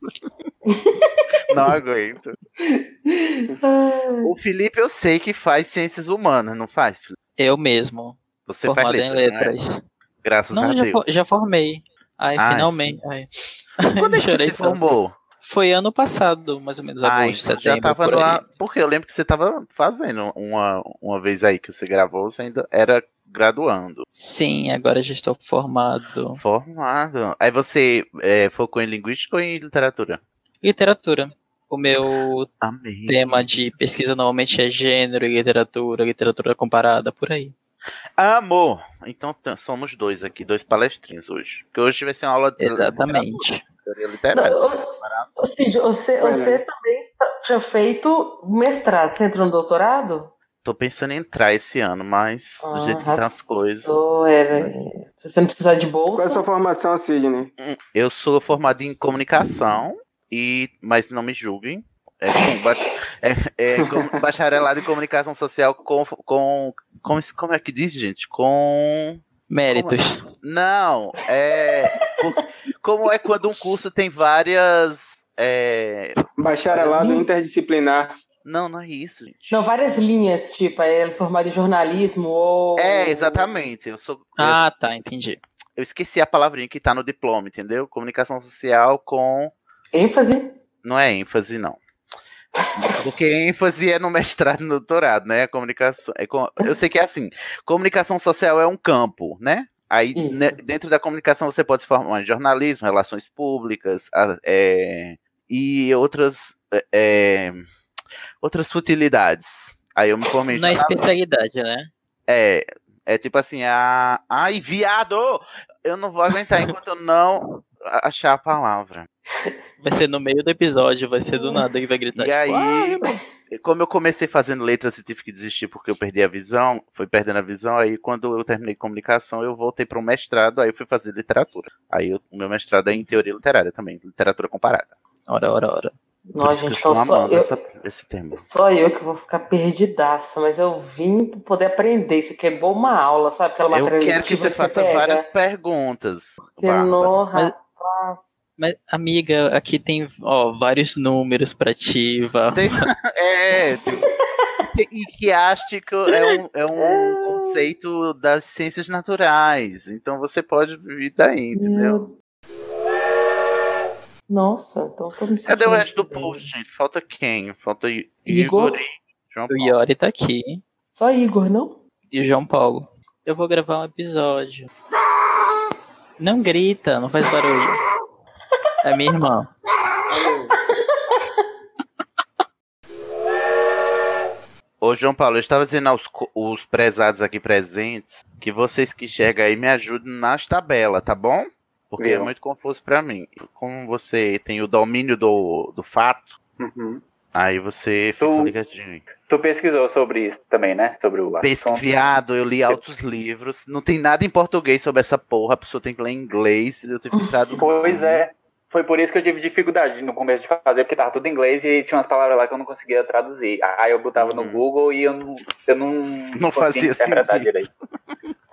Não aguento. O Felipe eu sei que faz ciências humanas, não faz? Felipe? Eu mesmo. Você formado faz em letras, é? letras. Graças Não, a já, Deus. fo- já formei. Ai, Ai, finalmente. Ai. Quando é que você se tanto. formou? Foi ano passado, mais ou menos, Ah, agosto, então setembro. já tava por no aí. ar. Porque eu lembro que você tava fazendo uma, uma vez aí que você gravou, você ainda era graduando. Sim, agora já estou formado. Formado. Aí você é, focou em linguística ou em literatura? Literatura. O meu Amei. tema de pesquisa normalmente é gênero e literatura, literatura comparada, por aí. Amor! Então somos dois aqui, dois palestrinhos hoje. Porque hoje vai ser uma aula de Exatamente. teoria literária. Ô, Cid, você, você também tá- tinha feito mestrado. Você entrou no doutorado? Tô pensando em entrar esse ano, mas do Ah, jeito que tá as coisas. É, velho. Se você não precisar de bolsa. Qual é a sua formação, Sidney? Hum, Eu sou formado em comunicação, e mas não me julguem. É, com é- é com bacharelado em comunicação social com, com, com. Como é que diz, gente? Com. Méritos. Não, é. por- como é quando um curso tem várias. É, Bacharelado Várias- interdisciplinar. Não, não é isso, gente. Não, várias linhas, tipo, aí ele é formado em jornalismo ou. É, exatamente. Eu sou. Ah, tá, entendi. Eu esqueci a palavrinha que tá no diploma, entendeu? Comunicação social com. ênfase? Não é ênfase, não. Porque ênfase é no mestrado e no doutorado, né? A comunicação. é com- eu sei que é assim. Comunicação social é um campo, né? Aí, né, dentro da comunicação, você pode se formar em jornalismo, relações públicas, a- é, e outras. é, é, outras futilidades. Aí eu me formei Na especialidade, né? É, é tipo assim, a. Ai, viado! Eu não vou aguentar enquanto eu não achar a palavra. Vai ser no meio do episódio, vai ser do nada que vai gritar. E tipo, aí, como eu comecei fazendo letras e tive que desistir porque eu perdi a visão, fui perdendo a visão, aí quando eu terminei comunicação, eu voltei para um mestrado, aí eu fui fazer literatura. Aí o meu mestrado é em teoria literária também, literatura comparada. Ora, ora, ora. Nossa, gente, então só eu- essa- esse tema. Só eu que vou ficar perdidaça, mas eu vim pra poder aprender. Isso aqui é igual uma aula, sabe? Aquela Eu matéria quero que letiva você faça pega. várias perguntas. Que Bárbara. nossa, Mas- rapaz. Mas, amiga, aqui tem ó, vários números pra ti. Tem- é, tipo, e quiástico é um, é um conceito das ciências naturais. Então você pode vir daí, entendeu? Nossa, então tô me Cadê o resto do post, gente? Falta quem? Falta I- Igor? Igor e João O Paulo. Iori tá aqui. Só Igor, não? E o João Paulo. Eu vou gravar um episódio. Não grita, não faz barulho. É minha irmã. Ô, João Paulo, eu estava dizendo aos os prezados aqui presentes que vocês que enxergam aí me ajudem nas tabelas, tá bom? Porque é muito confuso pra mim. Como você tem o domínio do, do fato, Uhum. aí você fica Tu- ligadinho. Tu pesquisou sobre isso também, né? Sobre o assunto. Eu li altos livros. Não tem nada em português sobre essa porra. A pessoa tem que ler em inglês. Eu tive que traduzir. Pois é. Foi por isso que eu tive dificuldade no começo de fazer, porque tava tudo em inglês e tinha umas palavras lá que eu não conseguia traduzir. Aí eu botava no Google e eu não, eu não, Uhum. Não fazia sentido. direito.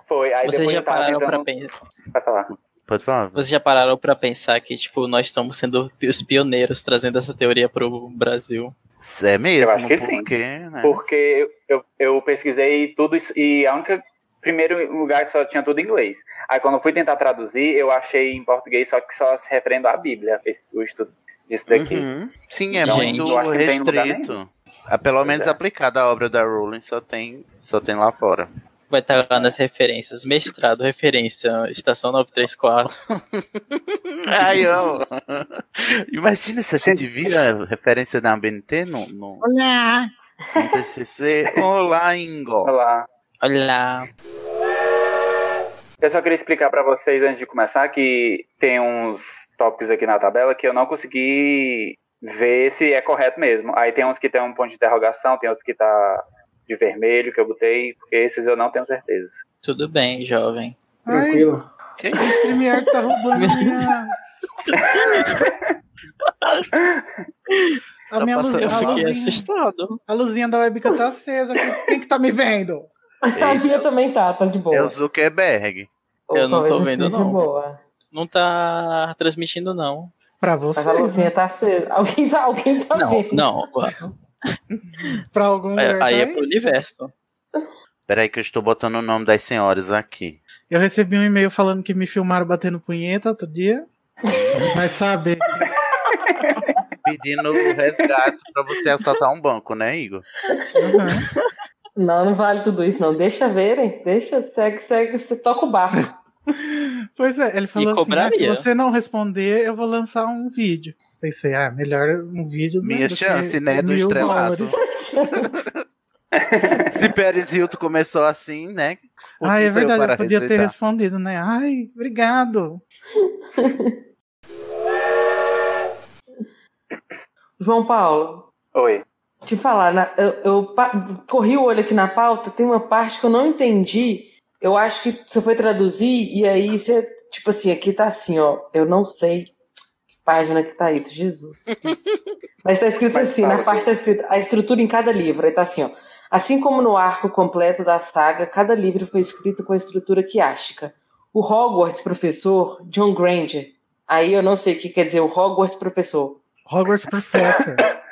Foi, aí Vocês depois já pararam pra tentando... pensar. Vai falar. Pode falar. Vocês já pararam pra pensar que, tipo, nós estamos sendo os pioneiros trazendo essa teoria pro Brasil? É mesmo? Eu acho que sim. porque, né? Porque eu, eu pesquisei tudo isso e a única primeiro lugar só tinha tudo em inglês. Aí quando eu fui tentar traduzir, eu achei em português só que só se referendo à Bíblia, esse, o estudo disso daqui. Uhum. Sim, é Então, muito eu acho que não tem em lugar restrito. Ah, pelo Pois menos é. aplicada a obra da Rowling só tem, só tem lá fora. Vai estar lá nas referências. Mestrado, referência, estação 934. Ai, eu... Imagina se a gente vira referência da BNT no, no, Olá! no TCC. Olá, Ingo. Olá. Olá. Eu só queria explicar pra vocês antes de começar que tem uns tópicos aqui na tabela que eu não consegui ver se é correto mesmo. Aí tem uns que tem um ponto de interrogação, tem outros que tá de vermelho que eu botei, porque esses eu não tenho certeza. Tudo bem, jovem. Tranquilo. O StreamYard tá roubando minhas. A Tá minha luzinha, a, luzinha, assustado. a luzinha da webcam tá acesa. Quem, quem que tá me vendo? A minha também tá, tá de boa. É o Zuckerberg. Ou Eu não tô vendo, não. boa. Não tá transmitindo, não. Pra Mas a vocês, luzinha né? tá acesa. Alguém tá, alguém tá Não, vendo. não. Pra algum Aí, lugar aí é pro universo. Peraí que eu estou botando o nome das senhoras aqui. Eu recebi um e-mail falando que me filmaram batendo punheta outro dia. Mas sabe, Pedindo resgate pra você assaltar um banco, né, Igor? Não, não vale tudo isso, não. Deixa verem. Deixa, segue, segue. Você toca o barco. Pois é, ele falou E assim: ah, se você não responder, eu vou lançar um vídeo. Pensei, ah, melhor um vídeo Minha do chance, que né, do dólares. Se Pérez Hilton começou assim, né? Ah, é verdade, eu podia ter respondido, né? Ai, obrigado. João Paulo, Oi. te falar, na- eu, eu pa- corri o olho aqui na pauta, tem uma parte que eu não entendi. Eu acho que você foi traduzir e aí você, tipo assim, aqui tá assim, ó. Eu não sei página que tá isso, Jesus. Cristo. Mas tá escrito Mas assim, na parte tá escrito a estrutura em cada livro. Aí tá assim, ó. Assim como no arco completo da saga, cada livro foi escrito com a estrutura quiástica. O Hogwarts professor, John Granger. Aí eu não sei o que quer dizer o Hogwarts professor. Hogwarts Professor.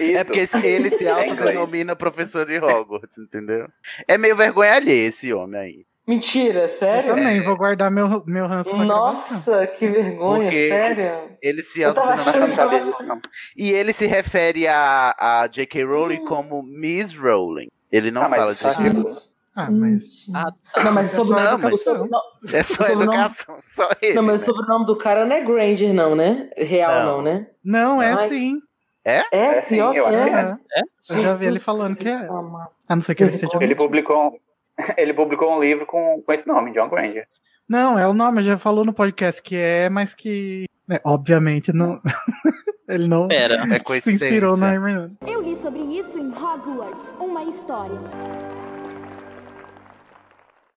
É porque ele se autodenomina professor de Hogwarts, entendeu? É meio vergonha alheia esse homem aí. Mentira, Eu sério? também vou guardar meu, meu ranço pra gravação. Nossa, que vergonha, Porque sério. Ele se Eu autodenomina. não. E ele se refere a, a J.K. Rowling como Miss Rowling. Ele não Ah, fala tá J.K. Rowling. Ah, mas. Não, mas É sobre Não, mas- o sobrenome- É só o educação, só ele. Não, mas o né? sobrenome do cara não é Granger, não, né? Real, Não. não, né? Não, é Ai. sim. É? É, É sim, pior eu que acho que é. é. Eu já vi ele falando que é. A não ser que ele seja. Ele publicou, ele publicou um livro com, com esse nome, John Granger. Não, é o nome, já falou no podcast que é, mas que. né, obviamente não. ele não Pera. É se inspirou coincidência. na Hermione. Eu li sobre isso em Hogwarts, uma história.